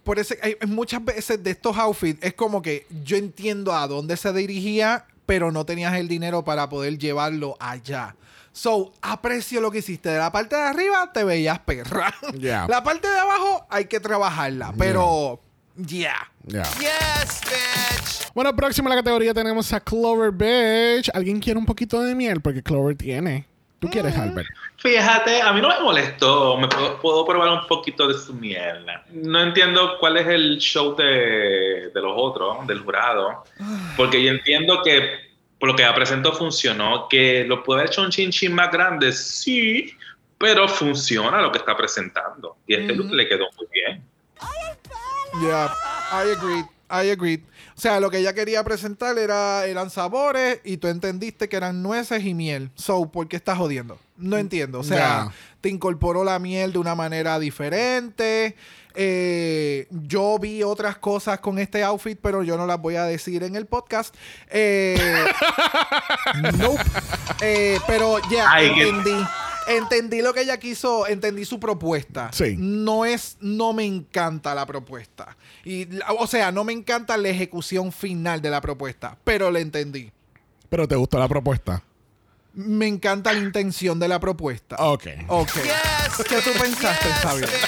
por eso hay muchas veces de estos outfits es como que yo entiendo a dónde se dirigía, pero no tenías el dinero para poder llevarlo allá. So, aprecio lo que hiciste. De la parte de arriba te veías perra. Yeah. La parte de abajo hay que trabajarla, pero yeah. Ya. Yes, bitch. Bueno, próxima a la categoría tenemos a Clover Bitch. ¿Alguien quiere un poquito de miel? Porque Clover tiene. ¿Tú quieres, Albert? Fíjate, a mí no me molestó, me puedo, puedo probar un poquito de su miel. No entiendo cuál es el show de, de los otros, del jurado, porque yo entiendo que por lo que presentó funcionó, que lo puede haber hecho un chin chin más grande, sí, pero funciona lo que está presentando. Y este look le quedó muy bien. Yeah, I agree. I agree. O sea, lo que ella quería presentar era, eran sabores y tú entendiste que eran nueces y miel. So, ¿por qué estás jodiendo? No entiendo. O sea, te incorporó la miel de una manera diferente. Eh, yo vi otras cosas con este outfit, pero yo no las voy a decir en el podcast. Eh, [LAUGHS] nope. Eh, pero ya, que- entendí. Entendí lo que ella quiso, entendí su propuesta. Sí. No es, no me encanta la propuesta. Y, o sea, no me encanta la ejecución final de la propuesta, pero la entendí. Pero te gustó la propuesta. Me encanta la intención de la propuesta. Ok. Ok. ¿Qué tú pensaste, Xavier? [LAUGHS]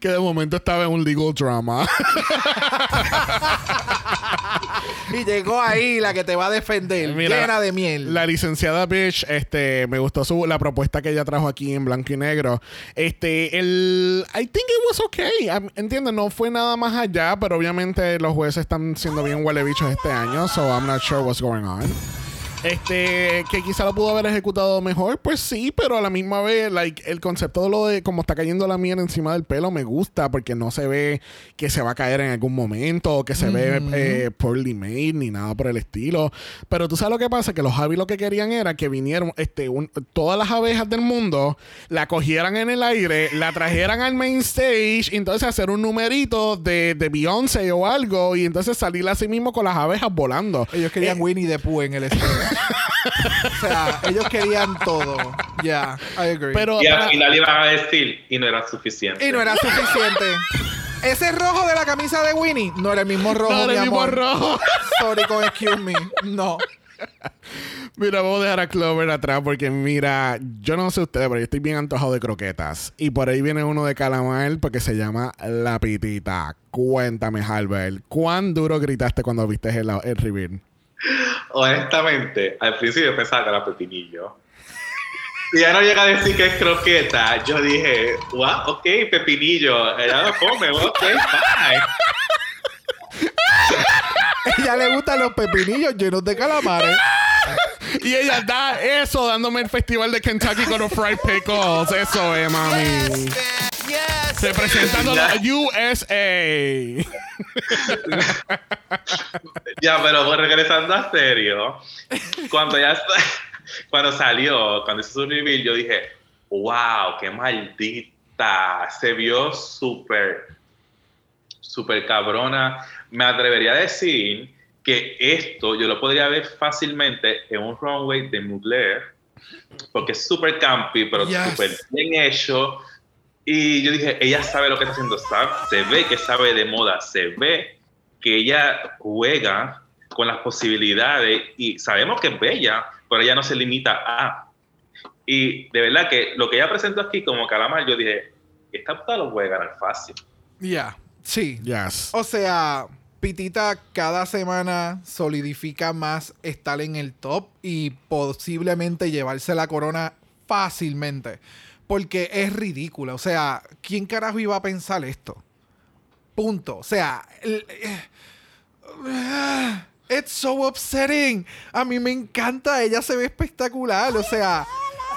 Que de momento estaba en un legal drama. [LAUGHS] Y llegó ahí la que te va a defender, Mira, llena de miel. La licenciada Bitch, este, me gustó su, la propuesta que ella trajo aquí en blanco y negro. Este, el, I think it was okay. Entiendo, no fue nada más allá, pero obviamente los jueces están siendo bien huele bichos este año, so I'm not sure what's going on. Este, que quizá lo pudo haber ejecutado mejor, pues sí, pero a la misma vez, like, el concepto de lo de cómo está cayendo la miel encima del pelo me gusta porque no se ve que se va a caer en algún momento o que se ve eh, poorly made ni nada por el estilo. Pero tú sabes lo que pasa, que los Javi lo que querían era que vinieran este, un- todas las abejas del mundo, la cogieran en el aire, la trajeran al main stage y entonces hacer un numerito de, de Beyoncé o algo y entonces salir así mismo con las abejas volando. Ellos querían Eh, Winnie the Pooh en el escenario. O sea, ellos querían todo. Ya, I agree. Pero Y al para- final iban a decir, y no era suficiente. y no era suficiente. Ese rojo de la camisa de Winnie no era el mismo rojo, No, era mi el mismo amor. rojo. Sorry con excuse me. No. Mira, vamos a dejar a Clover atrás porque mira, yo no sé ustedes, pero yo estoy bien antojado de croquetas. Y por ahí viene uno de calamar porque se llama La Pitita. Cuéntame, Albert, ¿cuán duro gritaste cuando viste el, el reveal? Honestamente, al principio pensaba que era pepinillo. Y ya no llega a decir que es croqueta. Yo dije, wow, ok, pepinillo. Ella lo come, ok, bye. Ella le gustan los pepinillos llenos de calamares. Y ella da eso dándome el festival de Kentucky con los fried pickles. Eso es, mami. Representando a la [LAUGHS] USA. Ya, pero pues, regresando a serio, cuando ya cuando salió, cuando hizo su reveal, yo dije, wow, qué maldita. Se vio súper, súper cabrona. Me atrevería a decir que esto yo lo podría ver fácilmente en un runway de Mugler, porque es súper campy, pero Yes. súper bien hecho. Y yo dije, ella sabe lo que está haciendo, sabe- se ve que sabe de moda, se ve que ella juega con las posibilidades y sabemos que es bella, pero ella no se limita a. Y de verdad que lo que ella presentó aquí como calamar, yo dije, esta puta lo puede ganar fácil. Ya, sí. Yes. O sea, Pitita cada semana solidifica más estar en el top y posiblemente llevarse la corona fácilmente. Porque es ridícula. O sea, ¿quién carajo iba a pensar esto? Punto. O sea, eh, it's so upsetting. A mí me encanta. Ella se ve espectacular. O sea,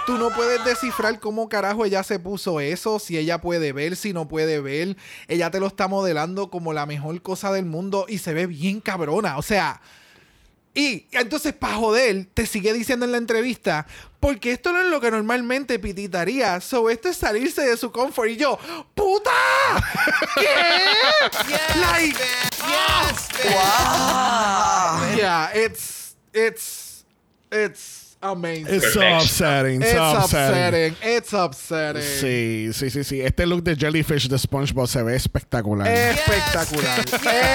tú no puedes descifrar cómo carajo ella se puso eso. Si ella puede ver, si no puede ver. Ella te lo está modelando como la mejor cosa del mundo y se ve bien cabrona. O sea. Y entonces, para joder, te sigue diciendo en la entrevista, porque esto no es lo que normalmente Pitita haría. So, esto es salirse de su confort. Y yo, ¡puta! [LAUGHS] ¿Qué? like, yeah, it's, it's, it's amazing. It's so upsetting. It's So upsetting. upsetting. It's upsetting. Sí, sí, sí, sí. Este look de Jellyfish de SpongeBob se ve espectacular. Espectacular.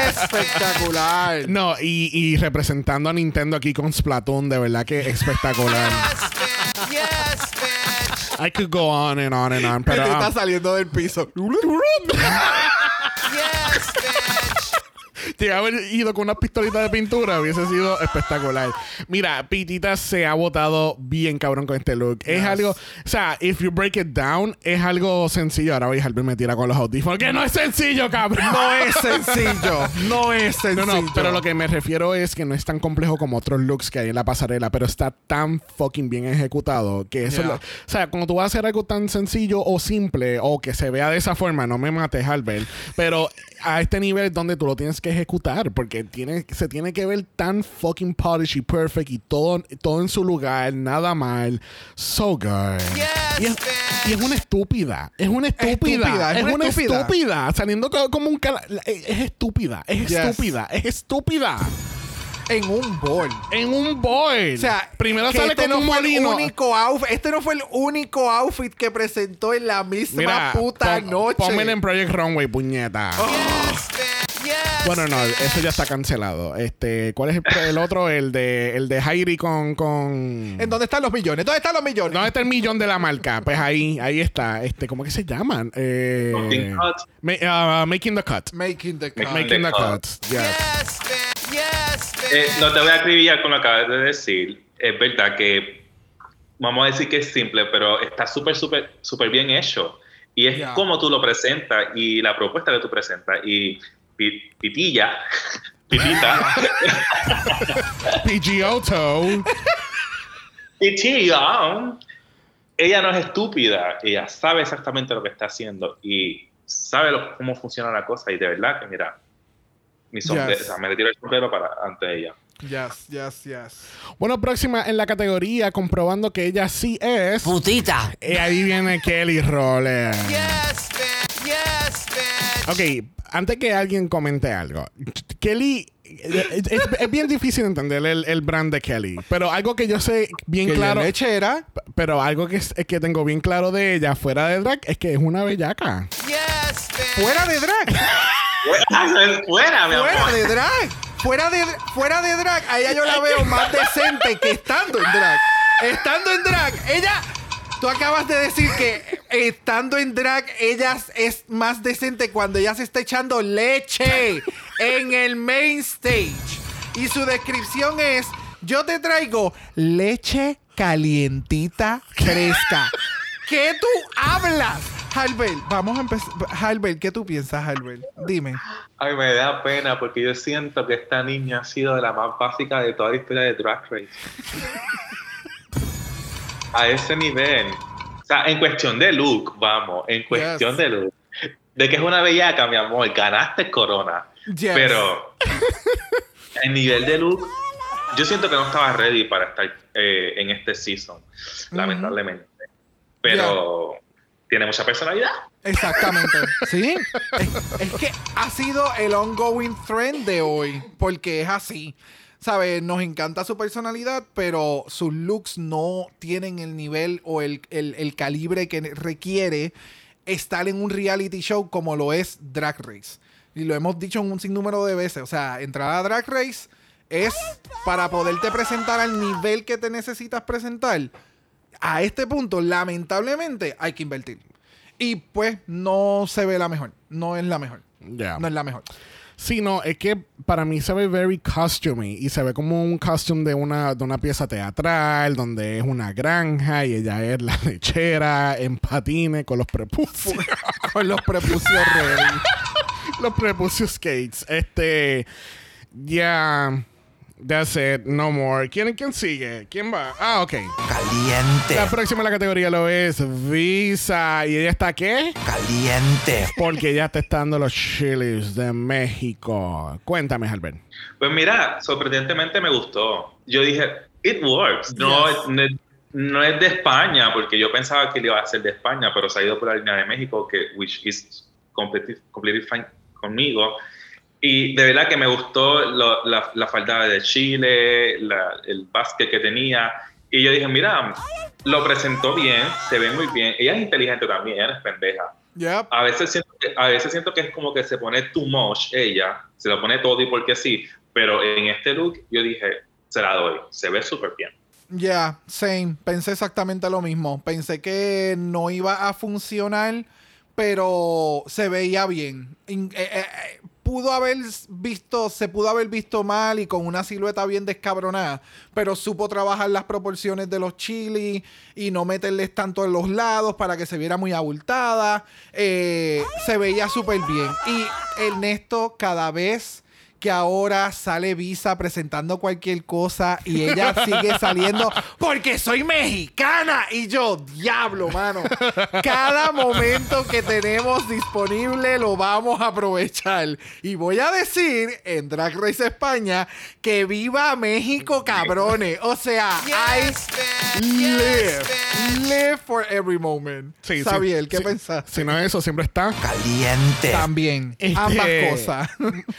Espectacular. No, y, y representando a Nintendo aquí con Splatoon, de verdad que espectacular. I could go on and on and on, pero Pitita um, saliendo del piso. llega a haber ido con unas pistolitas de pintura, hubiese sido espectacular. Mira, Pitita se ha botado bien cabrón con este look. Es algo, o sea, if you break it down, es algo sencillo. Ahora voy a me tira con los audífonos. Que no es sencillo, cabrón. No es sencillo. No es No, sencillo. no, pero lo que me refiero es que no es tan complejo como otros looks que hay en la pasarela, pero está tan fucking bien ejecutado que eso... Yeah. lo- o sea, cuando tú vas a hacer algo tan sencillo o simple o que se vea de esa forma, no me mates, Albert, pero a este nivel donde tú lo tienes que ejecutar porque tiene, se tiene que ver tan fucking polished y perfect y todo, todo en su lugar, nada mal. So good. y, es, y es una estúpida. Es una estúpida. Estúpida, Es, una, estúpida. Saliendo co- como un... cala- Es es estúpida. Es Yes. estúpida. Es estúpida. En un bowl. En un boil. O sea, primero que sale este como no un fue molino. El único outfit, este no fue el único outfit que presentó en la misma Mira, puta pon- noche. Pónmelo en Project Runway, puñeta. Bueno, no, eso ya está cancelado. Este, ¿cuál es el, el otro? El de el de Jairi con con ¿En dónde están los millones? ¿Dónde están los millones? ¿Dónde está el millón de la marca? Pues ahí, ahí está. Este, ¿cómo que se llaman? Eh, Making Cut. ma- ah, making the cut. Making the cut. Making Making the the cut. cut. Yes. Eh, no te voy a acribillar con lo que acabas de decir. Es verdad que vamos a decir que es simple, pero está súper, súper, súper bien hecho. Y es Ya. como tú lo presentas y la propuesta que tú presentas. Y Pi- Pitilla, [LAUGHS] Pitita, PGOto. Pitilla, ella no es estúpida. Ella sabe exactamente lo que está haciendo y sabe lo- cómo funciona la cosa. Y de verdad que, mira, mi sombrero, Yes. o sea, me retiro el sombrero para, ante ella. Yes, yes, yes. Bueno, próxima en la categoría, comprobando que ella sí es. Putita. Y ahí viene Kelly Roller. Ok, antes que alguien comente algo, Kelly. Es, es- es bien difícil entender el, el brand de Kelly, pero algo que yo sé bien Que claro, la lechera. pero algo que, es- que tengo bien claro de ella fuera de drag es que es una bellaca. Fuera de drag. Fuera, mi amor. Fuera de drag. Fuera de, fuera de drag. A ella yo la veo más decente que estando en drag. Estando en drag, ella. Tú acabas de decir que estando en drag, ella es más decente cuando ella se está echando leche en el main stage. Y su descripción es: Yo te traigo leche calientita, fresca. ¿Qué tú hablas? Halbert, vamos a empezar. Halbert, ¿qué tú piensas, Halbert? Dime. Ay, me da pena porque yo siento que esta niña ha sido de la más básica de toda la historia de Drag Race. [LAUGHS] A ese nivel. O sea, en cuestión de look, vamos, en cuestión Yes. de look. De que es una bellaca, mi amor, ganaste corona. Yes. Pero el nivel de look, yo siento que no estaba ready para estar eh, en este season, lamentablemente. Pero tiene mucha personalidad. Exactamente. [LAUGHS] Sí. Es, es que ha sido el ongoing trend de hoy. Porque es así. ¿Sabes? Nos encanta su personalidad, pero sus looks no tienen el nivel o el, el- el calibre que requiere estar en un reality show como lo es Drag Race. Y lo hemos dicho en un sinnúmero de veces. O sea, entrar a Drag Race es para poderte presentar al nivel que te necesitas presentar. A este punto, lamentablemente, hay que invertir. Y pues no se ve la mejor. No es la mejor. No es la mejor. Sí, no, es que para mí se ve very costumey y se ve como un costume de una, de una pieza teatral donde es una granja y ella es la [LAUGHS] lechera en patines con los prepucios. [LAUGHS] Con los prepucios ready. [LAUGHS] los prepucios skates. Este, ya, that's it, no more. ¿Quién, ¿Quién sigue? ¿Quién va? Ah, ok. Caliente. La próxima en la categoría lo es Visa. ¿Y ella está qué? Caliente. Porque ella está estando los chilis de México. Cuéntame, Albert. Pues mira, sorprendentemente me gustó. Yo dije, it works. No, Yes. es- no, es- no es de España, porque yo pensaba que le iba a ser de España, pero se ha ido por la línea de México, que which is completely, completely fine conmigo. Y de verdad que me gustó lo- la, la falda de Chile, la- el básquet que tenía. Y yo dije, mira, lo presentó bien, se ve muy bien. Ella es inteligente también, ella no es pendeja. Yep. A veces, siento que, a veces siento que es como que se pone too much ella, se lo pone todo y porque sí, pero en este look yo dije, se la doy, se ve súper bien. Ya, same. Pensé exactamente lo mismo. Pensé que no iba a funcionar, pero se veía bien. In- eh, eh, eh, pudo haber visto, se pudo haber visto mal y con una silueta bien descabronada, pero supo trabajar las proporciones de los chilis y no meterles tanto en los lados para que se viera muy abultada. Eh, se veía súper bien. Y Ernesto cada vez que ahora sale Visa presentando cualquier cosa y ella [LAUGHS] sigue saliendo porque soy mexicana. Y yo, diablo, mano. Cada momento que tenemos disponible lo vamos a aprovechar. Y voy a decir en Drag Race España que viva México, cabrones. O sea, I live, live for every moment. Sí, sí, Sabiel, ¿qué sí. pensás? Si no eso, siempre está. Caliente. También, Este, ambas cosas.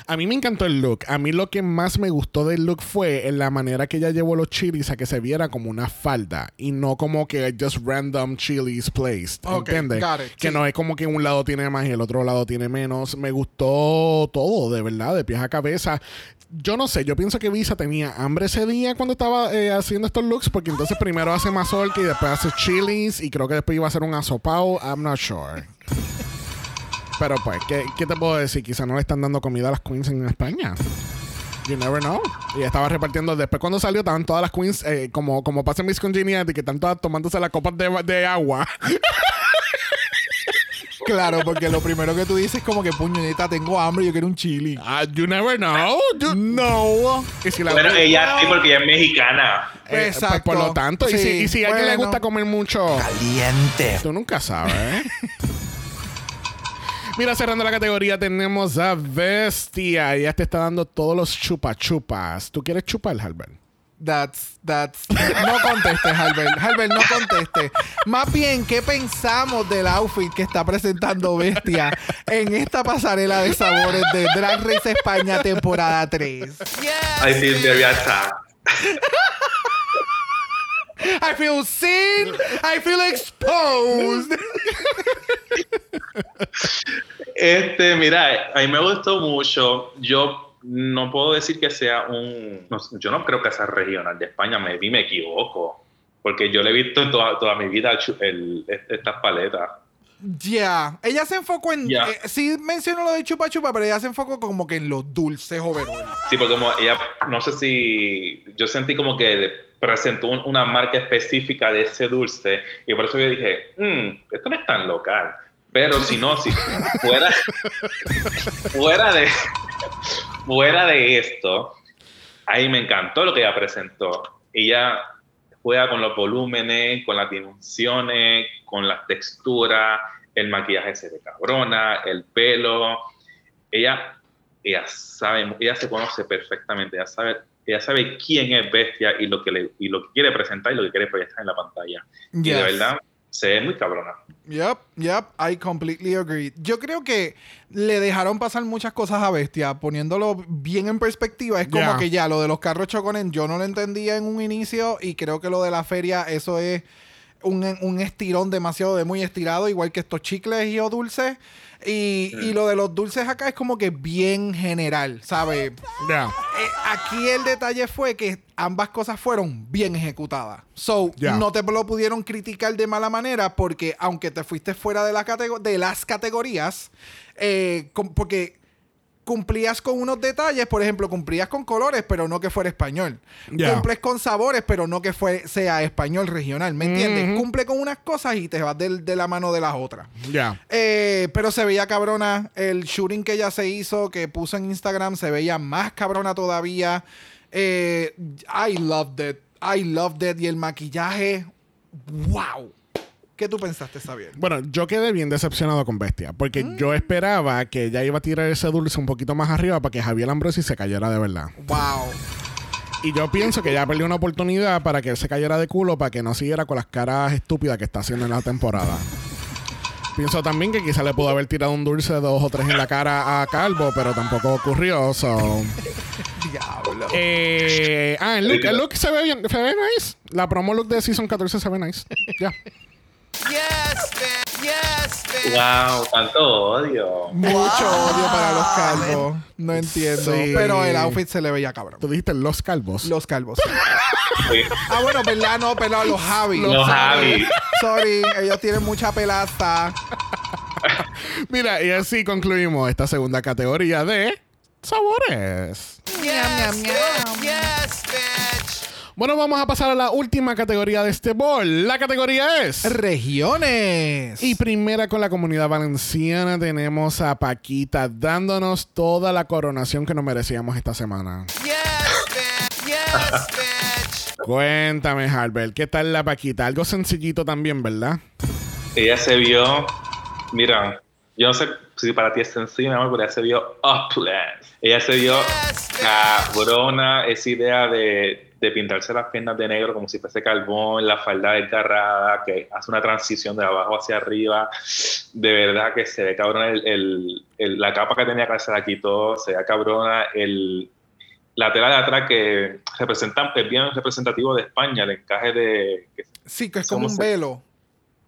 A mí me encantó el look. A mí lo que más me gustó del look fue en la manera que ella llevó los chilis a que se viera como una falda y no como que just random chilis placed. Ok, ¿Entiendes? got it, Que sí. no es como que un lado tiene más y el otro lado tiene menos. Me gustó todo, de verdad, de pies a cabeza. Yo no sé, yo pienso que Visa tenía hambre ese día cuando estaba eh, haciendo estos looks, porque entonces primero hace mazorca y después hace chilis y creo que después iba a hacer un asopao. I'm not sure. [LAUGHS] Pero pues, ¿qué, qué te puedo decir? Quizá no le están dando comida a las queens en España. You never know. Y estaba repartiendo. Después, cuando salió, estaban todas las queens, eh, como, como pasa en Miss Congeniality, que están todas tomándose las copas de, de agua. [LAUGHS] Claro, porque lo primero que tú dices es como que puñeta, tengo hambre, yo quiero un chili. Ah, you never know. You- No. Y si la Bueno, ella sí, porque ella es mexicana. eh, pues, Exacto. por lo tanto, y si, Sí, y si a alguien le gusta comer mucho, Caliente. tú nunca sabes. [LAUGHS] Mira, cerrando la categoría, tenemos a Bestia. Ella te está dando todos los chupa chupas. ¿Tú quieres chupar, Albert? That's, that's. No contestes, Albert. Albert, no contestes. Más bien, ¿qué pensamos del outfit que está presentando Bestia en esta pasarela de sabores de Drag Race España temporada 3? I feel very attacked. I feel seen. I feel exposed. Este, mira, a mí me gustó mucho. Yo no puedo decir que sea un. no yo no creo que sea regional de España, me, me equivoco. Porque yo le he visto en toda, toda mi vida el- estas paletas. Ya. Ella se enfocó en. Ya. eh, sí mencionó lo de chupa chupa, pero ella se enfocó como que en los dulces overall. Sí, porque como ella, no sé si. Yo sentí como que presentó un- una marca específica de ese dulce. Y por eso yo dije, "Mm, esto no es tan local. Pero si no, si fuera, [LAUGHS] fuera de fuera de esto, ahí me encantó lo que ella presentó. Ella juega con los volúmenes, con las dimensiones, con las texturas, el maquillaje se ve cabrona, el pelo. Ella, ella sabe, ella se conoce perfectamente, ella sabe, ella sabe quién es Bestia y lo que le, y lo que quiere presentar y lo que quiere proyectar en la pantalla. Y de verdad, se ve muy cabrona. Yep, yep, I completely agree. Yo creo que le dejaron pasar muchas cosas a Bestia, poniéndolo bien en perspectiva. Es como que ya lo de los carros chocones yo no lo entendía en un inicio y creo que lo de la feria, eso es un, un estirón demasiado de muy estirado, igual que estos chicles y o dulces. Y, y lo de los dulces acá es como que bien general, ¿sabes? Ya. Eh, aquí el detalle fue que ambas cosas fueron bien ejecutadas. So, no te lo pudieron criticar de mala manera porque aunque te fuiste fuera de, la de las categorías, eh, porque cumplías con unos detalles, por ejemplo, cumplías con colores, pero no que fuera español. Cumples con sabores, pero no que fue, sea español regional, ¿me entiendes? Cumple con unas cosas y te vas del- de, la mano de las otras. Ya. Eh, pero se veía cabrona. El shooting que ella se hizo, que puso en Instagram, se veía más cabrona todavía. Eh, I loved it. I loved it. Y el maquillaje, wow. ¿Qué tú pensaste, Xavier? Bueno, yo quedé bien decepcionado con Bestia, porque Mm. yo esperaba que ella iba a tirar ese dulce un poquito más arriba para que Javier Ambrosi se cayera de verdad. Wow. Y yo pienso que ella perdió una oportunidad para que él se cayera de culo, para que no siguiera con las caras estúpidas que está haciendo en la temporada. Pienso también que quizá le pudo haber tirado un dulce dos o tres en la cara a Calvo, pero tampoco ocurrió. So. Diablo. Eh, ah, el look, el look se ve bien, se ve nice. La promo look de Season 14 se ve nice. Ya. Wow, tanto odio. Mucho odio para los calvos. No entiendo. Sí. Pero el outfit se le veía cabrón. Tú dijiste los calvos. Los calvos. Sí. ah, bueno, ¿verdad? No, perdón, los Javi. Los Javi. Sorry, ellos tienen mucha pelaza. Mira, y así concluimos esta segunda categoría de sabores. Bueno, vamos a pasar a la última categoría de este bol. La categoría es... Regiones. Y primera con la comunidad valenciana tenemos a Paquita dándonos toda la coronación que nos merecíamos esta semana. [LAUGHS] Cuéntame, Harbel, ¿qué tal la Paquita? Algo sencillito también, ¿verdad? Ella se vio, mira, yo no sé si para ti es sencillo, mi amor, pero ella se vio opulent. Ella se vio cabrona, esa idea de, de pintarse las piernas de negro como si fuese carbón, la falda desgarrada, que hace una transición de abajo hacia arriba. De verdad que se ve cabrona el, el- el- la capa que tenía que se la quitó, se ve cabrona el, la tela de atrás que representa, es bien representativo de España, el encaje de... que- Sí, que es como ¿Cómo un se- velo.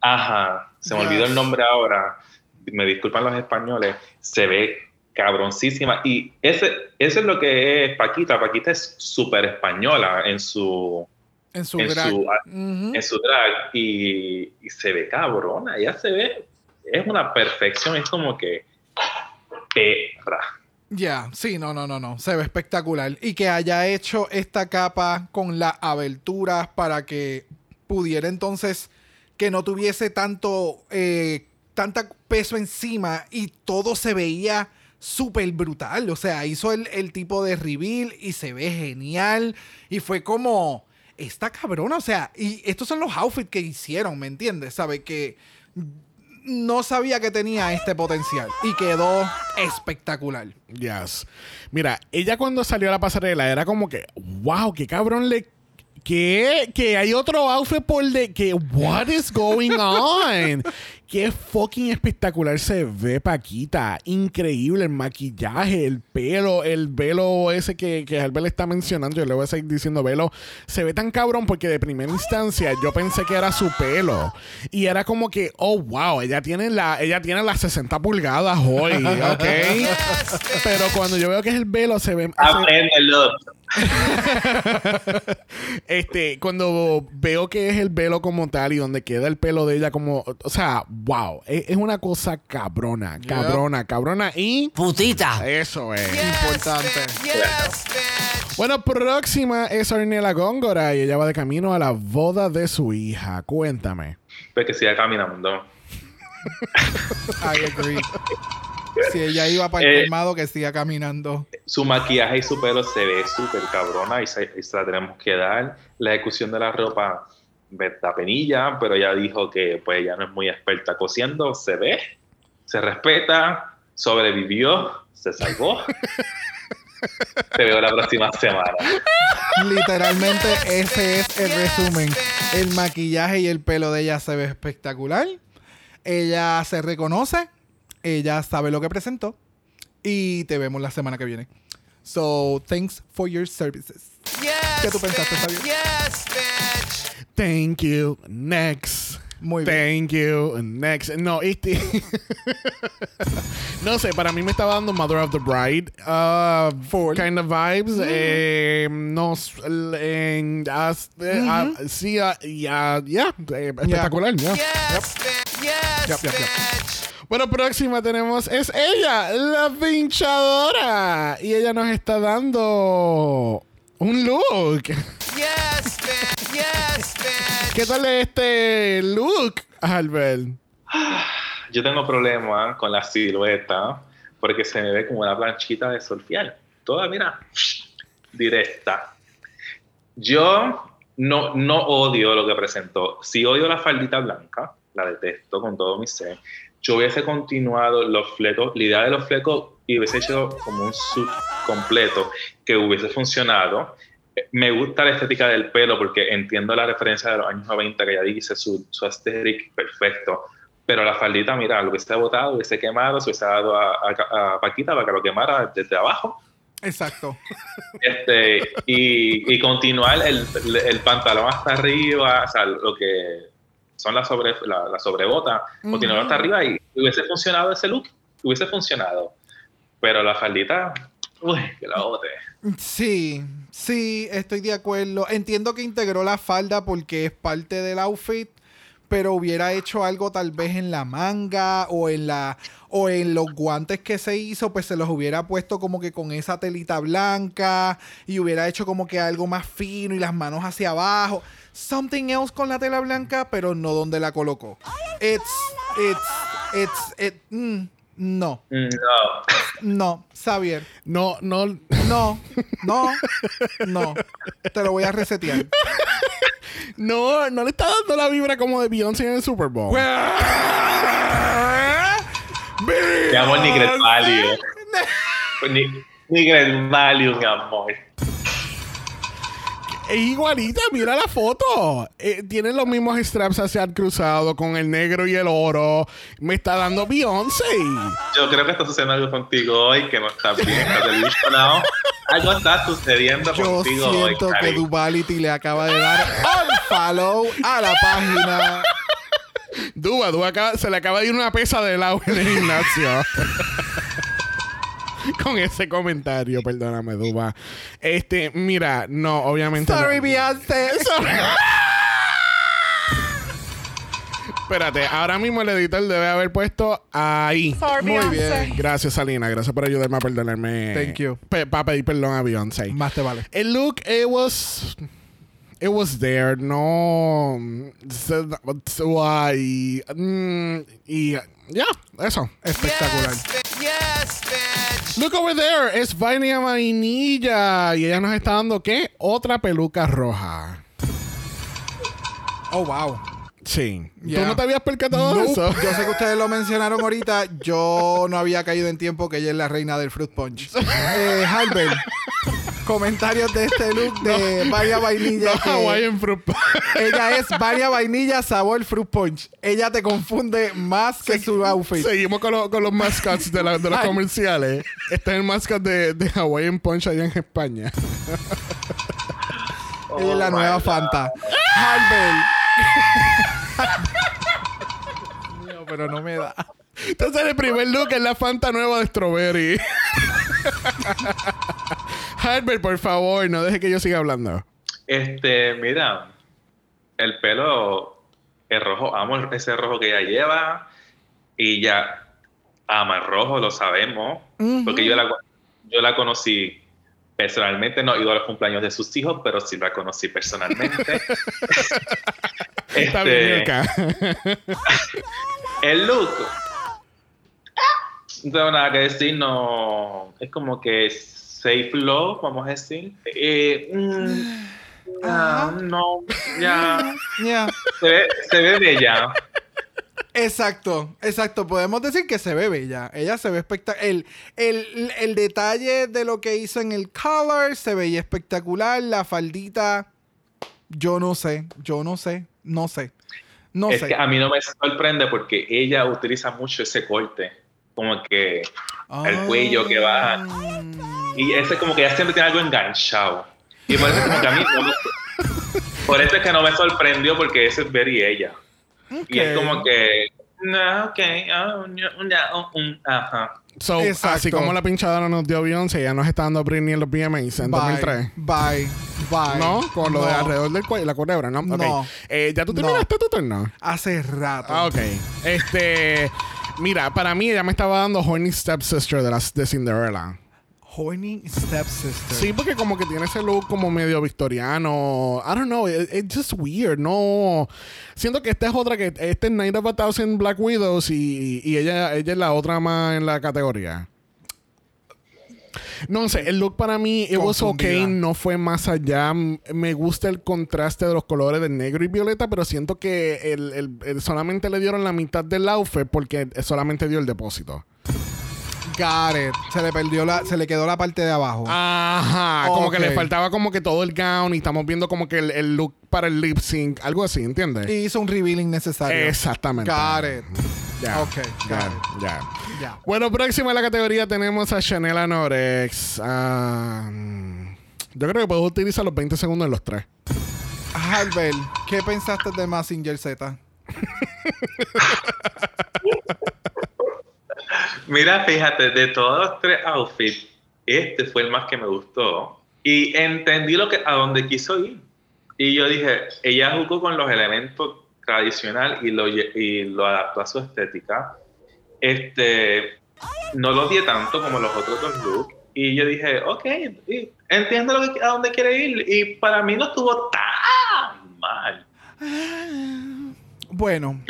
Ajá, se me olvidó el nombre ahora. Me disculpan los españoles. Se ve cabroncísima. Y ese, eso es lo que es Paquita. Paquita es súper española en su, En su en drag. su, en su drag. Y, y se ve cabrona. Ella se ve, es una perfección. Es como que perra. Ya, sí, no, no, no, no. Se ve espectacular. Y que haya hecho esta capa con las aberturas para que pudiera entonces que no tuviese tanto, eh, tanta peso encima y todo se veía súper brutal. O sea, hizo el, el tipo de reveal y se ve genial. Y fue como, esta cabrona, o sea, y estos son los outfits que hicieron, ¿me entiendes? ¿Sabe? Que no sabía que tenía este potencial y quedó espectacular. Yes. Mira, ella cuando salió a la pasarela era como que, wow, qué cabrón le. ¿Qué? Que hay otro outfit por de. que What is going [LAUGHS] on? Qué fucking espectacular se ve Paquita. Increíble el maquillaje, el pelo, el velo ese que, que Albert está mencionando. Yo le voy a seguir diciendo velo. Se ve tan cabrón porque de primera instancia yo pensé que era su pelo. Y era como que, oh wow, ella tiene la, ella tiene las 60 pulgadas hoy, [LAUGHS] ¿ok? Pero cuando yo veo que es el velo, se ve. se- Apréndelo. [LAUGHS] este, cuando veo que es el velo como tal y donde queda el pelo de ella como, o sea, wow, es, es una cosa cabrona, cabrona, cabrona y Putita. eso es. Importante. Bueno, próxima es Ornella Góngora y ella va de camino a la boda de su hija. Cuéntame. Pues que siga caminando. [LAUGHS] I agree. Si ella iba para el Eh, colmado, que siga caminando. su maquillaje y su pelo se ve súper cabrona y se, y se la tenemos que dar. La ejecución de la ropa me da penilla, pero ella dijo que pues ella no es muy experta cosiendo. Se ve, se respeta, sobrevivió, se salvó. Te veo la próxima semana. Literalmente, ese es el resumen. El maquillaje y el pelo de ella se ve espectacular. Ella se reconoce. Ella sabe lo que presentó. Y te vemos la semana que viene. So, thanks for your services. ¿Qué tú pensaste, Fabio? Thank you. Next. Muy bien. Thank you. Next. No, este. [LAUGHS] no sé, para mí me estaba dando Mother of the Bride. uh, kind of vibes. Eh, no. s- l- en- as- eh, ah, sí, ah, ya, ya. eh, espectacular, ya. Yep, yep, yep. Bueno, próxima tenemos es ella, la pinchadora. Y ella nos está dando un look. ¿Qué tal este look, Albert? Yo tengo problemas con la silueta porque se me ve como una planchita de surfear. Toda, mira, directa. Yo no, no odio lo que presentó. Si odio la faldita blanca, la detesto con todo mi ser. Yo hubiese continuado los flecos, la idea de los flecos y hubiese hecho como un sub completo que hubiese funcionado. Me gusta la estética del pelo porque entiendo la referencia de los años 90 que ya dice, su, su aesthetic perfecto. Pero la faldita, mira, lo hubiese botado, lo hubiese quemado, se hubiese dado a, a- a Paquita para que lo quemara desde abajo. Exacto. Este, y, y continuar el, el pantalón hasta arriba, o sea, lo que son las sobre, la, la sobrebota, continuar hasta arriba y hubiese funcionado ese look, hubiese funcionado. Pero la faldita, uy, que la bote. Sí, sí, estoy de acuerdo. Entiendo que integró la falda porque es parte del outfit, pero hubiera hecho algo tal vez en la manga o en la o en los guantes que se hizo, pues se los hubiera puesto como que con esa telita blanca y hubiera hecho como que algo más fino y las manos hacia abajo. Something else con la tela blanca, pero no donde la colocó. It's, it's, it's, it, mm, no, No. no, Xavier. No, no. No, no, no. Te lo voy a resetear. [LAUGHS] No, no le está dando la vibra como de Beyoncé en el Super Bowl. Mi amor, ni Great Value. [LAUGHS] Ni, ni Great Value, mi amor. Es igualita, mira la foto. Eh, tiene los mismos straps hacia el cruzado con el negro y el oro. Me está dando Beyoncé. Yo creo que está sucediendo algo contigo hoy que no está bien. Delusionado. Algo está sucediendo Yo contigo hoy. siento que. Duvality le acaba de dar un follow a la página. [LAUGHS] Duba, Duba acaba- se le acaba de ir una pesa de lado en el gimnasio. [LAUGHS] Con ese comentario, perdóname, Duba. Este, mira, no, obviamente. no. Sorry, Beyoncé. Espérate, ahora mismo el editor debe haber puesto ahí. Muy bien. Gracias, Salina. Gracias por ayudarme a perdonarme. Thank you. Para pedir perdón a Beyoncé. Más te vale. El look, it was. It was there. No. Y. mm, y ya, eso. Espectacular. Yes, bitch. Look over there. Es Vania Vainilla. Y ella nos está dando, ¿qué? Otra peluca roja. Oh, wow. Sí. ¿Tú Yeah. no te habías percatado de Nope. eso? Yo sé que ustedes lo mencionaron ahorita. Yo no había caído en tiempo que ella es la reina del fruit punch. [LAUGHS] Eh, Halbert, comentarios de este look de Vaya Vainilla. No, que Hawaiian fruit ella es Vaya Vainilla sabor fruit punch. Ella te confunde más que su outfit. Seguimos con, lo- con los mascots de, la- de los Ay. comerciales. Este es el mascot de, de Hawaiian Punch allá en España. [LAUGHS] Ella es la Oh nueva God. Fanta. Halbert. Mío, pero no me da. Entonces el primer look es la Fanta nueva de Strawberry. [LAUGHS] Herbert, por favor, no deje que yo siga hablando. Este, mira, el pelo es rojo, amo ese rojo que ella lleva y ya ama el rojo, lo sabemos, porque yo la, yo la conocí personalmente, no he ido a los cumpleaños de sus hijos, pero sí la conocí personalmente. [LAUGHS] Este. El look. No tengo nada que decir, no. Es como que safe love, vamos a decir. Eh, mm, ah, no, ya. [LAUGHS] Ya. Se ve, se ve bella. Exacto, exacto. Podemos decir que se ve bella. Ella se ve espectacular. El, el, el detalle de lo que hizo en el color se veía espectacular. La faldita, yo no sé, yo no sé, no sé. No es sé. que a mí no me sorprende porque ella utiliza mucho ese corte. Como que el cuello que baja. Ah. Y ese como que ella siempre tiene algo enganchado. Y por eso como que a mí no [LAUGHS] Por eso es que no me sorprendió porque ese es very ella. Y es como que... No, ok. ah, no, no, um, ajá. So, Exacto. así como la pinchadora nos dio Beyoncé, ya nos está dando Britney en los VMAs en Bye, 2003. Bye, bye. ¿No? Con lo de No. alrededor del cuello, la culebra, ¿no? Ok. No. Eh, ¿Ya tú No. terminaste tu turno? Hace rato. Ah, ok. Este... Mira, para mí ella me estaba dando Horny Stepsister de, las, de Cinderella. Horny stepsister. Sí, porque como que tiene ese look como medio victoriano. I don't know, it- it's just weird. No. Siento que esta es otra que este es Night of a Thousand Black Widows y, y ella, ella es la otra más en la categoría. No sé, el look para mí, it was okay, no fue más allá. Me gusta el contraste de los colores de negro y violeta, pero siento que el, el- el- solamente le dieron la mitad del outfit porque solamente dio el depósito. Got it. Se le perdió la, se le quedó la parte de abajo. Ajá, como que le faltaba como que todo el gown y estamos viendo como que el, el look para el lip sync, algo así, ¿entiendes? Y hizo un revealing necesario. Exactamente. Got it. Ya. Ok, ya, ya. Ya. Bueno, próxima en la categoría tenemos a Chanel Anorex. Mm, yo creo que puedo utilizar los 20 segundos en los tres. Albert, ¿qué pensaste de Massinger Z? [LAUGHS] Mira, fíjate, de todos los tres outfits, este fue el más que me gustó. Y entendí lo que, a dónde quiso ir. Y yo dije, ella jugó con los elementos tradicional y lo, y lo adaptó a su estética. Este, no lo odié tanto como los otros dos looks. Y yo dije, ok, entiendo lo que- a dónde quiere ir. Y para mí no estuvo tan mal. Bueno,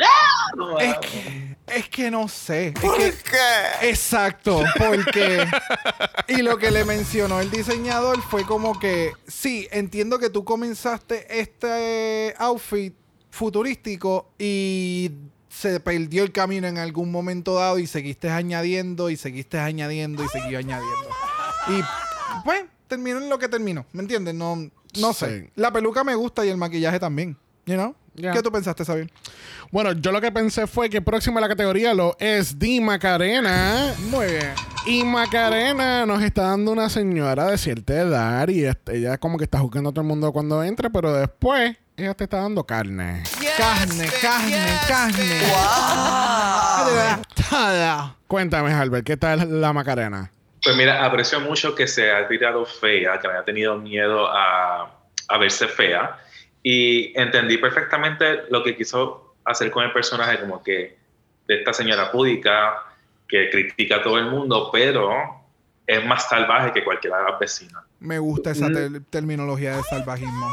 No, es que, es que no sé. Es ¿Por que- qué? Exacto, porque... [LAUGHS] y lo que le mencionó el diseñador fue como que, sí, entiendo que tú comenzaste este outfit futurístico y se perdió el camino en algún momento dado y seguiste añadiendo y seguiste añadiendo y siguió añadiendo. Y pues terminó en lo que terminó, ¿me entiendes? No, no sé. Sí. La peluca me gusta y el maquillaje también, you know? ¿Qué tú pensaste, Sabine? Bueno, yo lo que pensé fue que próximo a la categoría lo es Di Macarena. Muy bien. Y Macarena nos está dando una señora de cierta edad y ella como que está juzgando a todo el mundo cuando entra, pero después ella te está dando carne. Carne, carne, carne. Todo. Cuéntame, Albert, ¿qué tal la Macarena? Pues mira, aprecio mucho que se ha tirado fea, que haya tenido miedo a, a verse fea. Y entendí perfectamente lo que quiso hacer con el personaje, como que de esta señora púdica que critica a todo el mundo, pero es más salvaje que cualquiera de las vecinas. Me gusta esa ter- terminología de salvajismo.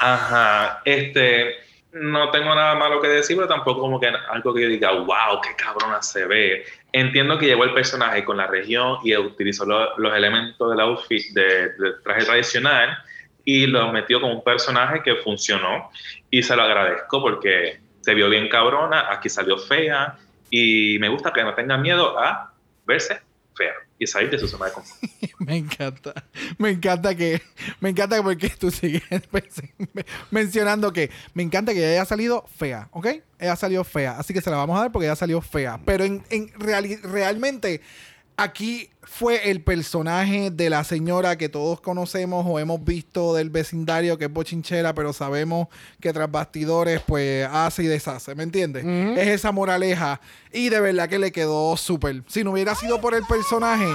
Ajá, este, no tengo nada malo que decir, pero tampoco como que algo que yo diga, wow, qué cabrona se ve. Entiendo que llevó el personaje con la región y utilizó lo- los elementos del outfit de, de traje tradicional y lo metió como un personaje que funcionó y se lo agradezco porque se vio bien cabrona, aquí salió fea y me gusta que no tenga miedo a verse fea y salir de su zona de confort. [LAUGHS] Me encanta. Me encanta que. Me encanta porque tú sigues [LAUGHS] mencionando que. Me encanta que haya salido fea, ¿ok? Ella salió fea. Así que se la vamos a dar porque ella salió fea. Pero en, en realmente. Aquí fue el personaje de la señora que todos conocemos o hemos visto del vecindario que es bochinchera, pero sabemos que tras bastidores pues hace y deshace, ¿me entiendes? Es esa moraleja y de verdad que le quedó súper. Si no hubiera sido por el personaje,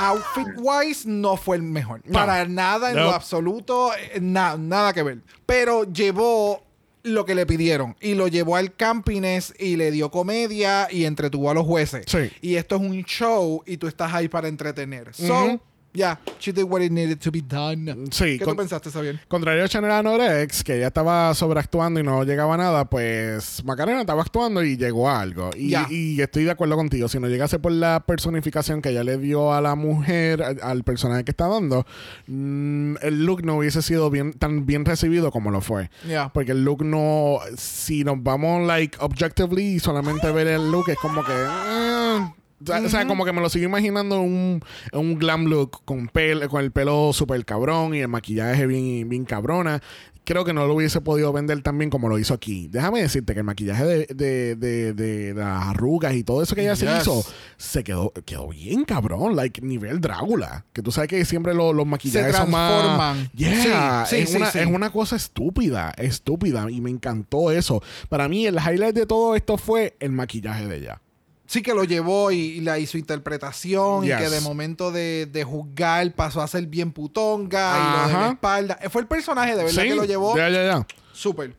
outfit wise no fue el mejor. No. Para nada en No. lo absoluto, eh, na- nada que ver. Pero llevó lo que le pidieron y lo llevó al campines y le dio comedia y entretuvo a los jueces. Sí. Y esto es un show y tú estás ahí para entretener. So, Ujú. Yeah, she did what it needed to be done. Sí, ¿Qué con- tú pensaste, Sabiel? Contrario a Chanel Anorex, que ella estaba sobreactuando y no llegaba a nada, pues Macarena estaba actuando y llegó a algo. Y, Ya. y estoy de acuerdo contigo. Si no llegase por la personificación que ella le dio a la mujer, al, al personaje que está dando, mm, el look no hubiese sido bien, tan bien recibido como lo fue. Yeah. Porque el look no. Si nos vamos, like, objectively y solamente ver el look, es como que. eh, o sea, o sea, como que me lo sigo imaginando un, un glam look con, pel- con el pelo súper cabrón y el maquillaje bien, bien cabrona. Creo que no lo hubiese podido vender tan bien como lo hizo aquí. Déjame decirte que el maquillaje de, de, de, de las arrugas y todo eso que ella se Yes. hizo se quedó, quedó bien cabrón, like nivel Drácula. Que tú sabes que siempre lo- los maquillajes son más. transforman. Yeah, Sí, sí, es, sí, una, sí. es una cosa estúpida, estúpida. Y me encantó eso. Para mí, el highlight de todo esto fue el maquillaje de ella. Sí que lo llevó y, y la hizo interpretación y que de momento de, de juzgar pasó a ser bien putonga y lo de la espalda. Eh, Fue el personaje de verdad Sí, que lo llevó Ya, ya, ya. súper.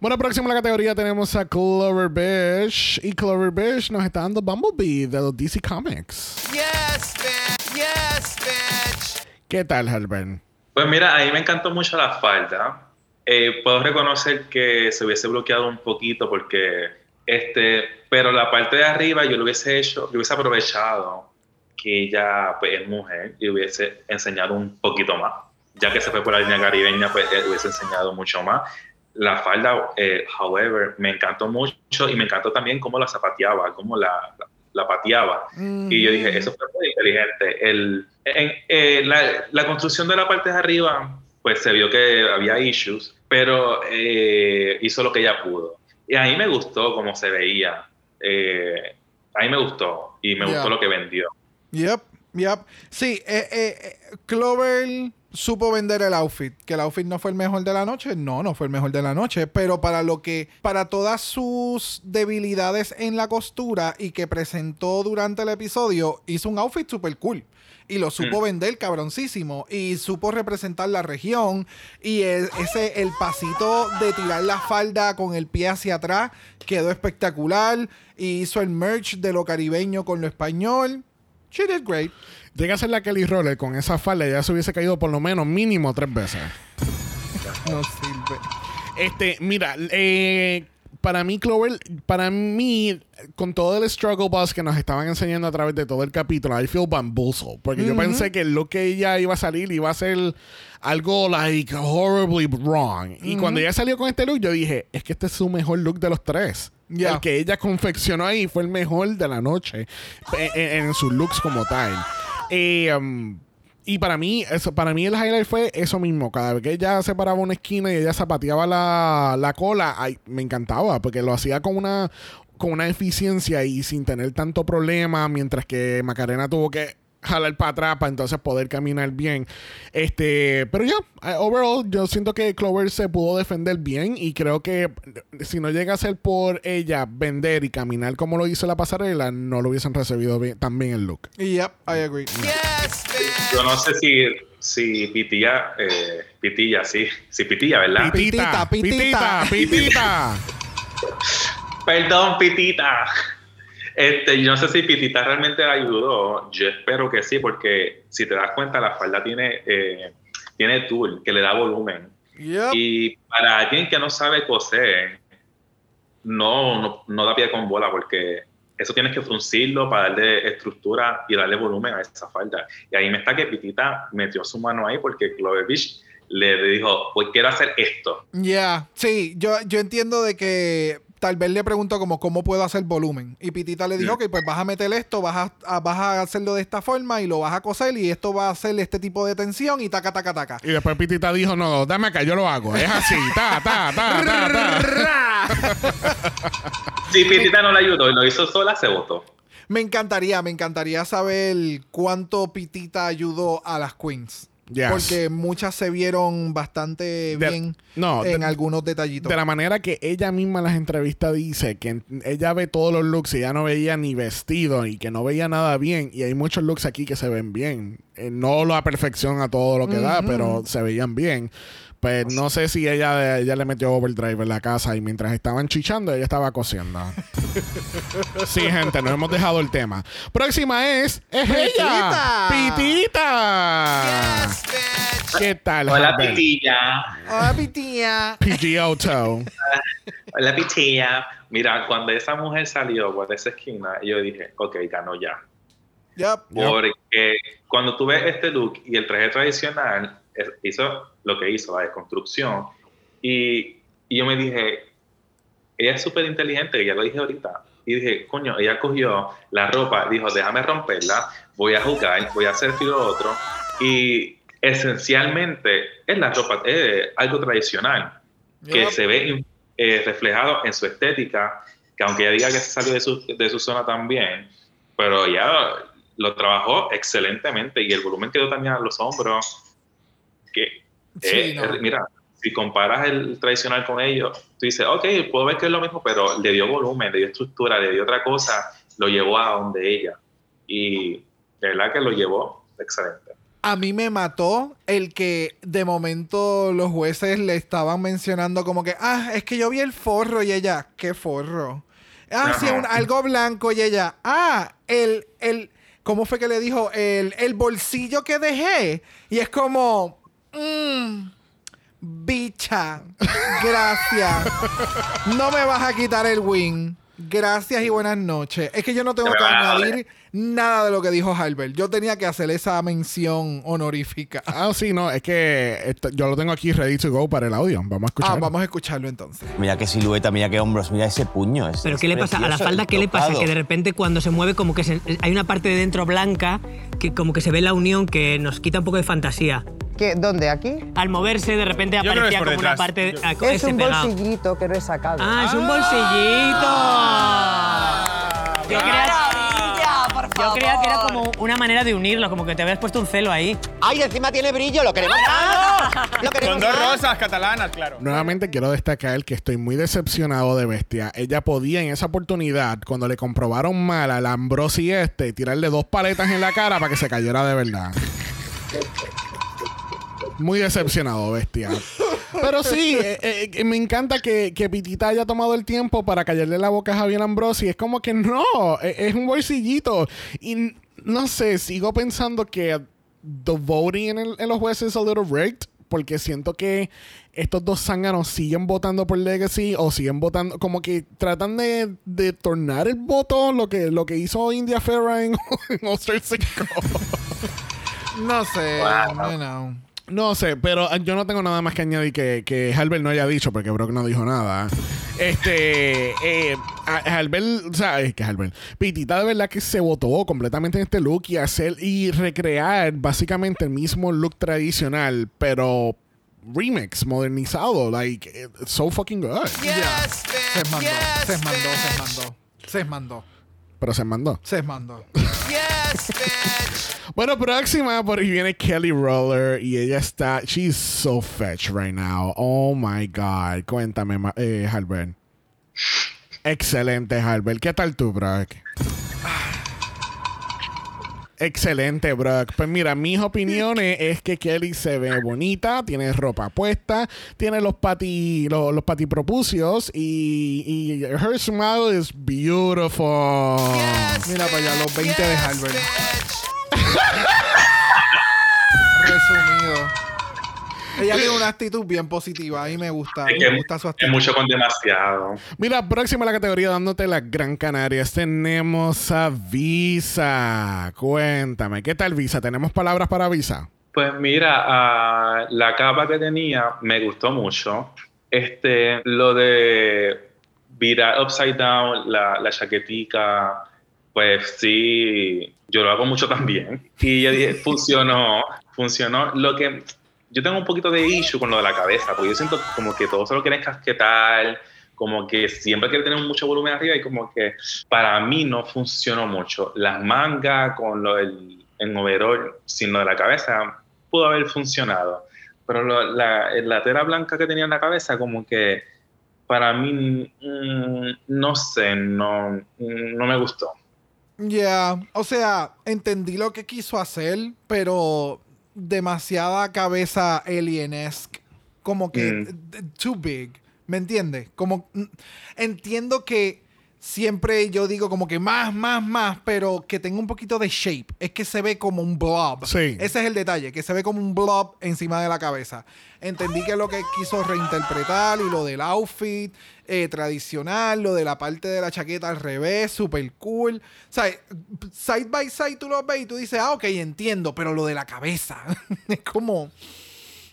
Bueno, próximo en la categoría tenemos a Clover Bish. Y Clover Bish nos está dando Bumblebee de los DC Comics. Yes, bitch. Yes, bitch. ¿Qué tal, Herbert? Pues mira, a mí me encantó mucho la falda. Eh, puedo reconocer que se hubiese bloqueado un poquito porque este, pero la parte de arriba yo lo hubiese hecho, yo hubiese aprovechado que ella pues, es mujer y hubiese enseñado un poquito más. Ya que se fue por la línea caribeña, pues eh, hubiese enseñado mucho más. La falda, eh, however, me encantó mucho y me encantó también cómo la zapateaba, cómo la, la, la pateaba. Y yo dije, eso fue muy inteligente. El, en, eh, la, la construcción de la parte de arriba, pues se vio que había issues, pero eh, hizo lo que ella pudo. Y a mí me gustó cómo se veía. Eh, a mí me gustó y me Yeah. gustó lo que vendió. Yep. Yep. Sí, eh, eh, eh, Clover supo vender el outfit. Que el outfit no fue el mejor de la noche. No, no fue el mejor de la noche. Pero para lo que, para todas sus debilidades en la costura y que presentó durante el episodio, hizo un outfit super cool. Y lo supo vender cabroncísimo. Y supo representar la región. Y el- ese, el pasito de tirar la falda con el pie hacia atrás quedó espectacular. Y hizo el merch de lo caribeño con lo español. She did great. Llega a ser la Kelly Roller con esa falda, ya se hubiese caído por lo menos mínimo tres veces. [LAUGHS] No sirve. Este, mira, eh, para mí, Clover, para mí, con todo el struggle bus que nos estaban enseñando a través de todo el capítulo, I feel bamboozled. Porque yo pensé que lo que ella iba a salir iba a ser algo, like, horribly wrong. Y cuando ella salió con este look, yo dije, es que este es su mejor look de los tres. Ya. El que ella confeccionó ahí fue el mejor de la noche en, en- en sus looks como tal. Eh, um, y para mí, eso, para mí el highlight fue eso mismo. Cada vez que ella se paraba una esquina y ella zapateaba la, la cola, ay, me encantaba, porque lo hacía con una, con una eficiencia y sin tener tanto problema, mientras que Macarena tuvo que jalar para atrás para entonces poder caminar bien. Este, pero ya, eh, overall, yo siento que Clover se pudo defender bien y creo que eh, si no llega a ser por ella vender y caminar como lo hizo la pasarela, no lo hubiesen recibido bien, tan bien el look. Yep, I agree. Yo no sé si, si Pitilla, eh, Pitilla, sí, sí, Pitilla, ¿verdad? Pitita, pitita, pitita. pitita. [LAUGHS] Perdón, Pitita. Este, yo no sé si Pitita realmente la ayudó. Yo espero que sí, porque si te das cuenta, la falda tiene, eh, tiene tul, que le da volumen. Yep. Y para alguien que no sabe coser, no, no, no da pie con bola, porque eso tienes que fruncirlo para darle estructura y darle volumen a esa falda. Y ahí me está que Pitita metió su mano ahí porque Clover Beach le dijo, pues quiero hacer esto. Ya, sí, yo, yo entiendo de que tal vez le preguntó como cómo puedo hacer volumen. Y Pitita le dijo, ok, pues vas a meter esto, vas a, a- vas a hacerlo de esta forma y lo vas a coser y esto va a hacer este tipo de tensión y taca, taca, taca. Y después Pitita dijo, no, dame acá, yo lo hago. Es así, ta, ta, ta, ta, ta. [LAUGHS] Si Pitita no le ayudó y lo hizo sola, se votó. Me encantaría, me encantaría saber cuánto Pitita ayudó a las queens. Yes. Porque muchas se vieron bastante De- bien no, en de- algunos detallitos. De la manera que ella misma en las entrevistas dice que ella ve todos los looks y ya no veía ni vestido y que no veía nada bien. Y hay muchos looks aquí que se ven bien. Eh, no la perfección a todo lo que da, pero se veían bien. Pues no sé si ella, ella le metió overdrive en la casa y mientras estaban chichando, ella estaba cosiendo. [LAUGHS] sí, gente, no hemos dejado el tema. Próxima es. ¡Es ella! ¡Pitita! ¿Qué tal? Hola? Pitilla. Ah, Pitilla. PG Auto. [LAUGHS] Hola, Pitilla. Mira, cuando esa mujer salió por esa esquina, yo dije, ok, ganó ya. Yep. Porque cuando tú ves este look y el traje tradicional, hizo lo que hizo, la desconstrucción. Y, y yo me dije, ella es súper inteligente, ya lo dije ahorita. Y dije, coño, ella cogió la ropa, dijo, déjame romperla, voy a jugar, voy a hacer lo otro. Y esencialmente es la ropa, es algo tradicional que se ve eh, reflejado en su estética, que aunque ella diga que se salió de su, de su zona también, pero ella lo trabajó excelentemente y el volumen quedó también a los hombros. Que, Sí, eh, no. eh, mira, si comparas el tradicional con ellos, tú dices, ok, puedo ver que es lo mismo, pero le dio volumen, le dio estructura, le dio otra cosa, lo llevó a donde ella. Y de verdad que lo llevó excelente. A mí me mató el que de momento los jueces le estaban mencionando como que, ah, es que yo vi el forro y ella, ¿qué forro? Ah, sí, Ajá. un- algo blanco y ella, ah, el, el, ¿cómo fue que le dijo? El, el bolsillo que dejé. Y es como, mmm, bicha, gracias. No me vas a quitar el win. Gracias y buenas noches. Es que yo no tengo que añadir. Nada de lo que dijo Albert. Yo tenía que hacer esa mención honorífica. Ah, sí, no, es que esto- yo lo tengo aquí ready to go para el audio. Vamos a escuchar. Ah, vamos a escucharlo entonces. Mira qué silueta, mira qué hombros, mira ese puño. es- Pero es ¿qué le pasa? A la falda, ¿qué le pasa? Que de repente cuando se mueve como que se- hay una parte de dentro blanca que como que se ve la unión que nos quita un poco de fantasía. ¿Qué, ¿Dónde? ¿Aquí? Al moverse de repente aparecía como una detrás. parte Yo- ah, Es un pegado. bolsillito que lo he sacado. Ah, es un bolsillito. Yo creía, ¡Maravilla! Por yo Yo creía que era como una manera de unirlo, como que te habías puesto un celo ahí. ¡Ay, encima tiene brillo! ¡Lo queremos más! [LAUGHS] ¡Lo queremos Con dos más! rosas catalanas, claro. Nuevamente quiero destacar que estoy muy decepcionado de Bestia. Ella podía en esa oportunidad, cuando le comprobaron mal al Ambrosi este, tirarle dos paletas en la cara para que se cayera de verdad. Muy decepcionado, Bestia. Pero sí, eh, eh, me encanta que, que Pitita haya tomado el tiempo para callarle la boca a Javier Ambrosi. Es como que no, eh, es un bolsillito. Y no sé, sigo pensando que the voting en, el- en los jueces es a little rigged. Porque siento que estos dos zánganos siguen votando por Legacy o siguen votando, como que tratan de, de tornar el voto lo que, lo que hizo India Ferra en, [LAUGHS] en All Star 5. No sé, Wow. you know. No sé, pero eh, yo no tengo nada más que añadir que, que Halbert no haya dicho, porque Brock no dijo nada. Este, [LAUGHS] eh, Halbert, o sea, es que Halbert, Pitita de verdad que se votó completamente en este look y hacer y recrear básicamente el mismo look tradicional, pero remix, modernizado, like, eh, so fucking good. Ya. Se mandó, se mandó, se mandó. Se mandó, Pero se mandó. se mandó. Bueno, próxima, por ahí viene Kelly Roller y ella está, she's so fetch right now. Oh my God. Cuéntame, eh, Halbert. Excelente, Halbert. ¿Qué tal tú, Brock? Excelente, Brock. Pues mira, mis opiniones [LAUGHS] es que Kelly se ve bonita, tiene ropa puesta, tiene los pati, los, los patipropucios y, y her smile is beautiful. Mira para allá, los 20 de Halbert. [LAUGHS] Resumido. Ella tiene una actitud bien positiva y me gusta. Es Me que gusta su es actitud. mucho con demasiado. Mira, próxima a la categoría dándote las Gran Canarias tenemos a Visa. Cuéntame, ¿qué tal Visa? ¿Tenemos palabras para Visa? Pues mira, la capa que tenía me gustó mucho. Este, lo de virar upside down, la, la chaquetica, pues sí, yo lo hago mucho también. Y yo dije, [LAUGHS] funcionó, funcionó. Lo que yo tengo un poquito de issue con lo de la cabeza, porque yo siento como que todo se lo quieren casquetar, como que siempre quiere tener mucho volumen arriba y como que para mí no funcionó mucho. Las mangas con lo del en overall, sin lo de la cabeza, pudo haber funcionado. Pero lo- la, la tela blanca que tenía en la cabeza, como que para mí, mm, no sé, no, no me gustó. Ya, o sea, entendí lo que quiso hacer, pero demasiada cabeza alienesque. Como que Mm. too big. ¿Me entiendes? Como mm, entiendo que siempre yo digo como que más, más, más, pero que tenga un poquito de shape. Es que se ve como un blob. Sí. Ese es el detalle, que se ve como un blob encima de la cabeza. Entendí que es lo que quiso reinterpretar y lo del outfit eh, tradicional, lo de la parte de la chaqueta al revés, super cool. O sea, side by side tú lo ves y tú dices, ah, ok, entiendo, pero lo de la cabeza [LAUGHS] es como,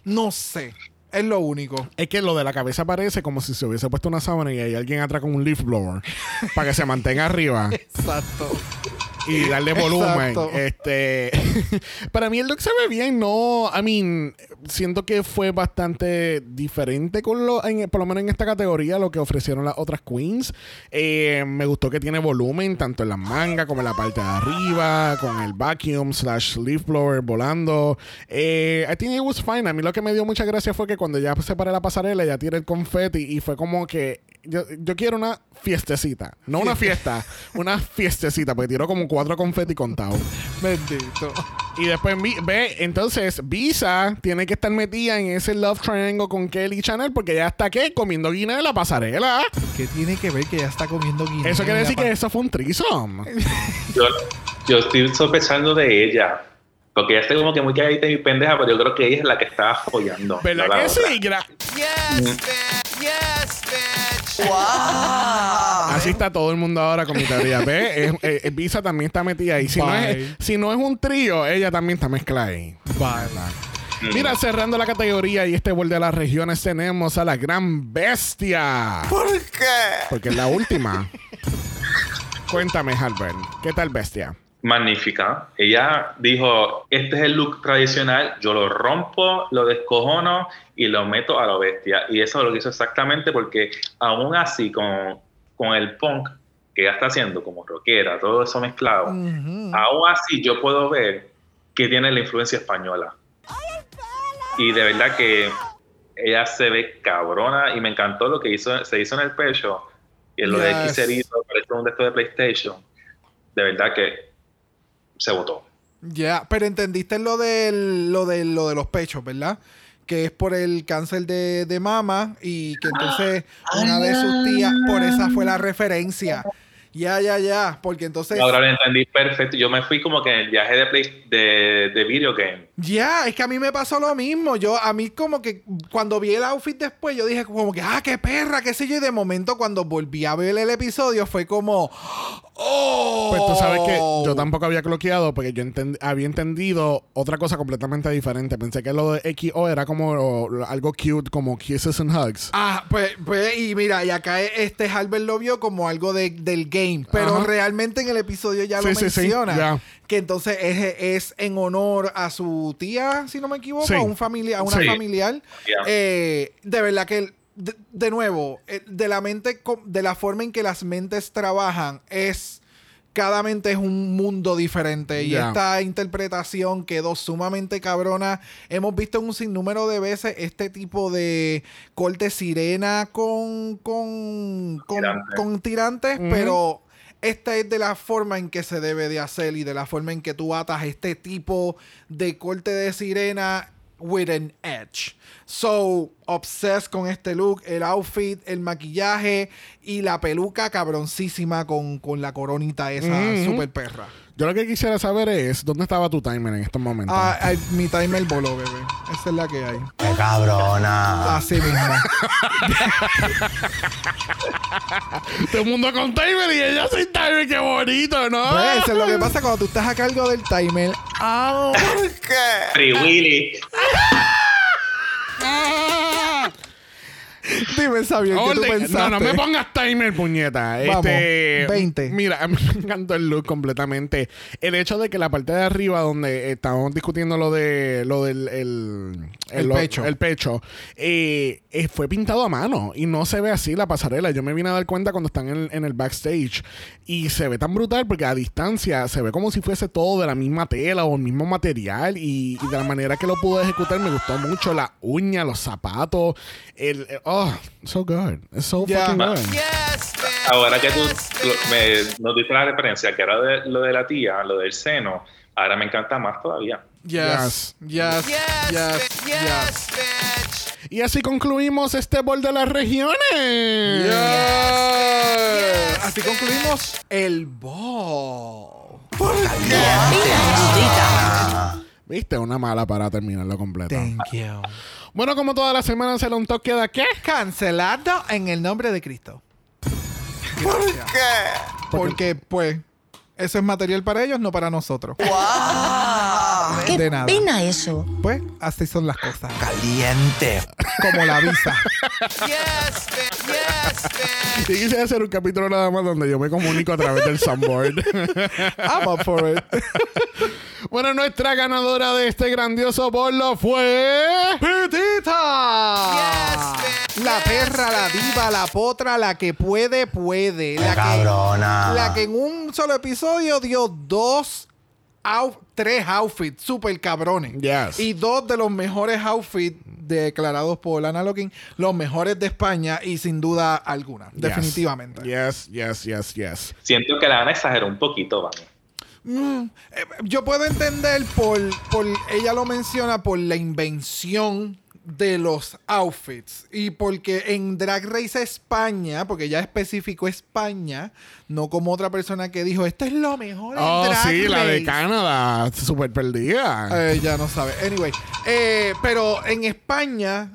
no sé, es lo único. Es que lo de la cabeza parece como si se hubiese puesto una sábana y hay alguien atrás con un leaf blower para que se mantenga arriba [LAUGHS] Exacto. Y darle volumen. Este, [LAUGHS] para mí el look se ve bien, no, I mean, siento que fue bastante diferente con lo, en- por lo menos en esta categoría, lo que ofrecieron las otras queens. Eh, me gustó que tiene volumen tanto en las mangas como en la parte de arriba, con el vacuum slash leaf blower volando. Eh, I think it was fine. A mí lo que me dio mucha gracia fue que cuando ya se paré la pasarela, ya tiré el confeti y fue como que yo, yo quiero una fiestecita, no una fiesta, una fiestecita, porque tiró como cuatro confeti contados. [LAUGHS] Bendito. Y después ve, entonces Visa tiene que estar metida en ese love triangle con Kelly Chanel porque ya está ¿qué? comiendo guinea en la pasarela. ¿Qué tiene que ver que ya está comiendo guinea? Eso quiere decir que eso fue un trisom. [LAUGHS] Yo, yo estoy sospechando de ella. Porque ella está como que muy calladita y pendeja, pero yo creo que ella es la que estaba apoyando. ¿Verdad que otra. sí? Gra- Yes. Wow. Así está todo el mundo ahora con mi teoría. ¿Ve? Es- eh, eh, Visa también está metida ahí. Si no, es, si no es un trío, ella también está mezclada ahí. Bye. Mira, cerrando la categoría y este borde de las regiones, tenemos a la gran bestia. ¿Por qué? Porque es la última. Cuéntame, Halbert, ¿qué tal bestia? Magnífica. Ella dijo, este es el look tradicional, yo lo rompo, lo descojono y lo meto a lo bestia. Y eso lo hizo exactamente porque aún así con, con el punk que ella está haciendo como rockera, todo eso mezclado, Ujú. aún así yo puedo ver que tiene la influencia española. Y de verdad que ella se ve cabrona y me encantó lo que hizo, se hizo en el pecho y en lo de Yes. Xerito, parece un de de PlayStation. De verdad que se votó. Ya, pero entendiste lo del, lo de lo de los pechos, ¿verdad? Que es por el cáncer de, de mama y que entonces una de sus tías, por esa fue la referencia. Ya, ya, ya, porque entonces... Ahora lo entendí perfecto. Yo me fui como que en el viaje de, play, de, de video game. Ya, es que a mí me pasó lo mismo. Yo, a mí como que cuando vi el outfit después, yo dije como que, ah, qué perra, qué sé yo. Y de momento cuando volví a ver el episodio fue como, oh. Pues tú sabes que yo tampoco había cloqueado porque yo enten- había entendido otra cosa completamente diferente. Pensé que lo de XO era como algo cute, como kisses and hugs. Ah, pues, pues, y mira, y acá este Halbert lo vio como algo de, del game, pero Ajá. realmente en el episodio ya Sí, lo sí, sí, menciona. Que entonces es, es en honor a su tía, si no me equivoco, Sí. a un familia, a una Sí. familiar. Eh, de verdad que, de, de nuevo, eh, de la mente, de la forma en que las mentes trabajan, es. Cada mente es un mundo diferente y esta interpretación quedó sumamente cabrona. Hemos visto un sinnúmero de veces este tipo de corte sirena con con con, Tirante. con tirantes, pero esta es de la forma en que se debe de hacer y de la forma en que tú atas este tipo de corte de sirena with an edge. So, obsessed con este look, el outfit, el maquillaje y la peluca cabroncísima con, con la coronita esa Ujú. super perra. Yo lo que quisiera saber es dónde estaba tu timer en estos momentos. Ah, ay, mi timer voló, bebé. Esa es la que hay. ¡Qué cabrona! Así mismo. [LAUGHS] Todo el mundo con timer y ella sin timer. ¡Qué bonito, ¿no? Pues, eso es lo que pasa cuando tú estás a cargo del timer. Ah, Free Willy. [LAUGHS] [LAUGHS] Dime, Sabio, ¿qué tú pensaste? No, no me pongas timer, puñeta. Vamos, este, 20. Mira, a [LAUGHS] mí me encantó el look completamente. El hecho de que la parte de arriba, donde estábamos discutiendo lo de lo del el, El lo- pecho. el pecho, eh, eh, fue pintado a mano y no se ve así la pasarela. Yo me vine a dar cuenta cuando están en, en el backstage y se ve tan brutal porque a distancia se ve como si fuese todo de la misma tela o el mismo material y, y de la manera que lo pudo ejecutar me gustó mucho. La uña, los zapatos, el, el- oh, so good. It's so Yeah. fucking good. Ahora que tú lo- me, nos diste la referencia, que era de, lo de la tía, lo del seno, ahora me encanta más todavía. Yes, yes, yes, yes. Y así concluimos este bol de las regiones. Yes. Así concluimos el ball. Viste, una mala para terminarlo completo. Thank you. Bueno, como todas las semanas se un toque de qué? Cancelado en el nombre de Cristo. ¿Por qué? Porque, pues, eso es material para ellos, no para nosotros. Qué De nada. pena eso. Pues, así son las cosas. Caliente. Como la visa. [LAUGHS] Y quise hacer un capítulo nada más donde yo me comunico a través del soundboard. [LAUGHS] I'm up for it. [LAUGHS] bueno, nuestra ganadora de este grandioso bolo fue... ¡Pitita! la perra, la diva, la potra, la que puede, puede. La que, cabrona! la que en un solo episodio dio dos, out- tres outfits super cabrones. Yes. Y dos de los mejores outfits declarados por Lana Locking, los mejores de España y sin duda alguna. Yes. Definitivamente. Yes, yes, yes, yes. Siento que la Ana exageró un poquito, Vani. Mm, eh, yo puedo entender por, por, ella lo menciona por la invención de los outfits y porque en Drag Race España, porque ya especificó España, no como otra persona que dijo, esto es lo mejor en Oh, Drag sí, la de Race". Canadá. Súper perdida. Eh, ya no sabe. Anyway, eh, pero en España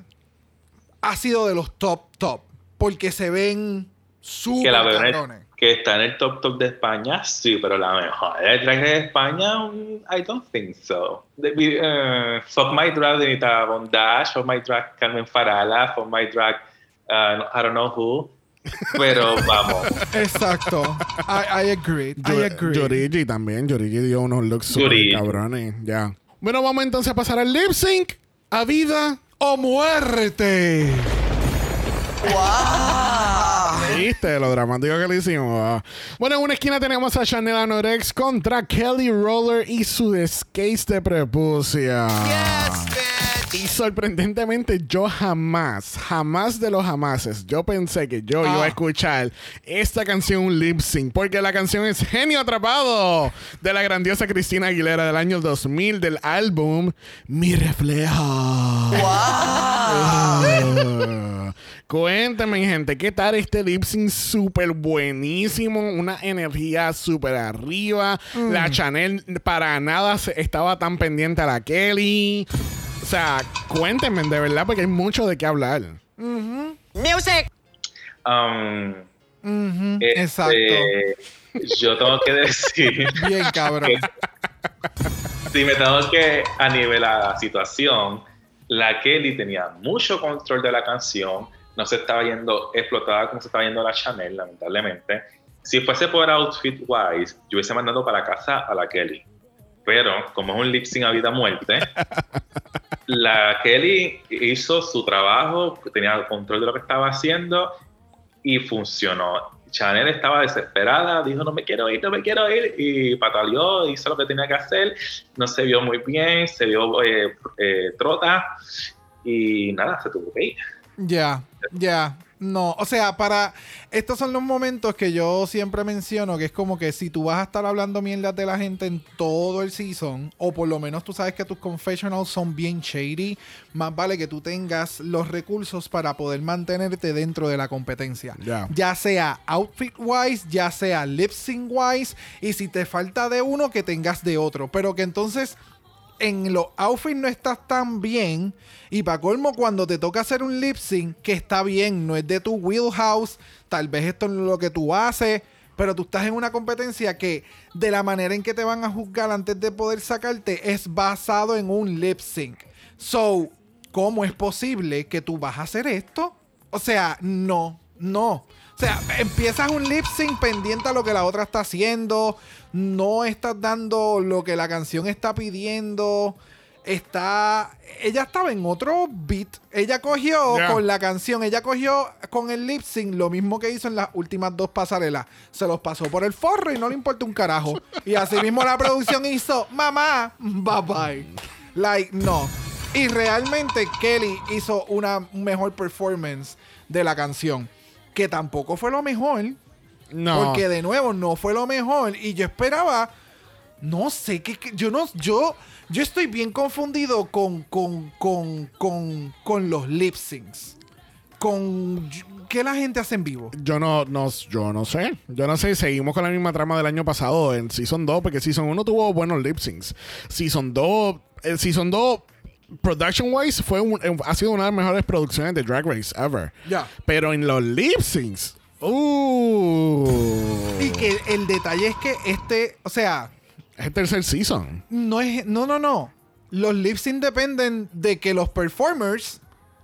ha sido de los top, top, porque se ven súper cabrones. Que está en el top top de España, sí, pero la mejor de drag de España, I don't think so. De, uh, Fuck My Drag de Nita Bondage, Fuck My Drag Carmen Farala, Fuck My Drag uh, I don't know who. Pero [LAUGHS] vamos, Exacto. I, I agree. I agree. Yorigi también. Yorigi dio unos looks Yorigi. cabrones. Ya. Bueno, vamos entonces a pasar al lip sync. A vida. o muerte. Y ¿Viste lo dramático que le hicimos? Bueno, en una esquina tenemos a Chanel Anorex contra Kelly Roller y su skates de prepucia. Y sorprendentemente yo jamás, jamás de los jamases, yo pensé que yo iba a escuchar esta canción un lip sync, porque la canción es Genio Atrapado de la grandiosa Cristina Aguilera del año 2000 del álbum Mi Reflejo. Ah. Cuéntame, gente, ¿qué tal este lip sync súper buenísimo? Una energía súper arriba. La Chanel para nada se- estaba tan pendiente a la Kelly. O sea, cuéntenme de verdad, porque hay mucho de qué hablar. Music. Um, Ujú, este, Exacto. Yo tengo que decir [LAUGHS] Bien, cabrón. si me tengo que anivelar la situación, la Kelly tenía mucho control de la canción, no se estaba yendo explotada como se estaba yendo la Chanel, lamentablemente. Si fuese por outfit wise, yo hubiese mandado para casa a la Kelly. Pero como es un lip sync a vida muerte, [LAUGHS] la Kelly hizo su trabajo, tenía control de lo que estaba haciendo y funcionó. Chanel estaba desesperada, dijo no me quiero ir, no me quiero ir y pataleó, hizo lo que tenía que hacer, no se vio muy bien, se vio eh, eh, trota y nada, se tuvo que ir. Ya, ya. No, o sea, para. Estos son los momentos que yo siempre menciono, que es como que si tú vas a estar hablando mierda de la gente en todo el season, o por lo menos tú sabes que tus confessionals son bien shady, más vale que tú tengas los recursos para poder mantenerte dentro de la competencia. Ya. Ya sea outfit wise, ya sea lip sync wise, y si te falta de uno, que tengas de otro. Pero que entonces en los outfits no estás tan bien. Y para colmo, cuando te toca hacer un lip sync, que está bien, no es de tu wheelhouse, tal vez esto es lo que tú haces, pero tú estás en una competencia que de la manera en que te van a juzgar antes de poder sacarte es basado en un lip sync. So, ¿cómo es posible que tú vas a hacer esto? O sea, no, no. O sea, empiezas un lip sync pendiente a lo que la otra está haciendo. No estás dando lo que la canción está pidiendo. Está. Ella estaba en otro beat. Ella cogió con la canción. Ella cogió con el lip sync lo mismo que hizo en las últimas dos pasarelas. Se los pasó por el forro y no le importa un carajo. Y así mismo la producción hizo: Mamá, bye bye. Like, no. Y realmente Kelly hizo una mejor performance de la canción. Que tampoco fue lo mejor. No. Porque de nuevo no fue lo mejor. Y yo esperaba. No sé, que- yo no. Yo. Yo estoy bien confundido con. con. con. con, con los lip syncs. Con. ¿Qué la gente hace en vivo? Yo no, no, yo no sé. Yo no sé. Seguimos con la misma trama del año pasado en Season 2, porque Season 1 tuvo buenos lip syncs. Season 2, el Season 2, production wise, fue un- eh, ha sido una de las mejores producciones de Drag Race ever. Ya. Pero en los lip syncs, uh, Y que el detalle es que este. O sea. es el tercer season. No es. No, no, no. Los lip sync dependen de que los performers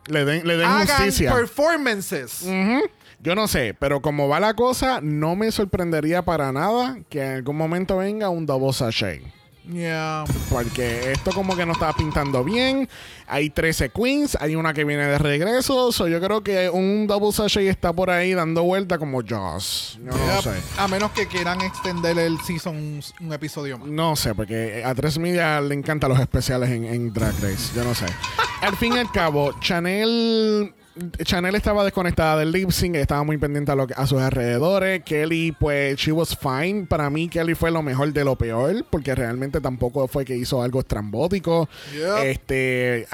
Le den, le den hagan justicia. performances. Ujú. Yo no sé, pero como va la cosa, no me sorprendería para nada que en algún momento venga un double sachet. Yeah. Porque esto como que no está pintando bien. Hay 13 queens, hay una que viene de regreso. So yo creo que un double sachet está por ahí dando vuelta como Joss. Yo no sé. A menos que quieran extender el season un, un episodio más. No sé, porque a 3 Media le encantan los especiales en, en Drag Race. Yo no sé. [LAUGHS] al fin y al cabo, Chanel. Chanel estaba desconectada del lip sync, estaba muy pendiente a, lo que- a sus alrededores. Kelly, pues, she was fine. Para mí, Kelly fue lo mejor de lo peor, porque realmente tampoco fue que hizo algo estrambótico. Yep. Este,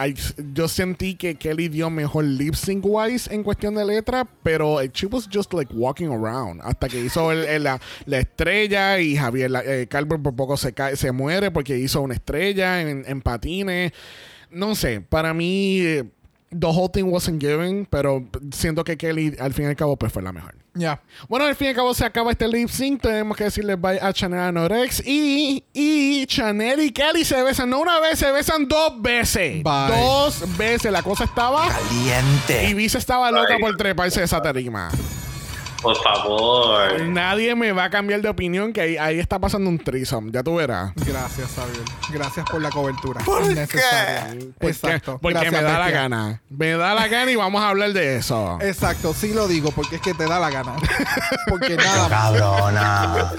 yo sentí que Kelly dio mejor lip sync wise en cuestión de letra, pero eh, she was just like walking around hasta que hizo el- el- la, la estrella y Javier la- eh, Calvert por poco se cae, se muere porque hizo una estrella en, en patines. No sé, para mí eh, the whole thing wasn't given, pero siento que Kelly al fin y al cabo pues fue la mejor. Ya. Bueno, al fin y al cabo se acaba este lip sync. Tenemos que decirle bye a Chanel Anorex. Y, y Chanel y Kelly se besan. No una vez, se besan dos veces. Bye. Dos veces. La cosa estaba. Y Caliente. Visa estaba loca Bye. por treparse de esa tarima. Por favor. Nadie me va a cambiar de opinión que ahí, ahí está pasando un threesome. Ya tú verás. Gracias, Xavier. Gracias por la cobertura. ¿Por Innecesaria. Porque, Exacto. porque Gracias, me da la gana. Me da la gana y vamos a hablar de eso. Exacto, sí lo digo, porque es que te da la gana. [LAUGHS] porque nada más. Cabrona.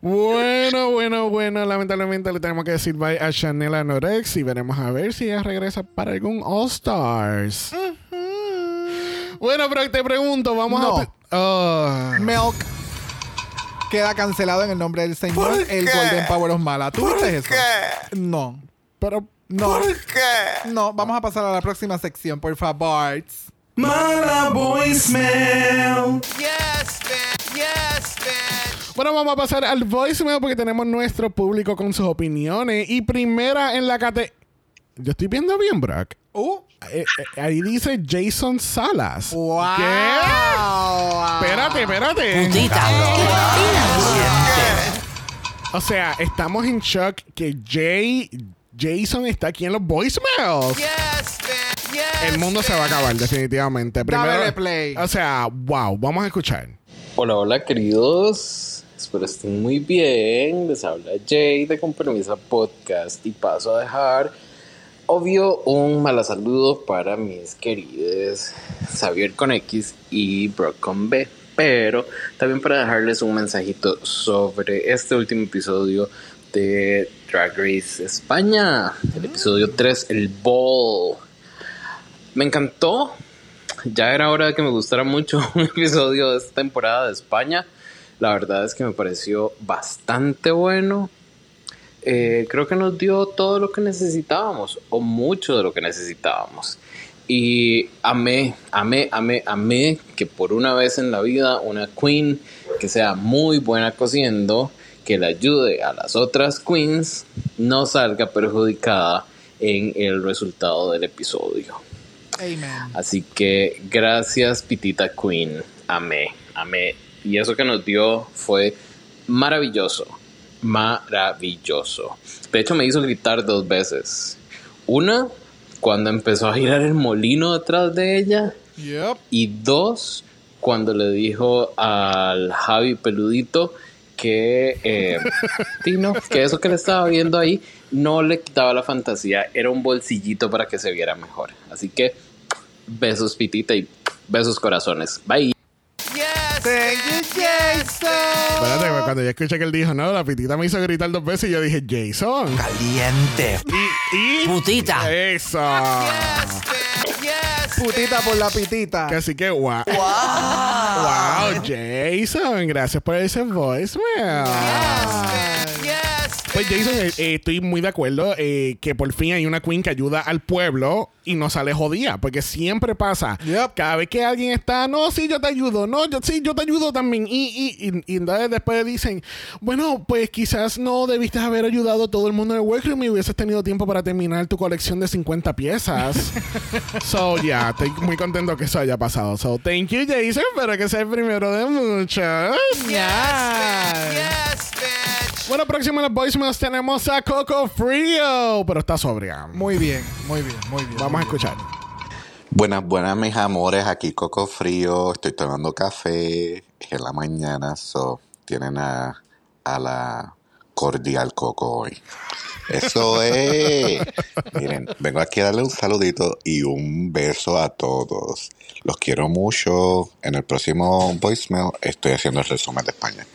Bueno, bueno, bueno. Lamentablemente le tenemos que decir bye a Chanel Anorex y veremos a ver si ella regresa para algún All Stars. Bueno, pero te pregunto, vamos No. a. pe- Oh. Milk queda cancelado en el nombre del Señor. ¿Por El? Golden Power of Mala. ¿Tú ¿Por viste eso? qué? No. Pero. No. ¿Por qué? No, vamos a pasar a la próxima sección, por favor. Mala voicemail. Yes, bitch. Yes, bitch. Bueno, vamos a pasar al voicemail porque tenemos nuestro público con sus opiniones. Y primera en la categoría. Yo estoy viendo bien, Brock. Uh. Eh, eh, ahí dice Jason Salas. Wow. ¿Qué? Espérate, espérate. Putita. O sea, estamos en shock que Jay, Jason está aquí en los voicemails. Yes, bitch. Yes. El mundo se va a acabar, definitivamente. Primero, play. O sea, wow, vamos a escuchar. Hola, hola queridos. Espero estén muy bien. Les habla Jay de Compromiso Podcast y paso a dejar, obvio, un mala saludo para mis queridos Xavier con X y Brock con B. Pero también para dejarles un mensajito sobre este último episodio de Drag Race España. El episodio 3, el Ball. Me encantó. Ya era hora de que me gustara mucho [LAUGHS] un episodio de esta temporada de España. La verdad es que me pareció bastante bueno. Eh, creo que nos dio todo lo que necesitábamos, o mucho de lo que necesitábamos. Y amé, amé, amé, amé que por una vez en la vida una queen que sea muy buena cociendo, que le ayude a las otras queens, no salga perjudicada en el resultado del episodio. Amen. Así que gracias Pitita Queen, amé, amé. Y eso que nos dio fue maravilloso, maravilloso. De hecho me hizo gritar dos veces. Una, cuando empezó a girar el molino detrás de ella. Yep. Y dos, cuando le dijo al Javi Peludito que, eh, [LAUGHS] sí, no, que eso que le estaba viendo ahí no le quitaba la fantasía, era un bolsillito para que se viera mejor. Así que besos pitita y besos corazones. Bye. Thank you, Jason. Espérate, pues, cuando yo escuché que él dijo, no, la pitita me hizo gritar dos veces y yo dije, Jason. Caliente. Y. y Putita. Eso. Yes, bitch. Yes. Putita por la pitita. Así que, wow. Wow, Jason. Gracias por ese voicemail. Yes. Pues Jason, eh, eh, estoy muy de acuerdo eh, que por fin hay una queen que ayuda al pueblo y no sale jodida, porque siempre pasa. Yep. Cada vez que alguien está, no, sí, yo te ayudo, no, yo, sí, yo te ayudo también. Y, y, y, y entonces después dicen, bueno, pues quizás no debiste haber ayudado a todo el mundo en el workroom y hubieses tenido tiempo para terminar tu colección de 50 piezas. [LAUGHS] so, ya, estoy muy contento que eso haya pasado. So, thank you, Jason, pero que sea el primero de muchos. Yes, bitch. Bueno, próximo en los tenemos a Coco Frío, pero está sobria. Muy bien, muy bien, muy bien. Vamos a escuchar. Buenas, buenas, mis amores. Aquí Coco Frío. Estoy tomando café en la mañana. So, tienen a, a la cordial Coco hoy. Eso es. [LAUGHS] Miren, vengo aquí a darle un saludito y un beso a todos. Los quiero mucho. En el próximo voicemail estoy haciendo el resumen de España.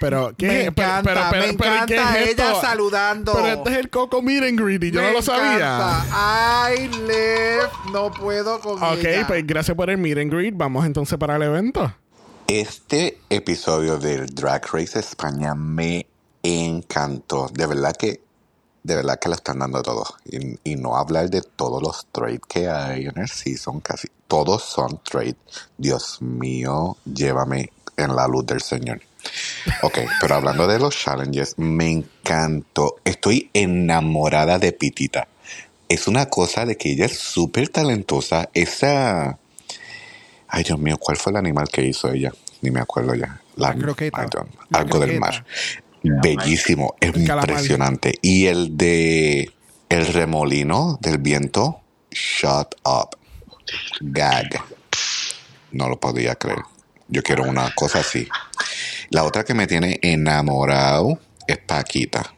Pero, ¿qué? Me Pero- encanta, pero- pero- me pero, ¿qué encanta es ella saludando. Pero este es el Coco Meet and Greet y yo Me no lo sabía. encanta. I live, no puedo con Ok, ella. pues gracias por el Meet and Greet. Vamos entonces para el evento. Este episodio del Drag Race España me encantó. De verdad que, de verdad que lo están dando todo. Y, y no hablar de todos los trades que hay en el season, casi todos son trades. Dios mío, llévame en la luz del Señor. Ok, pero hablando de los challenges, me encantó. Estoy enamorada de Pitita. Es una cosa de que ella es súper talentosa. Esa. Ay, Dios mío, ¿cuál fue el animal que hizo ella? Ni me acuerdo ya. La, croqueta. I don't- La algo del mar. Bellísimo, es calamar. impresionante. Y el de el remolino del viento, shut up. Gag. No lo podía creer. Yo quiero una cosa así. La otra que me tiene enamorado es Paquita.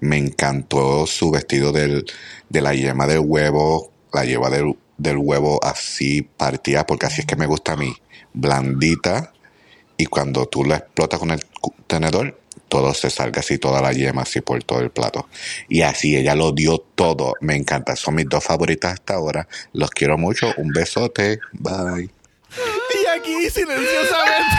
Me encantó su vestido del, de la yema del huevo, la yema del, del huevo así partida, porque así es que me gusta a mí. Blandita. Y cuando tú la explotas con el tenedor, todo se salga así, toda la yema así por todo el plato. Y así ella lo dio todo. Me encanta. Son mis dos favoritas hasta ahora. Los quiero mucho. Un besote. Bye. Y aquí silenciosamente.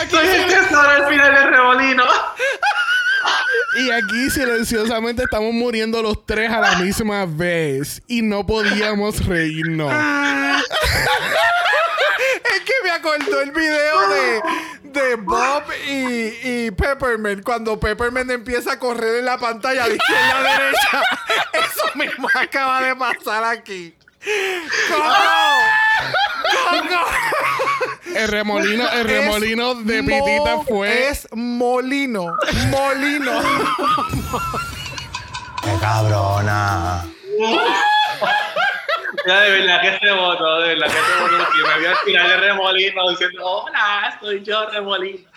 Aquí, Soy el tesoro al final del remolino. [LAUGHS] y aquí silenciosamente estamos muriendo los tres a la misma vez. Y no podíamos reírnos. [LAUGHS] Es que me acordó el video de, de Bob y, y Peppermint. Cuando Peppermint empieza a correr en la pantalla de izquierda a derecha. [LAUGHS] Eso mismo acaba de pasar aquí. ¡Coco! El remolino, el Es remolino de Pitita fue. Es molino. Molino. ¡Qué cabrona! Ya de verdad que se votó, de verdad que se votó. Me vio al final del remolino diciendo, hola, soy yo, remolino.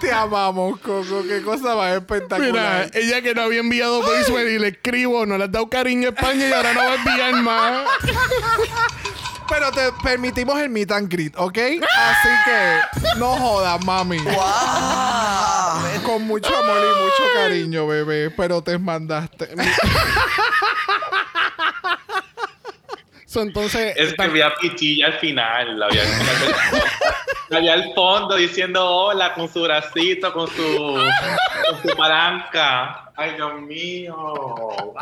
Te amamos, Coco. Qué cosa más Mira, espectacular. ella que no había enviado voicemail y le escribo, no le has dado cariño a España y ahora no va a enviar más. Pero te permitimos el meet and greet, ¿ok? Así que no jodas, mami. Con mucho amor y mucho cariño, bebé. Pero te mandaste. [LAUGHS] So, entonces, Es que vi a Pichilla al final, la vi al fondo diciendo hola con su bracito, con su, con su palanca. Ay, Dios mío. Wow.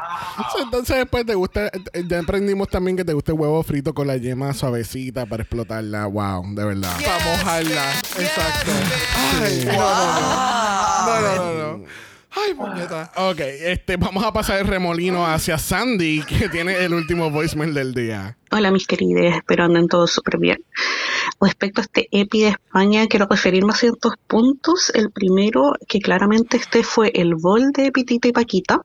so, entonces después te gusta, ya aprendimos también que te gusta el huevo frito con la yema suavecita para explotarla. Wow, de verdad. Para mojarla. Exacto. Ay, no, no. No, no, no, no. Ay, puñeta. Ok, este, vamos a pasar el remolino hacia Sandy, que tiene el último voicemail del día. Hola mis queridas, espero anden todos súper bien. Respecto a este EPI de España, quiero referirme a ciertos puntos. El primero, que claramente este fue el bol de Pitita y Paquita.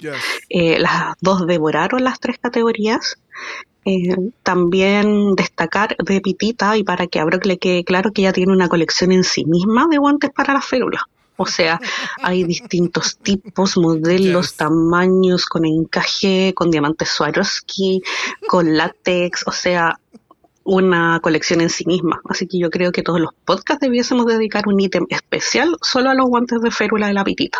Yes. Eh, las dos devoraron las tres categorías. Eh, también destacar de Pitita y para que a Brock le quede claro que ella tiene una colección en sí misma de guantes para las férulas. O sea, hay distintos tipos, modelos, Yes. tamaños, con encaje, con diamantes Swarovski, con látex, o sea, una colección en sí misma. Así que yo creo que todos los podcasts debiésemos dedicar un ítem especial solo a los guantes de férula de la pitita.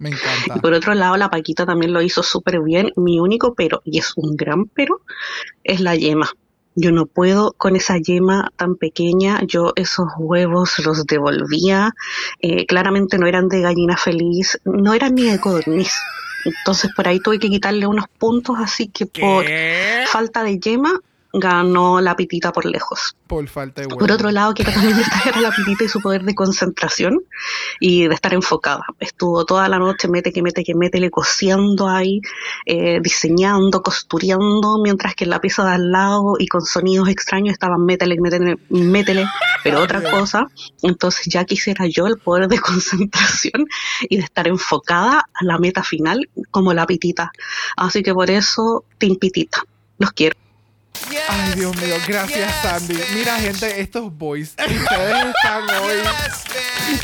Me encanta. Y por otro lado, la Paquita también lo hizo súper bien. Mi único pero, y es un gran pero, es la yema. Yo no puedo con esa yema tan pequeña. Yo esos huevos los devolvía. Eh, claramente no eran de gallina feliz, no eran ni de codorniz. Entonces por ahí tuve que quitarle unos puntos, así que por falta de yema ganó la pitita por lejos. Por falta de huevo. Por otro lado, quiero también destacar a la pitita y su poder de concentración y de estar enfocada. Estuvo toda la noche, mete que mete que métele, cosiendo ahí, eh, diseñando, costureando, mientras que en la pieza de al lado y con sonidos extraños estaban métele, métele, métele, pero otra cosa. Entonces ya quisiera yo el poder de [LAUGHS] concentración y de estar enfocada a la meta final como la pitita. Así que por eso, Team Pitita. Los quiero. Ay, Dios mío, gracias, Sandy. Mira, gente, estos boys, ustedes están [LAUGHS] hoy.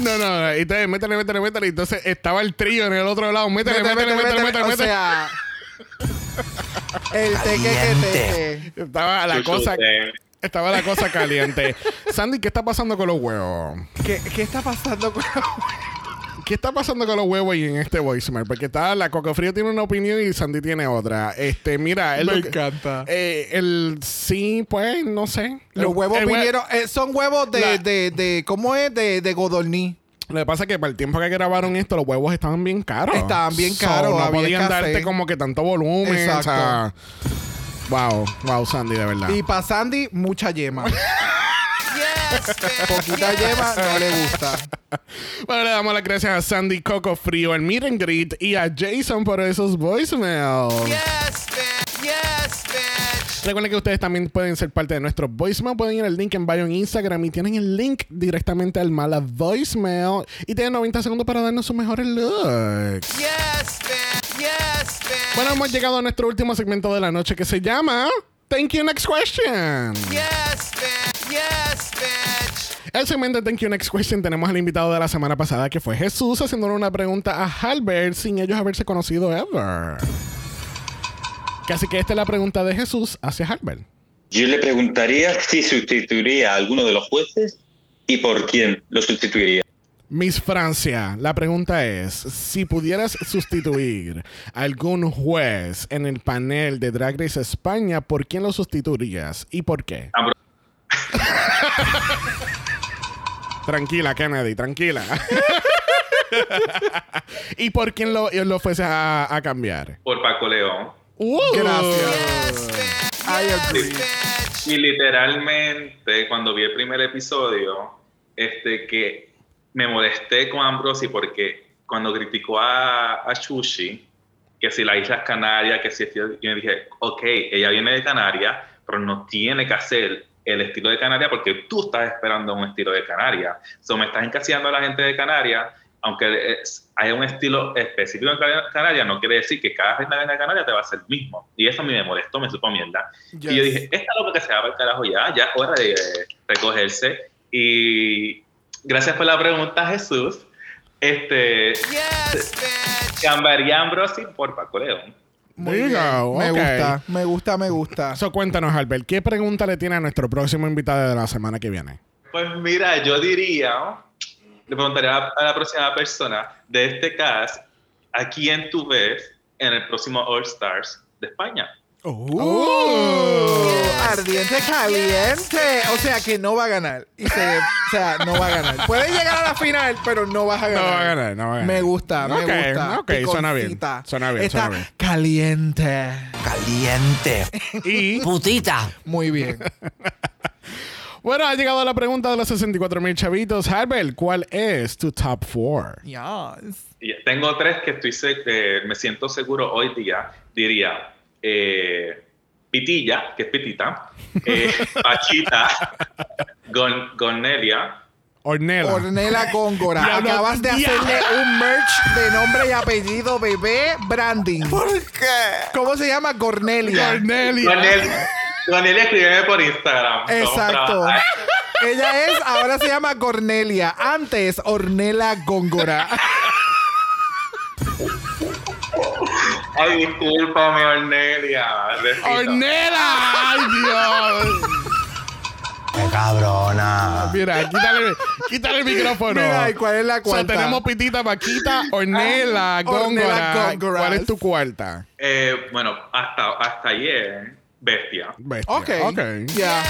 No, no, no. Y entonces, métele, métele, métele. Entonces estaba el trío en el otro lado. Métele, métele, métele, métele, O métele. sea, el teque que teque. Estaba la cosa. Estaba la cosa caliente. Sandy, ¿qué está pasando con los huevos? ¿Qué, qué está pasando con ¿Qué está pasando con los huevos y en este voicemail? Porque está la Coco Frío tiene una opinión y Sandy tiene otra. Este, mira, él Me que- encanta. eh, el sí, pues, no sé. Los huevos el hue- vinieron, eh, son huevos de, La- de, de, ¿cómo es? De, de godorní. Lo que pasa es que para el tiempo que grabaron esto, los huevos estaban bien caros. Estaban bien So, caros, no había podían darte como que tanto volumen. Exacto. O sea, wow, wow, Sandy, de verdad. Y para Sandy, mucha yema. [LAUGHS] Poquita yema no le gusta. Bueno, le damos las gracias a Sandy Coco Frío, el Meet and Greet y a Jason por esos voicemails. Recuerden que ustedes también pueden ser parte de nuestro voicemail. Pueden ir al link en bio en Instagram y tienen el link directamente al mala voicemail. Y tienen 90 segundos para darnos sus mejores looks. Yes, bitch. Yes, bitch. Bueno, hemos llegado a nuestro último segmento de la noche que se llama Thank You Next Question. Yes, bitch. Yes, bitch. El segmento de Thank You Next Question tenemos al invitado de la semana pasada que fue Jesús haciéndole una pregunta a Halbert sin ellos haberse conocido ever. Así que esta es la pregunta de Jesús hacia Halbert. Yo le preguntaría si sustituiría a alguno de los jueces y por quién lo sustituiría. Miss Francia, la pregunta es, si pudieras sustituir a algún juez en el panel de Drag Race España, ¿por quién lo sustituirías y por qué? [LAUGHS] tranquila, Kennedy, tranquila. [LAUGHS] ¿Y por quién lo, lo fuese a, a cambiar? Por Paco León. Gracias. I agree. Y literalmente, cuando vi el primer episodio, este que me molesté con Ambrosi porque cuando criticó a, a Chushi, que si la isla es Canaria, que si yo dije, ok, ella viene de Canarias, pero no tiene que hacer el estilo de Canarias porque tú estás esperando un estilo de Canarias. So, me estás encasillando a la gente de Canarias, aunque es- haya un estilo específico en Cana- Canarias, no quiere decir que cada reina de Canarias te va a hacer el mismo. Y eso a mí me molestó, me supo mierda. Yes. Y yo dije, esta es lo que se va para el carajo ya, ya es hora de eh, recogerse. Y gracias por la pregunta, Jesús. Este, cambiaría a Ambrosi por Paco León. Muy There you bien. go, Me gusta, me gusta, me gusta. So, cuéntanos, Albert, ¿qué pregunta le tiene a nuestro próximo invitado de la semana que viene? Pues mira, yo diría, le preguntaría a a la próxima persona de este cast, ¿a quién tú ves en el próximo All Stars de España? Uh, ardiente caliente. O sea que no va a ganar. Y se- o sea, no va a ganar. Puede llegar a la final, pero no vas a No ganar. va a ganar, no va a ganar. Me gusta, me Ok, gusta. ok, suena bien. Piconcita. Suena bien, Está suena bien. caliente. Caliente. Y Putita. Muy bien. [LAUGHS] bueno, ha llegado la pregunta de los 64 mil chavitos. Albert, ¿cuál es tu top 4? Yes. Y tengo tres que estoy se- eh, me siento seguro hoy día. Diría eh, Pitilla, que es Pitita, eh, [LAUGHS] Pachita, Gon- Gonelia, Ornella. Ornella Góngora. Diablo, Acabas de diablo. hacerle un merch de nombre y apellido bebé branding. ¿Por qué? ¿Cómo se llama? Cornelia. Cornelia. Gonelia, Gonelia escríbeme por Instagram. Exacto. Ella es, ahora se llama Cornelia. Antes, Ornella Góngora. [LAUGHS] Ay, discúlpame, Ornelia. ¡Ornella! ¡Ay, Dios! ¡Qué cabrona! Mira, quítale, quítale el micrófono. Mira, ¿y cuál es la cuarta? tenemos Pitita, Paquita, Ornella, Ornella Góngora. ¿Cuál es tu cuarta? Eh, bueno, hasta, hasta ayer, Bestia. Bestia. Ok. Ok. Ya.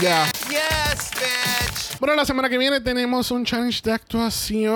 Ya. Yes, bitch. Bueno, la semana que viene tenemos un challenge de actuación.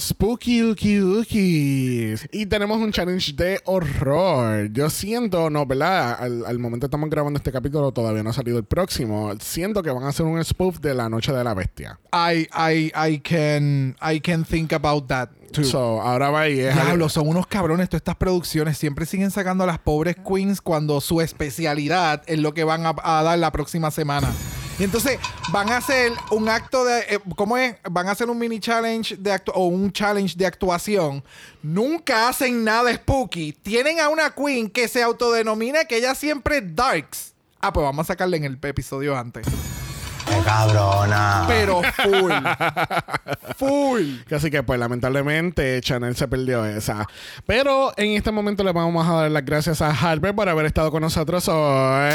Spooky Uki Ukis. Y tenemos un challenge de horror. Yo siento, no, ¿verdad? Al, al momento estamos grabando este capítulo, todavía no ha salido el próximo. Siento que van a hacer un spoof de la noche de la bestia. I, I, I can, I can think about that too. So, ahora va y es. Diablo, son unos cabrones todas estas producciones. Siempre siguen sacando a las pobres queens cuando su especialidad es lo que van a, a dar la próxima semana. Y entonces van a hacer un acto de. eh, ¿Cómo es? Van a hacer un mini challenge de actu- o un challenge de actuación. Nunca hacen nada spooky. Tienen a una queen que se autodenomina que ella siempre es darks. Ah, pues vamos a sacarle en el episodio antes. ¡Qué cabrona! Pero full. full. [LAUGHS] Así que, pues, lamentablemente, Chanel se perdió esa. Pero en este momento le vamos a dar las gracias a Harper por haber estado con nosotros hoy.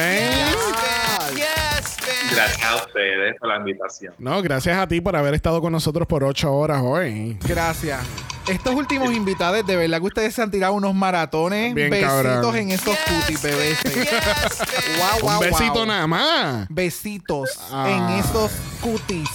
Gracias a ustedes por la invitación. No, gracias a ti por haber estado con nosotros por ocho horas hoy. Gracias. Estos últimos invitados, de verdad que ustedes se han tirado unos maratones. Bien Besitos cabrón. en esos cutis, bebés. Guau, Un guau, besito nada más. Besitos Ah. en esos cutis.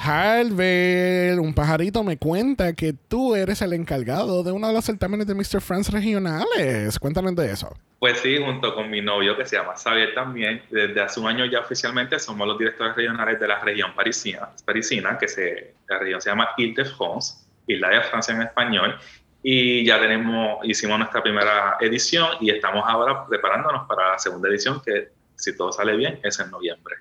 Halber, un pajarito me cuenta que tú eres el encargado de uno de los certámenes de Mr. France regionales. Cuéntanos de eso. Pues sí, junto con mi novio que se llama Xavier también, desde hace un año ya oficialmente somos los directores regionales de la región parisina, parisina que se, la región se llama Ile-de-France, Isla de Francia en español, Y ya tenemos, hicimos nuestra primera edición y estamos ahora preparándonos para la segunda edición que si todo sale bien es en noviembre.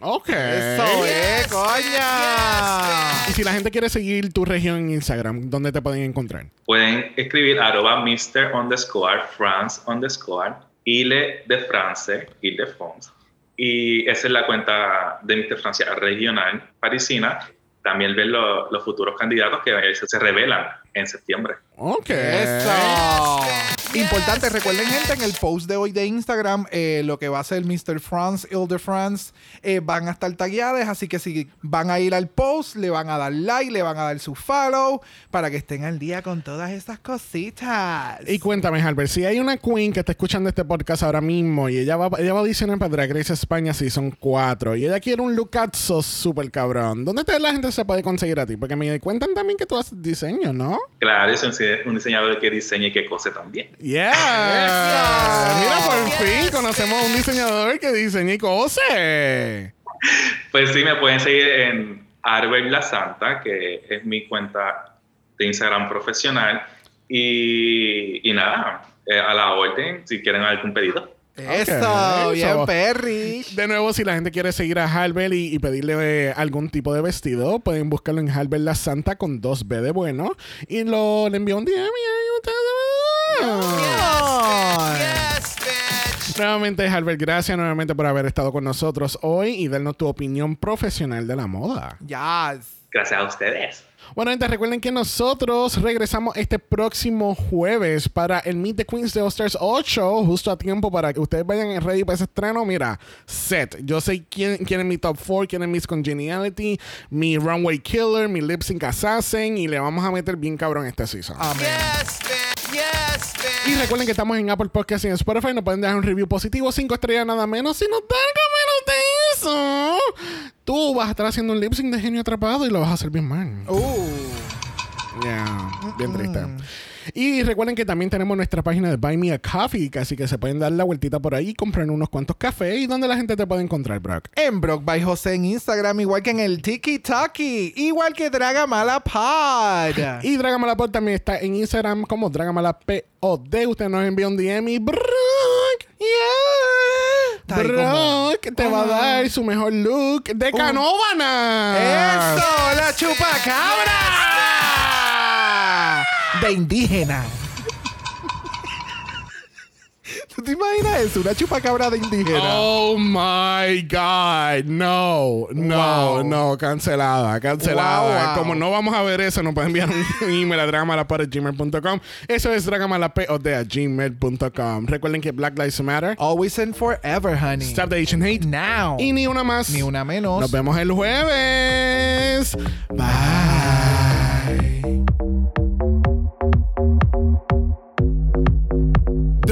Ok. Eso es, coña. Y si la gente quiere seguir tu región en Instagram, ¿dónde te pueden encontrar? Pueden escribir arroba Mr. underscore France underscore Ile de France, Ile de France. Y esa es la cuenta de Mr. Francia regional parisina. También ven lo- los futuros candidatos que se, se revelan en septiembre. Ok. Eso. Importante, recuerden gente en el post de hoy de Instagram eh, lo que va a ser Mr. France, Il de France eh, van a estar tagueadas, así que si van a ir al post, le van a dar like, le van a dar su follow para que estén al día con todas estas cositas. Y cuéntame, Albert, si hay una queen que está escuchando este podcast ahora mismo y ella va, ella va a audicionar para Drag Race España Season 4 y ella quiere un lookazo súper cabrón, ¿dónde te- la gente se puede conseguir a ti? Porque me cuentan también que tú haces diseño, ¿no? Claro, es un, un diseñador que diseña y que cose también. Yeah. Mira, por fin conocemos a un diseñador que diseña y cose. Pues sí, me pueden seguir en Arbel La Santa, que es mi cuenta de Instagram profesional. Y, y nada, eh, a la orden si quieren algún pedido. Eso, bien, so- Perry. De nuevo, si la gente quiere seguir a Halbert y, y pedirle eh, algún tipo de vestido, pueden buscarlo en Halbert La Santa con 2B de bueno. Y lo, le envió un DM y Nuevamente, Halbert, gracias nuevamente por haber estado con nosotros hoy y darnos tu opinión profesional de la moda. Yes. Gracias a ustedes. Bueno, gente, recuerden que nosotros regresamos este próximo jueves para el Meet the Queens de All Stars 8, justo a tiempo para que ustedes vayan ready para ese estreno. Mira, set. Yo sé quién, quién es mi top 4, quién es Miss Congeniality, mi Runway Killer, mi Lip Sync Assassin y le vamos a meter bien cabrón este season. Amén. Y recuerden que estamos en Apple Podcast y en Spotify. Nos pueden dejar un review positivo, 5 estrellas nada menos. Si nos dan menos de eso, tú vas a estar haciendo un lip sync de genio atrapado y lo vas a hacer bien mal. Uh. Yeah, bien triste. Y recuerden que también tenemos nuestra página de Buy Me a Coffee, así que se pueden dar la vueltita por ahí y comprar unos cuantos cafés. ¿Y dónde la gente te puede encontrar, Brock? En Brock by José en Instagram, igual que en el Tiki Taki, igual que Dragamala Pod. Y Dragamalapod también está en Instagram como Dragamalapod. Usted nos envía un DM y Brock, como- Brock te va a dar su mejor look de Canóvana. ¡Eso! ¡La chupacabra! De indígena. ¿Tú te imaginas eso? Una chupacabra de indígena. Oh my God. No, no, Wow. no. Cancelada, cancelada. Wow, wow. Como no vamos a ver eso, nos pueden enviar un [LAUGHS] email a dragamalapod.gmail.com. Eso es dragamalapod.gmail.com. Recuerden que Black Lives Matter. Always and forever, honey. Stop the Asian hate. Now. Y ni una más. Ni una menos. Nos vemos el jueves. Bye.